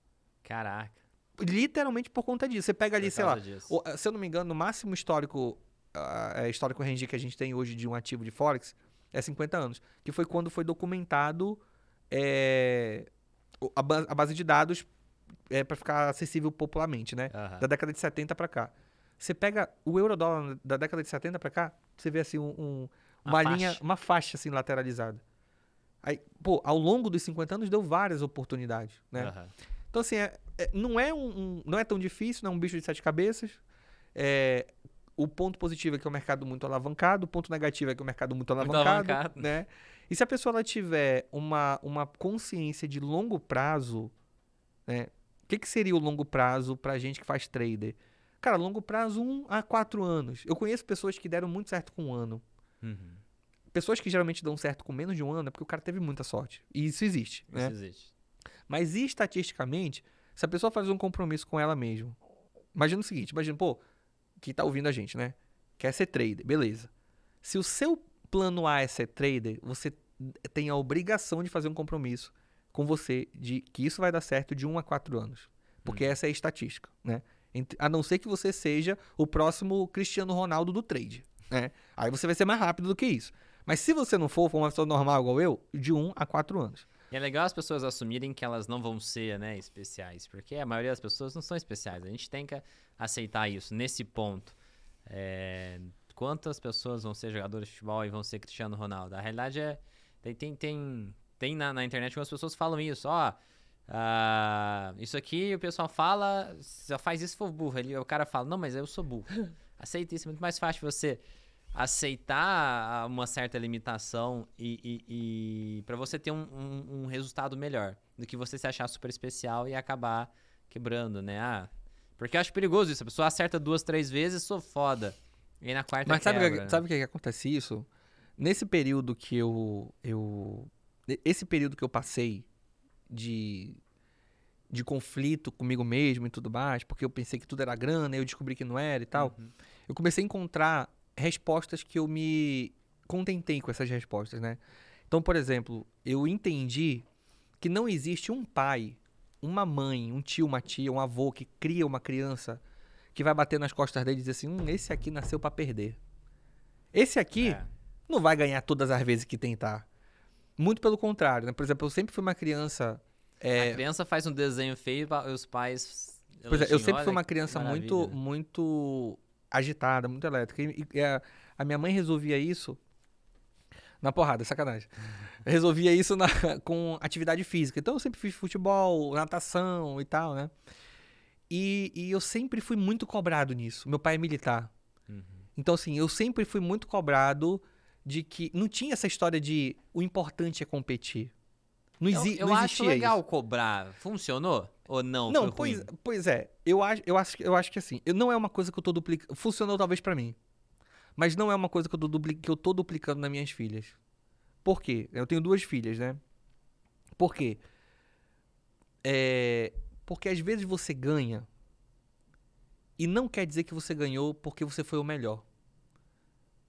Caraca. Literalmente por conta disso. Você pega ali, por sei lá, o- se eu não me engano, o máximo histórico, ah, é, histórico range que a gente tem hoje de um ativo de Forex é 50 anos. Que foi quando foi documentado é, a, ba- a base de dados é, para ficar acessível popularmente, né? Aham. Da década de 70 para cá. Você pega o euro-dólar da década de 70 para cá, você vê assim um, um- Uma uma, linha, faixa. uma faixa assim lateralizada. Aí, pô, ao longo dos 50 anos deu várias oportunidades, né? Aham. Então, assim, é- não, é um, um- não é tão difícil, não é um bicho de sete cabeças. É, o ponto positivo é que é um mercado muito alavancado, o ponto negativo é que é um mercado muito alavancado, muito alavancado. né? E se a pessoa ela tiver uma, uma consciência de longo prazo, né? O que, que seria o longo prazo pra gente que faz trader? Cara, longo prazo, um a quatro anos. Eu conheço pessoas que deram muito certo com um ano. Uhum. Pessoas que geralmente dão certo com menos de um ano é porque o cara teve muita sorte. E isso existe, isso né? existe. Mas estatisticamente, se a pessoa faz um compromisso com ela mesma, imagina o seguinte, imagina, pô, que tá ouvindo a gente, né? Quer ser trader, beleza. Se o seu plano A é ser trader, você tem a obrigação de fazer um compromisso com você de que isso vai dar certo de 1 a 4 anos. Porque hum. essa é a estatística, né? A não ser que você seja o próximo Cristiano Ronaldo do trade, né? Aí você vai ser mais rápido do que isso. Mas se você não for, for uma pessoa normal igual eu, de 1 a 4 anos. E é legal as pessoas assumirem que elas não vão ser, né, especiais, porque a maioria das pessoas não são especiais. A gente tem que aceitar isso nesse ponto. É, quantas pessoas vão ser jogadores de futebol e vão ser Cristiano Ronaldo? A realidade é tem tem tem, tem na, na internet algumas pessoas falam isso, ó, uh, isso aqui o pessoal fala, só faz isso se for burro. Ele, o cara fala, não, mas eu sou burro. Aceita isso, é muito mais fácil você aceitar uma certa limitação e, e, e para você ter um, um, um, resultado melhor do que você se achar super especial e acabar quebrando, né? Ah, porque eu acho perigoso isso. A pessoa acerta duas, três vezes, sou foda. E aí na quarta Mas sabe que, sabe o que, que acontece isso? Nesse período que eu, eu. Esse período que eu passei de de conflito comigo mesmo e tudo mais, porque eu pensei que tudo era grana, eu descobri que não era e tal. Uhum. Eu comecei a encontrar respostas que eu me contentei com essas respostas, né? Então, por exemplo, eu entendi que não existe um pai, uma mãe, um tio, uma tia, um avô que cria uma criança que vai bater nas costas dele e dizer assim: hum, esse aqui nasceu para perder. Esse aqui é. não vai ganhar todas as vezes que tentar. Muito pelo contrário, né? Por exemplo, eu sempre fui uma criança. É... A criança faz um desenho feio e os pais. Pois é, eu sempre fui uma criança muito, muito agitada, muito elétrica. E, e a, a, minha mãe resolvia isso na porrada, sacanagem. resolvia isso na, com atividade física. Então eu sempre fiz futebol, natação e tal, né? E, e eu sempre fui muito cobrado nisso. Meu pai é militar. Uhum. Então, assim, eu sempre fui muito cobrado de que não tinha essa história de o importante é competir. Não, exi eu, eu não acho legal isso. cobrar. Funcionou? Ou não? Não, pois, pois é. Eu acho, eu, acho, eu acho que assim, não é uma coisa que eu tô duplicando. Funcionou talvez para mim. Mas não é uma coisa que eu, tô que eu tô duplicando nas minhas filhas. Por quê? Eu tenho duas filhas, né? Por quê? É, porque às vezes você ganha e não quer dizer que você ganhou porque você foi o melhor.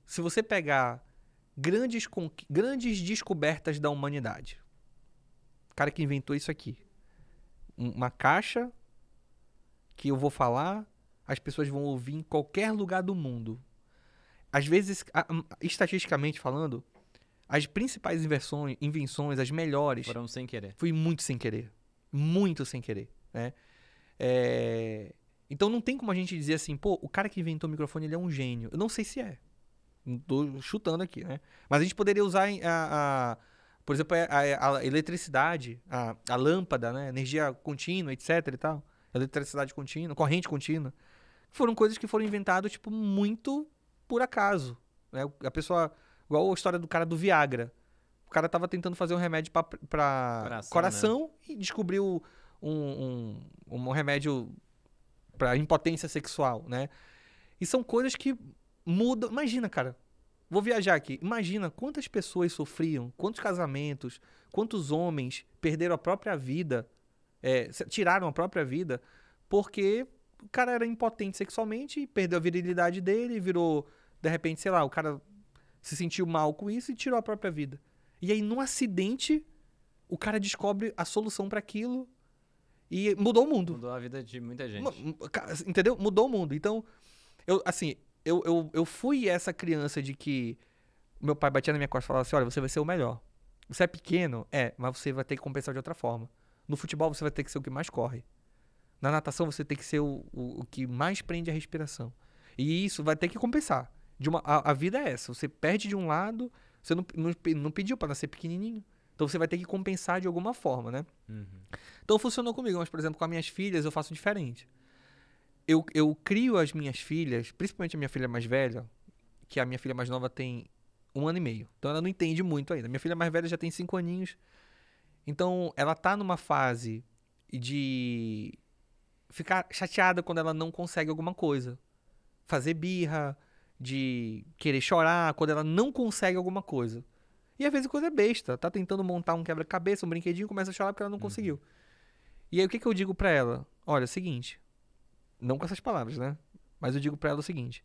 Se você pegar grandes, grandes descobertas da humanidade, cara que inventou isso aqui, uma caixa que eu vou falar, as pessoas vão ouvir em qualquer lugar do mundo. Às vezes, estatisticamente falando, as principais invenções, invenções, as melhores. Foram sem querer. Foi muito sem querer. Muito sem querer. Né? É... Então não tem como a gente dizer assim, pô, o cara que inventou o microfone ele é um gênio. Eu não sei se é. Tô chutando aqui, né? Mas a gente poderia usar a, a por exemplo, é, a, a eletricidade, a, a, lâmpada, né? energia contínua, etc e tal. Eletricidade contínua, corrente contínua. Foram coisas que foram inventadas, tipo, muito por acaso. Né? A pessoa... Igual a história do cara do Viagra. O cara tava tentando fazer um remédio para coração, coração né? e descobriu um, um, um remédio para impotência sexual, né? E são coisas que mudam. Imagina, cara, Vou viajar aqui. Imagina quantas pessoas sofriam, quantos casamentos, quantos homens perderam a própria vida, é, tiraram a própria vida, porque o cara era impotente sexualmente, perdeu a virilidade dele, virou, de repente, sei lá, o cara se sentiu mal com isso e tirou a própria vida. E aí, num acidente, o cara descobre a solução para aquilo e mudou o mundo. Mudou a vida de muita gente. Entendeu? Mudou o mundo. Então, eu, assim, eu, eu, eu fui essa criança de que meu pai batia na minha costa e falava assim: olha, você vai ser o melhor. Você é pequeno? É, mas você vai ter que compensar de outra forma. No futebol você vai ter que ser o que mais corre. Na natação você tem que ser o, o, o que mais prende a respiração. E isso vai ter que compensar. De uma, a, a vida é essa. Você perde de um lado, você não, não, não pediu para nascer pequenininho. Então você vai ter que compensar de alguma forma, né? Uhum. Então funcionou comigo, mas por exemplo, com as minhas filhas eu faço diferente eu, eu crio as minhas filhas, principalmente a minha filha mais velha, que a minha filha mais nova tem um ano e meio. Então ela não entende muito ainda. Minha filha mais velha já tem cinco aninhos. Então ela tá numa fase de ficar chateada quando ela não consegue alguma coisa. Fazer birra, de querer chorar quando ela não consegue alguma coisa. E às vezes a coisa é besta. Tá tentando montar um quebra-cabeça, um brinquedinho, começa a chorar porque ela não uhum. conseguiu. E aí o que, que eu digo para ela? Olha, é o seguinte. Não com essas palavras, né? Mas eu digo para ela o seguinte: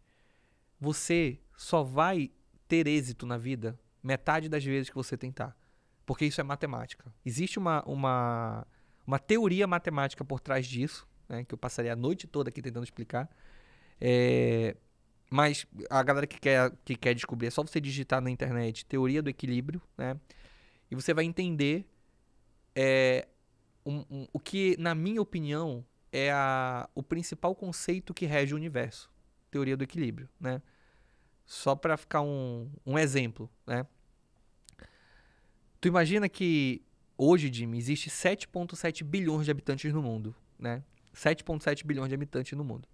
você só vai ter êxito na vida metade das vezes que você tentar. Porque isso é matemática. Existe uma, uma, uma teoria matemática por trás disso, né, que eu passaria a noite toda aqui tentando explicar. É, mas a galera que quer, que quer descobrir, é só você digitar na internet teoria do equilíbrio, né? E você vai entender é, um, um, o que, na minha opinião, é a, o principal conceito que rege o universo. Teoria do equilíbrio, né? Só para ficar um, um exemplo, né? Tu imagina que hoje, Jimmy, existe 7.7 bilhões de habitantes no mundo, né? 7.7 bilhões de habitantes no mundo.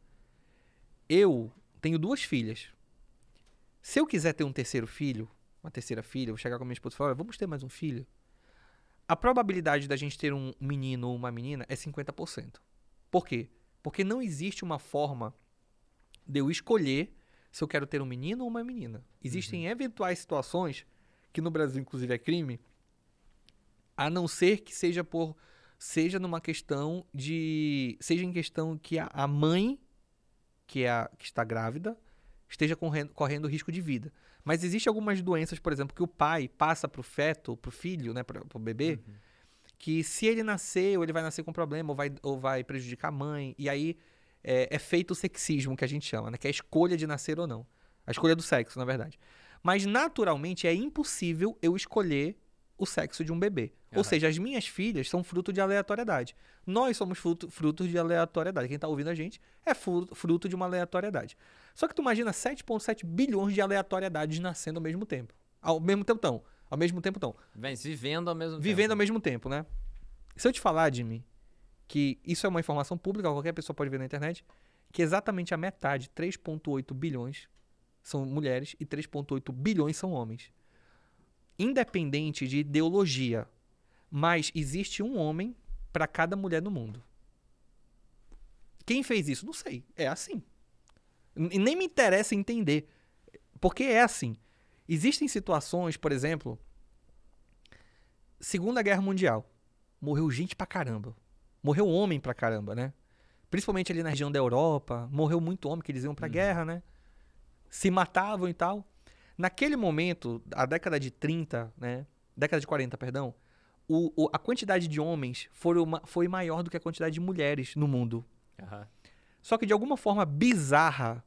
Eu tenho duas filhas. Se eu quiser ter um terceiro filho, uma terceira filha, eu vou chegar com a minha esposa e falar, vamos ter mais um filho. A probabilidade da gente ter um menino ou uma menina é 50%. Por quê? Porque não existe uma forma de eu escolher se eu quero ter um menino ou uma menina. Existem uhum. eventuais situações, que no Brasil inclusive é crime, a não ser que seja por seja numa questão de seja em questão que a, a mãe que é a, que está grávida esteja correndo, correndo risco de vida. Mas existem algumas doenças, por exemplo, que o pai passa para o feto, para o filho, né, para o bebê, uhum. Que se ele nascer, ou ele vai nascer com problema, ou vai, ou vai prejudicar a mãe, e aí é, é, feito o sexismo, que a gente chama, né? Que é a escolha de nascer ou não. A escolha do sexo, na verdade. Mas, naturalmente, é impossível eu escolher o sexo de um bebê. Uhum. Ou seja, as minhas filhas são fruto de aleatoriedade. Nós somos fruto, frutos de aleatoriedade. Quem está ouvindo a gente é fruto de uma aleatoriedade. Só que tu imagina 7,7 bilhões de aleatoriedades nascendo ao mesmo tempo. Ao mesmo tempo, tão. Ao mesmo tempo, tão. Vem, vivendo ao mesmo vivendo tempo. Vivendo ao mesmo tempo, né? Se eu te falar, Jimmy, que isso é uma informação pública, qualquer pessoa pode ver na internet, que exatamente a metade, 3,8 bilhões, são mulheres e 3,8 bilhões são homens. Independente de ideologia, mas existe um homem para cada mulher no mundo. Quem fez isso? Não sei. É assim. E nem me interessa entender. Porque é assim. Existem situações, por exemplo, Segunda Guerra Mundial. Morreu gente pra caramba. Morreu homem pra caramba, né? Principalmente ali na região da Europa, morreu muito homem que eles iam pra uhum. guerra, né? Se matavam e tal. Naquele momento, a década de 30, né? Década de 40, perdão. O, o, a quantidade de homens foi, uma, foi maior do que a quantidade de mulheres no mundo. Uhum. Só que de alguma forma bizarra,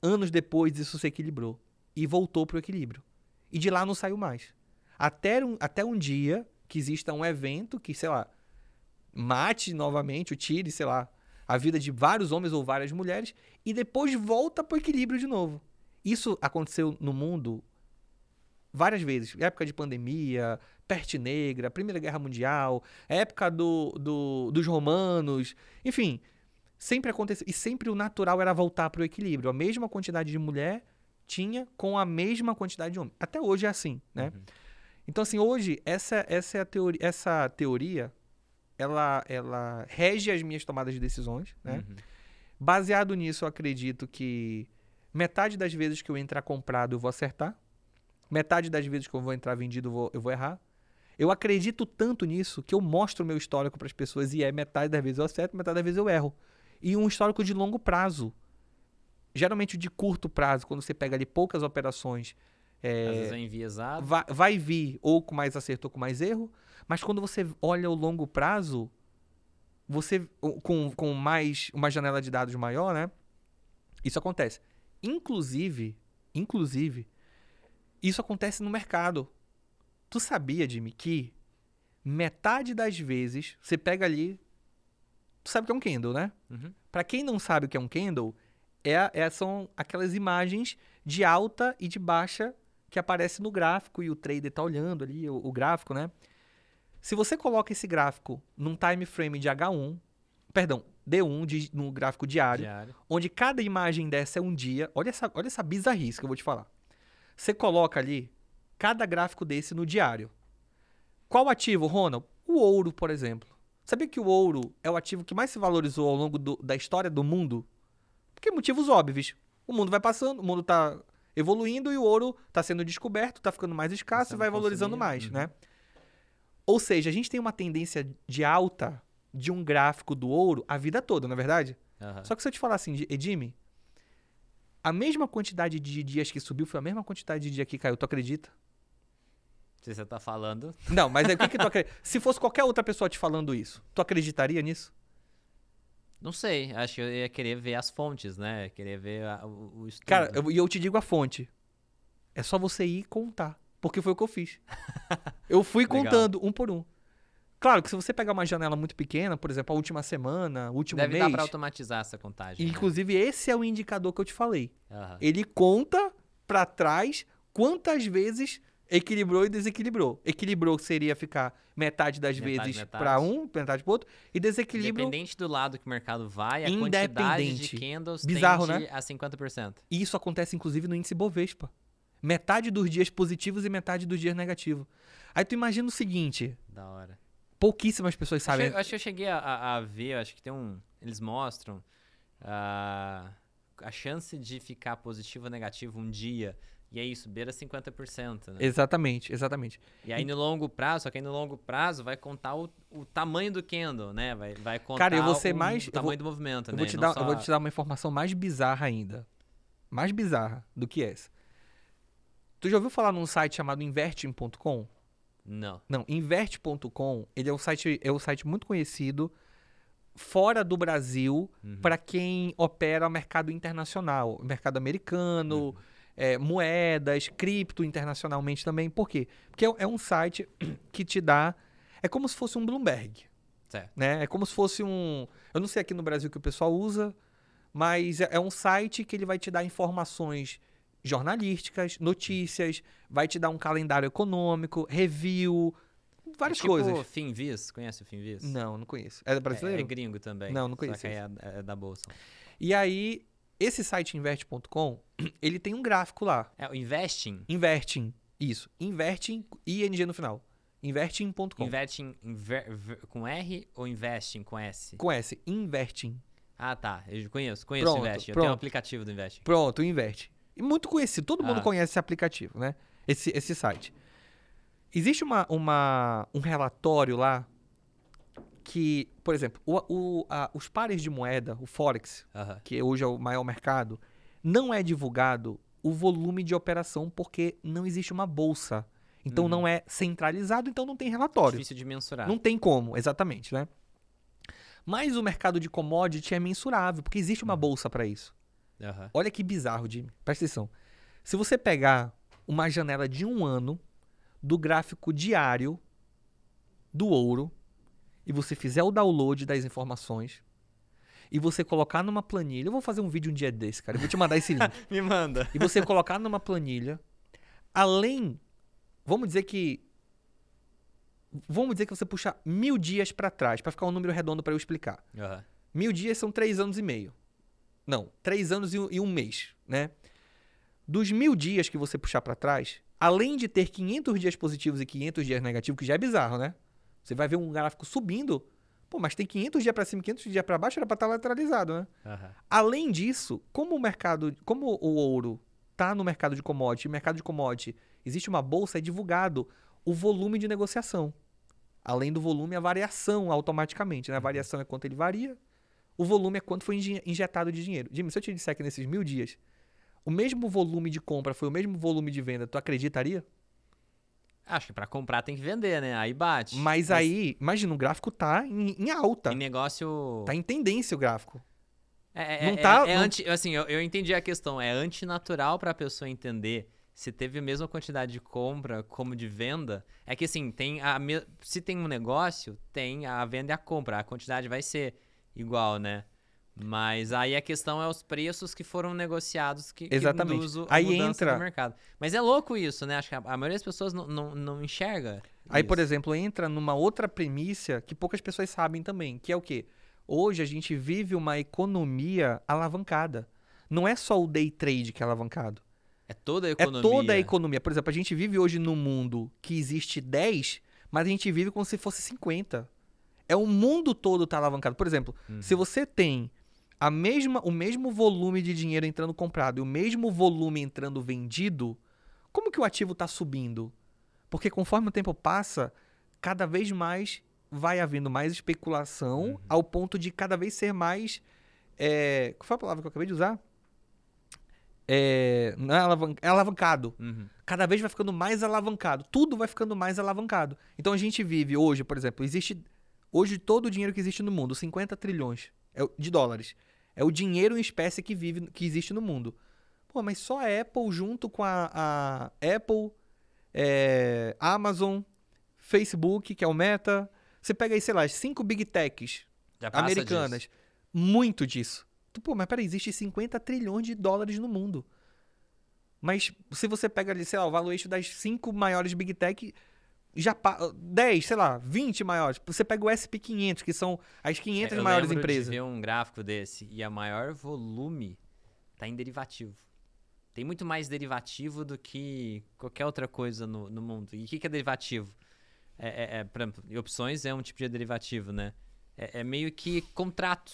anos depois isso se equilibrou. E voltou pro equilíbrio. E de lá não saiu mais. Até um, até um dia que exista um evento que, sei lá, mate novamente, o tire, sei lá, a vida de vários homens ou várias mulheres e depois volta para o equilíbrio de novo. Isso aconteceu no mundo várias vezes. Época de pandemia, peste negra, Primeira Guerra Mundial, época do, do, dos romanos, enfim. Sempre aconteceu. E sempre o natural era voltar para o equilíbrio. A mesma quantidade de mulher tinha com a mesma quantidade de homem. Até hoje é assim, né? Uhum. Então, assim, hoje, essa, essa, é a teoria, essa teoria ela, ela rege as minhas tomadas de decisões, né? Uhum. Baseado nisso, eu acredito que metade das vezes que eu entrar comprado eu vou acertar, metade das vezes que eu vou entrar vendido eu vou, eu vou errar. Eu acredito tanto nisso que eu mostro o meu histórico para as pessoas e é metade das vezes eu acerto, metade das vezes eu erro. E um histórico de longo prazo. Geralmente de curto prazo, quando você pega ali poucas operações. É, Às vezes é enviesado. Vai, vai vir ou com mais acerto ou com mais erro. Mas quando você olha o longo prazo, você com, com mais uma janela de dados maior, né? Isso acontece. Inclusive, inclusive, isso acontece no mercado. Tu sabia, Jimmy, que metade das vezes você pega ali, tu sabe o que é um candle, né? Uhum. Para quem não sabe o que é um candle, é, é, são aquelas imagens de alta e de baixa que aparece no gráfico e o trader tá olhando ali o, o gráfico, né? Se você coloca esse gráfico num time frame de H1, perdão, D1 de, no gráfico diário, Diário. onde cada imagem dessa é um dia. Olha essa, olha essa bizarrice que eu vou te falar. Você coloca ali cada gráfico desse no diário. Qual ativo, Ronald? O ouro, por exemplo. Sabia que o ouro é o ativo que mais se valorizou ao longo do- da história do mundo? Porque motivos óbvios. O mundo vai passando, o mundo está evoluindo e o ouro está sendo descoberto, está ficando mais escasso e sendo vai valorizando mais, uhum. né? Ou seja, a gente tem uma tendência de alta de um gráfico do ouro a vida toda, não é verdade? Aham. Só que se eu te falar assim, Edime, a mesma quantidade de dias que subiu foi a mesma quantidade de dia que caiu, tu acredita? Se você tá falando. Não, mas é o que, que tu acredita? Se fosse qualquer outra pessoa te falando isso, tu acreditaria nisso? Não sei, acho que eu ia querer ver as fontes, né? Querer ver a- o, o estudo. Cara, eu- e eu, te digo a fonte. É só você ir contar. Porque foi o que eu fiz. eu fui contando um por um. Claro que se você pegar uma janela muito pequena, por exemplo, a última semana, o último Deve mês. dar pra automatizar essa contagem. né? Inclusive, esse é o indicador que eu te falei. Aham. Ele conta pra trás quantas vezes equilibrou e desequilibrou. Equilibrou seria ficar metade das Metade, vezes pra um, metade pro outro, e desequilíbrio, Independente do lado que o mercado vai, a quantidade de candles Bizarro, tende né? a 50%. e isso acontece inclusive no índice Bovespa. Metade dos dias positivos e metade dos dias negativos. Aí tu imagina o seguinte, Da hora. pouquíssimas pessoas Acho, sabem. acho que eu cheguei a, a- ver, acho que tem um. Eles mostram ah, a chance de ficar positivo ou negativo um dia. E é isso, beira 50%. Né? Exatamente, exatamente. E aí no longo prazo, só que aí no longo prazo vai contar o, o tamanho do candle, né? Vai, vai contar Cara, eu vou ser o, mais- o eu tamanho vou- do movimento, Eu né? vou, te dar, eu só- vou te dar uma informação mais bizarra ainda. Mais bizarra do que essa. Tu já ouviu falar num site chamado investing.com? Não. Não, inverte.com, ele é um site, é um site muito conhecido fora do Brasil Uhum. para quem opera mercado internacional, mercado americano, Uhum. É, moedas, cripto internacionalmente também. Por quê? Porque é, é um site que te dá, é como se fosse um Bloomberg, Certo. né? É como se fosse um, eu não sei aqui no Brasil que o pessoal usa, mas é, é um site que ele vai te dar informações jornalísticas, notícias, vai te dar um calendário econômico, review, várias é tipo coisas. Finviz, conhece o Finviz? Não, não conheço. É É, brasileiro? é gringo também. Não, não Só que conheço é, é da bolsa. E aí, esse site inverte.com, ele tem um gráfico lá. É o Investing. Investing. Isso. Investing, ING no final. Investing.com. Investing inver- ver- com R ou Investing com S? Com S. Investing. Ah, tá. Eu conheço, conheço Pronto, o Investing. Eu pronto. tenho o aplicativo do Investing. Pronto, inverte. E muito conhecido. Todo mundo Ah. conhece esse aplicativo, né? Esse, esse site. Existe uma, uma, um relatório lá que, por exemplo, o, o- a- os pares de moeda, o Forex, que hoje é o maior mercado, não é divulgado o volume de operação porque não existe uma bolsa. Então Uhum. não é centralizado, então não tem relatório. Difícil de mensurar. Não tem como, exatamente, né? Mas o mercado de commodity é mensurável, porque existe Uhum. uma bolsa para isso. Aham. Olha que bizarro, Jimmy. Presta atenção. Se você pegar uma janela de um ano do gráfico diário do ouro e você fizer o download das informações e você colocar numa planilha, eu vou fazer um vídeo um dia desse, cara. Eu vou te mandar esse link. Me manda. e você colocar numa planilha, além, vamos dizer que, vamos dizer que você puxa mil dias para trás, para ficar um número redondo para eu explicar. Aham. Mil dias são três anos e meio. Não, três anos e um, e um mês, né? Dos mil dias que você puxar para trás, além de ter 500 dias positivos e 500 dias negativos, que já é bizarro, né? Você vai ver um gráfico subindo, pô, mas tem 500 dias para cima e 500 dias para baixo, era para estar lateralizado, né? Aham. Além disso, como o mercado, como o ouro tá no mercado de commodity, mercado de commodity existe uma bolsa, é divulgado o volume de negociação. Além do volume, a variação automaticamente, né? A variação é quanto ele varia, o volume é quanto foi inje- injetado de dinheiro. Jimmy, se eu te disser que nesses mil dias o mesmo volume de compra foi o mesmo volume de venda, tu acreditaria? Acho que pra comprar tem que vender, né? Aí bate. Mas aí, imagina, o gráfico tá em, em alta. Em negócio. Tá em tendência o gráfico. É, é, Não é- tá- é não- anti, assim, eu, eu entendi a questão. É antinatural pra pessoa entender se teve a mesma quantidade de compra como de venda. É que assim, tem a me- se tem um negócio, tem a venda e a compra. A quantidade vai ser igual, né? Mas aí a questão é os preços que foram negociados que, que Exatamente. induz a Aí entra- no mercado. Mas é louco isso, né? Acho que a, a maioria das pessoas não, não, não enxerga Aí, por isso. exemplo, entra numa outra premissa que poucas pessoas sabem também, que é o quê? Hoje a gente vive uma economia alavancada. Não é só o day trade que é alavancado. É toda a economia. É toda a economia. Por exemplo, a gente vive hoje num mundo que existe 10, mas a gente vive como se fosse 50. É o mundo todo tá alavancado. Por exemplo, uhum. se você tem a mesma, o mesmo volume de dinheiro entrando comprado e o mesmo volume entrando vendido, como que o ativo está subindo? Porque conforme o tempo passa, cada vez mais vai havendo mais especulação uhum. ao ponto de cada vez ser mais. É, qual foi a palavra que eu acabei de usar? É, não é, alavan é alavancado. Uhum. Cada vez vai ficando mais alavancado. Tudo vai ficando mais alavancado. Então a gente vive hoje, por exemplo, existe. Hoje todo o dinheiro que existe no mundo, 50 trilhões de dólares, é o dinheiro em espécie que vive, que existe no mundo. Pô, mas só a Apple junto com a, a Apple, é, Amazon, Facebook, que é o Meta. Você pega aí, sei lá, as cinco big techs americanas. Disso. Muito disso. Pô, mas peraí, existe 50 trilhões de dólares no mundo. Mas se você pega ali, sei lá, o valuation das cinco maiores big tech, já 10, sei lá, 20 maiores. Você pega o SP500, que são as 500 eu maiores empresas. Eu um gráfico desse e a maior volume está em derivativo. Tem muito mais derivativo do que qualquer outra coisa no, no mundo. E o que, que, é derivativo? É, é, é, por exemplo, opções é um tipo de derivativo, né? É, é meio que contrato.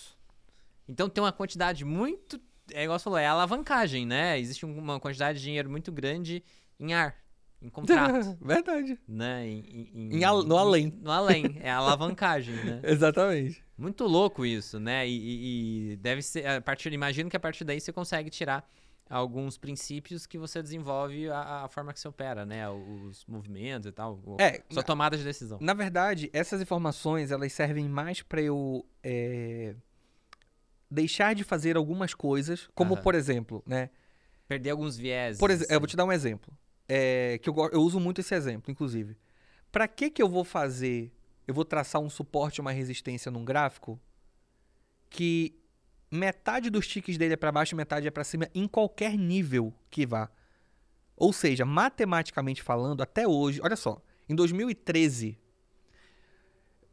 Então tem uma quantidade muito. É igual você falou, é alavancagem, né? Existe uma quantidade de dinheiro muito grande em ar, em contrato. Verdade. Né? Em, em, em al, no além. No além. É alavancagem, né? Exatamente. Muito louco isso, né? E, e, deve ser. A partir, imagino que a partir daí você consegue tirar alguns princípios que você desenvolve a, a, forma que você opera, né? Os movimentos e tal. É, sua tomada de decisão. Na verdade, essas informações elas servem mais para eu é, deixar de fazer algumas coisas, como por exemplo, né? Perder alguns viés. Por exemplo, assim. eu vou te dar um exemplo. É, que eu, eu uso muito esse exemplo, inclusive. Para que que eu vou fazer? Eu vou traçar um suporte, uma resistência num gráfico que metade dos tiques dele é para baixo e metade é para cima em qualquer nível que vá. Ou seja, matematicamente falando, até hoje, olha só, em 2013,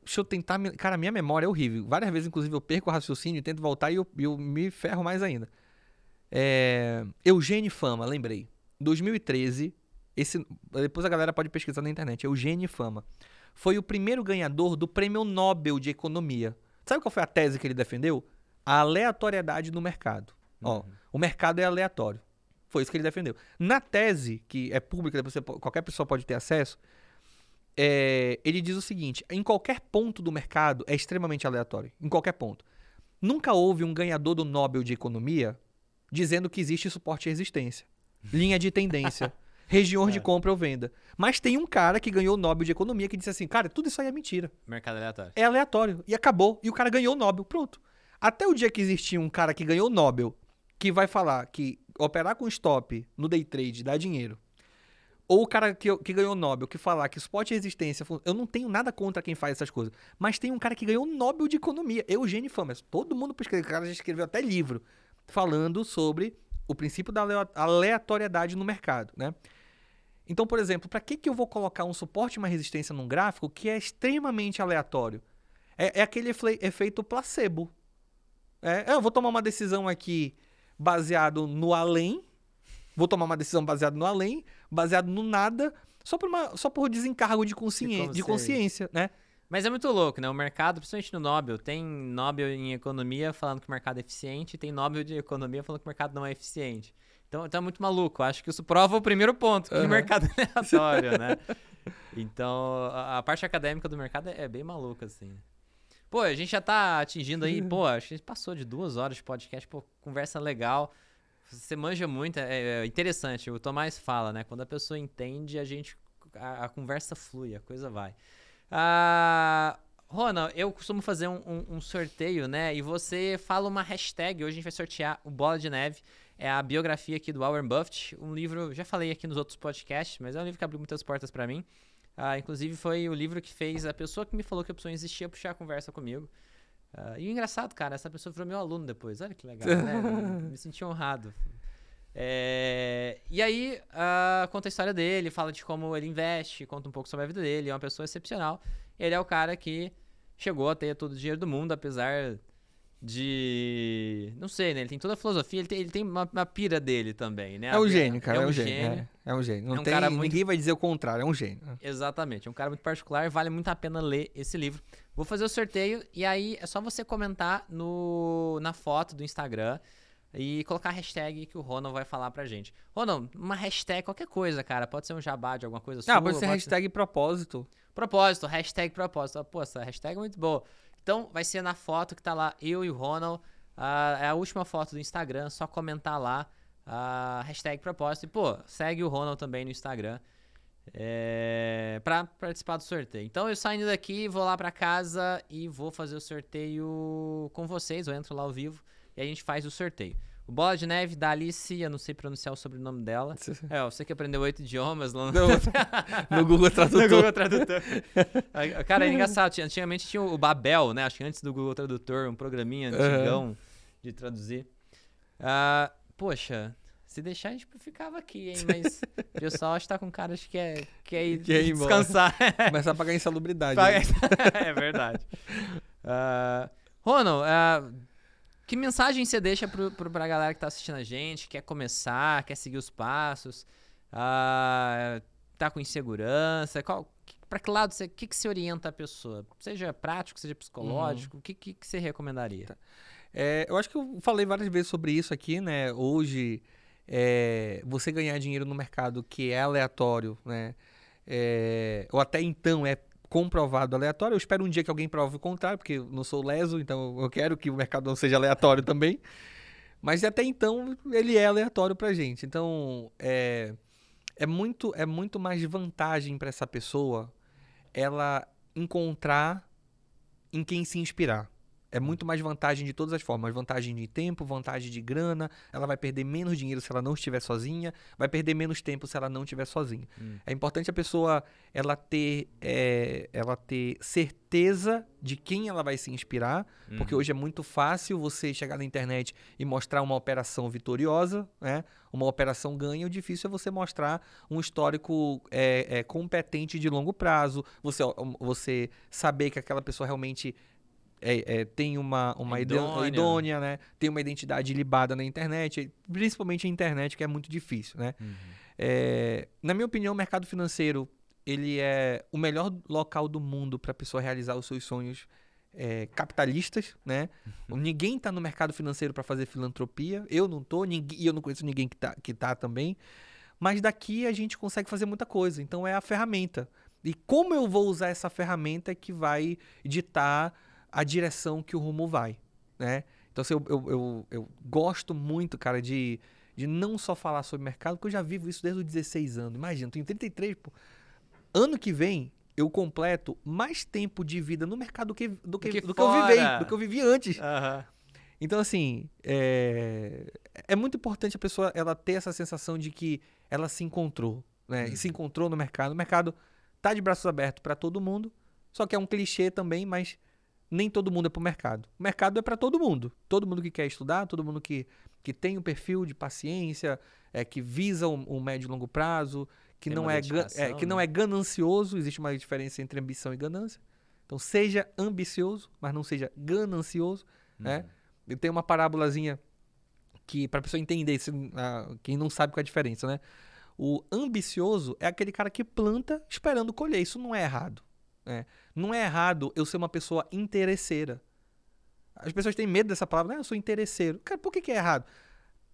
deixa eu tentar. Cara, minha memória é horrível. Várias vezes, inclusive, eu perco o raciocínio, tento voltar e eu, eu me ferro mais ainda. É, Eugênio Fama, lembrei. 2013, esse, depois a galera pode pesquisar na internet. Eugênio Fama. Foi o primeiro ganhador do Prêmio Nobel de Economia. Sabe qual foi a tese que ele defendeu? A aleatoriedade no mercado. Uhum. Ó, o mercado é aleatório. Foi isso que ele defendeu. Na tese, que é pública, você, qualquer pessoa pode ter acesso, é, ele diz o seguinte: em qualquer ponto do mercado é extremamente aleatório. Em qualquer ponto. Nunca houve um ganhador do Nobel de Economia dizendo que existe suporte e resistência, linha de tendência, regiões é. de compra ou venda. Mas tem um cara que ganhou o Nobel de Economia que disse assim: cara, tudo isso aí é mentira. Mercado aleatório. É aleatório. E acabou. E o cara ganhou o Nobel. Pronto. Até o dia que existir um cara que ganhou o Nobel que vai falar que operar com stop no day trade dá dinheiro ou o cara que, que ganhou o Nobel que falar que suporte e resistência. Eu não tenho nada contra quem faz essas coisas. Mas tem um cara que ganhou o Nobel de Economia, Eugênio Famas. Todo mundo pesquisa. O cara já escreveu até livro falando sobre o princípio da aleatoriedade no mercado, né? Então, por exemplo, para que, que eu vou colocar um suporte e uma resistência num gráfico que é extremamente aleatório? É, é aquele efeito placebo. É, eu vou tomar uma decisão aqui baseado no além, vou tomar uma decisão baseada no além, baseado no nada, só por, uma, só por desencargo de, consciência, de consciência, né? Mas é muito louco, né? O mercado, principalmente no Nobel, tem Nobel em economia falando que o mercado é eficiente, tem Nobel de economia falando que o mercado não é eficiente. Então, é muito maluco. Acho que isso prova o primeiro ponto, que uhum. o mercado é aleatório, né? Então, a, a, parte acadêmica do mercado é, é, bem maluca, assim. Pô, a gente já tá atingindo aí, pô, acho que a gente passou de duas horas de podcast, pô, conversa legal. Você manja muito, é, é, interessante. O Tomás fala, né? Quando a pessoa entende, a gente. A, a conversa flui, a coisa vai. Ah, Ronald, eu costumo fazer um, um, um, sorteio, né? E você fala uma hashtag. Hoje a gente vai sortear o Bola de Neve. É a biografia aqui do Warren Buffett. Um livro, já falei aqui nos outros podcasts, mas é um livro que abriu muitas portas para mim. Ah, inclusive foi o livro que fez a pessoa que me falou que a opção existia puxar a conversa comigo. Uh, e o engraçado, cara, essa pessoa virou meu aluno depois. Olha que legal, né? Me senti honrado. É, e aí, uh, conta a história dele, fala de como ele investe, conta um pouco sobre a vida dele. É uma pessoa excepcional. Ele é o cara que chegou a ter todo o dinheiro do mundo, apesar de. Não sei, né? Ele tem toda a filosofia, ele tem, ele tem uma, uma pira dele também, né? É um gênio, cara. É, é um, gênio. gênio. É, é, um gênio. Não é um tem, cara muito... Ninguém vai dizer o contrário, é um gênio. Exatamente. É um cara muito particular, vale muito a pena ler esse livro. Vou fazer o sorteio e aí é só você comentar no, na foto do Instagram e colocar a hashtag que o Ronald vai falar pra gente. Ronald, uma hashtag, qualquer coisa, cara. Pode ser um jabá de alguma coisa ah, sua. Ah, pode ser pode hashtag ser... propósito. Propósito, hashtag propósito. Pô, essa hashtag é muito boa. Então, vai ser na foto que tá lá, eu e o Ronald. Uh, é a última foto do Instagram, só comentar lá uh, hashtag propósito. E, pô, segue o Ronald também no Instagram é, para participar do sorteio. Então eu saindo daqui, vou lá para casa e vou fazer o sorteio com vocês. Eu entro lá ao vivo e a gente faz o sorteio. O Bola de Neve da Alice, eu não sei pronunciar o sobrenome dela. É, você que aprendeu oito idiomas lá no, no Google Tradutor. no Google Tradutor. Cara, é engraçado. Antigamente tinha o Babel, né? Acho que antes do Google Tradutor, um programinha antigão uhum. de traduzir. Uh, poxa, se deixar, a gente ficava aqui, hein? Mas o pessoal acho que tá com cara de que é, que é ir, que é ir descansar. Começar a pagar insalubridade. Paga... é verdade. Uh, Ronald, uh, que mensagem você deixa pro, pro, pra galera que tá assistindo a gente, quer começar, quer seguir os passos, uh, tá com insegurança? Qual, para que lado você, que, que você orienta a pessoa? Seja prático, seja psicológico, o uhum. que, que, que, você recomendaria? Tá. É, eu acho que eu falei várias vezes sobre isso aqui, né? Hoje, é, você ganhar dinheiro no mercado que é aleatório, né? É, ou até então é comprovado aleatório. Eu espero um dia que alguém prove o contrário, porque eu não sou leso, então eu quero que o mercado não seja aleatório também. Mas até então ele é aleatório pra gente. Então é, é, muito, é muito mais vantagem para essa pessoa ela encontrar em quem se inspirar. É muito mais vantagem de todas as formas. Vantagem de tempo, vantagem de grana. Ela vai perder menos dinheiro se ela não estiver sozinha. Vai perder menos tempo se ela não estiver sozinha. Hum. É importante a pessoa ela ter, é, ela ter certeza de quem ela vai se inspirar. Uhum. Porque hoje é muito fácil você chegar na internet e mostrar uma operação vitoriosa, né? uma operação ganha. O difícil é você mostrar um histórico é, é, competente de longo prazo. Você, você saber que aquela pessoa realmente é, é, tem uma, uma idônea. idônea, né? Tem uma identidade libada na internet, principalmente a internet, que é muito difícil, né? Uhum. É, na minha opinião, o mercado financeiro ele é o melhor local do mundo para a pessoa realizar os seus sonhos é, capitalistas, né? Uhum. Ninguém está no mercado financeiro para fazer filantropia. Eu não tô, ninguém, e eu não conheço ninguém que está que tá também. Mas daqui a gente consegue fazer muita coisa. Então é a ferramenta. E como eu vou usar essa ferramenta é que vai ditar a direção que o rumo vai, né? Então, assim, eu, eu, eu, eu, gosto muito, cara, de, de não só falar sobre mercado, porque eu já vivo isso desde os 16 anos. Imagina, eu tenho 33, pô. Ano que vem, eu completo mais tempo de vida no mercado do que, do que, do que, do que eu vivi, do que eu vivi antes. Uhum. Então, assim, é, é muito importante a pessoa ela ter essa sensação de que ela se encontrou, né? Uhum. E se encontrou no mercado. O mercado tá de braços abertos para todo mundo, só que é um clichê também, mas nem todo mundo é para o mercado. O mercado é para todo mundo. Todo mundo que quer estudar, todo mundo que, que tem um perfil de paciência, é, que visa um, um médio e longo prazo, que não, é, é, que não né? é ganancioso. Existe uma diferença entre ambição e ganância. Então, seja ambicioso, mas não seja ganancioso. Né? Uhum. Né? Eu tenho uma parábolazinha que, para a pessoa entender, se, uh, quem não sabe qual é a diferença, né? O ambicioso é aquele cara que planta esperando colher. Isso não é errado. Né? Não é errado eu ser uma pessoa interesseira. As pessoas têm medo dessa palavra, né? Eu sou interesseiro. Cara, por que, que é errado?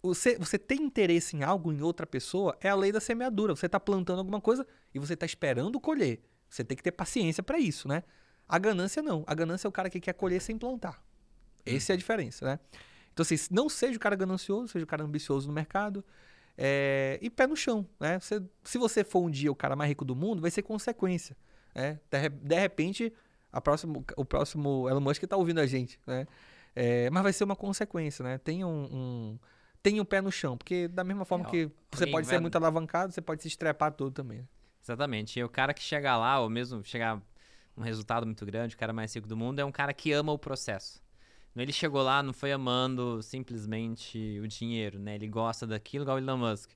Você, você ter interesse em algo, em outra pessoa, é a lei da semeadura. Você está plantando alguma coisa e você está esperando colher. Você tem que ter paciência para isso, né? A ganância não. A ganância é o cara que quer colher sem plantar. Essa é a diferença, né? Então, assim, não seja o cara ganancioso, seja o cara ambicioso no mercado. É... E pé no chão, né? Você, se você for um dia o cara mais rico do mundo, vai ser consequência. É, de, repente, a próximo, o próximo Elon Musk está ouvindo a gente, né? É, mas vai ser uma consequência, né? Tenha um, um, tenha um pé no chão, porque da mesma forma é, que você pode ser muito alavancado, você pode se estrepar todo também. Né? Exatamente. E o cara que chega lá, ou mesmo chegar um resultado muito grande, o cara mais rico do mundo, é um cara que ama o processo. Ele chegou lá, não foi amando simplesmente o dinheiro, né? Ele gosta daquilo, igual o Elon Musk.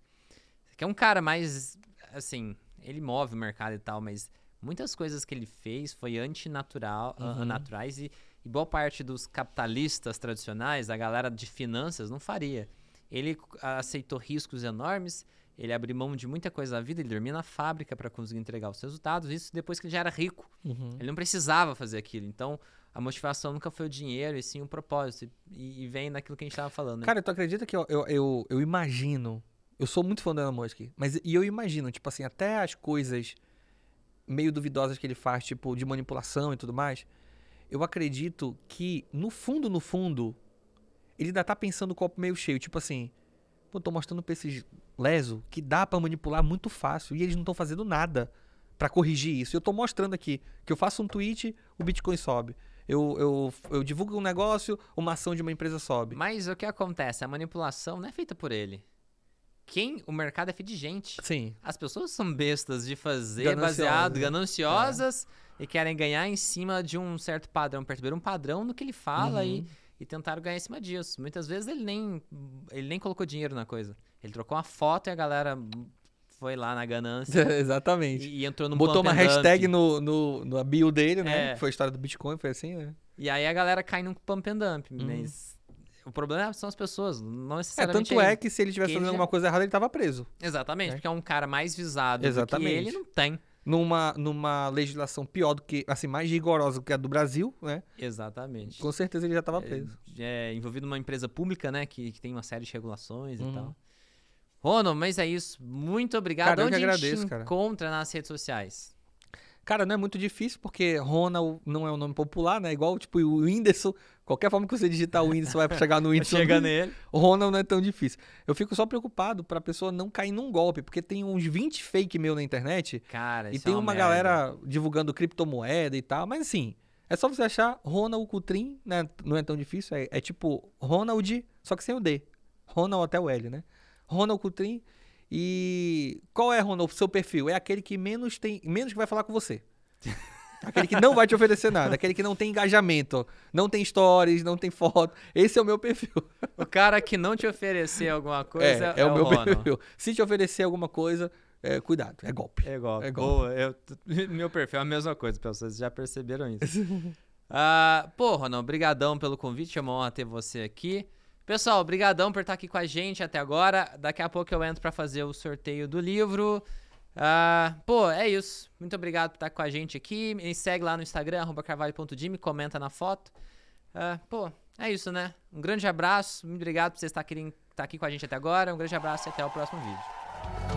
Que é um cara mais, assim, ele move o mercado e tal, mas Muitas coisas que ele fez foi antinatural, uhum. naturais e, e boa parte dos capitalistas tradicionais, a galera de finanças, não faria. Ele aceitou riscos enormes, ele abriu mão de muita coisa da vida, ele dormia na fábrica para conseguir entregar os resultados, isso depois que ele já era rico. Uhum. Ele não precisava fazer aquilo. Então, a motivação nunca foi o dinheiro, e sim o propósito. E, e vem naquilo que a gente estava falando. Né? Cara, tu acredita que eu, eu, eu, eu, imagino. Eu sou muito fã do Elon Musk, mas e eu imagino, tipo assim, até as coisas meio duvidosas que ele faz, tipo, de manipulação e tudo mais. Eu acredito que, no fundo, no fundo, ele ainda tá pensando o copo meio cheio. Tipo assim, pô, tô mostrando pra esses leso que dá para manipular muito fácil e eles não estão fazendo nada para corrigir isso. Eu tô mostrando aqui que eu faço um tweet, o Bitcoin sobe. Eu, eu, eu divulgo um negócio, uma ação de uma empresa sobe. Mas o que acontece? A manipulação não é feita por ele. Quem? O mercado é feito de gente. Sim. As pessoas são bestas de fazer baseado, gananciosas é. e querem ganhar em cima de um certo padrão, perceber um padrão no que ele fala uhum. e, e tentaram ganhar em cima disso. Muitas vezes ele nem, ele nem colocou dinheiro na coisa. Ele trocou uma foto e a galera foi lá na ganância. Exatamente. E, e, entrou no Botou uma hashtag no, no, no bio dele, né? É. Foi a história do Bitcoin, foi assim, né? E aí a galera cai num pump and dump. Uhum. Mas o problema são as pessoas, não necessariamente. É, tanto é que se ele tivesse fazendo alguma coisa errada, ele tava preso. Exatamente, é. porque é um cara mais visado Exatamente. do que ele não tem. Numa, numa legislação pior do que, assim, mais rigorosa do que a do Brasil, né? Exatamente. Com certeza ele já estava é, preso. É, é, envolvido numa empresa pública, né? Que, que tem uma série de regulações uhum. e tal. Ronald, mas é isso. Muito obrigado. Cara, Onde eu que agradeço, a gente cara. encontra nas redes sociais? Cara, não é muito difícil, porque Ronald não é um nome popular, né? Igual, tipo, o Whindersson. Qualquer forma que você digitar o Whindersson vai chegar no Whindersson. Chega nele. Ronald não é tão difícil. Eu fico só preocupado pra pessoa não cair num golpe, porque tem uns 20 fake meu na internet. Cara, E tem é uma, uma galera divulgando criptomoeda e tal. Mas assim, é só você achar Ronald Coutrin, né? Não é tão difícil. É, é tipo Ronald, só que sem o D. Ronald até o L, né? Ronald Coutrin. E qual é, Ronald, o seu perfil? É aquele que menos tem, menos que vai falar com você. Aquele que não vai te oferecer nada, aquele que não tem engajamento, não tem stories, não tem foto. Esse é o meu perfil. O cara que não te oferecer alguma coisa é, é, é o meu perfil. Se te oferecer alguma coisa, é, cuidado, é golpe. É golpe. É golpe. Boa, eu, meu perfil é a mesma coisa, pessoal, vocês já perceberam isso. uh, pô, Ronald, brigadão pelo convite, é uma honra ter você aqui. Pessoal, brigadão por estar aqui com a gente até agora. Daqui a pouco eu entro para fazer o sorteio do livro. Uh, pô, é isso. Muito obrigado por estar com a gente aqui. Me segue lá no Instagram, arroba carvalho.dim, comenta na foto. Uh, pô, é isso, né? Um grande abraço. Muito obrigado por você estar aqui, estar aqui com a gente até agora. Um grande abraço e até o próximo vídeo.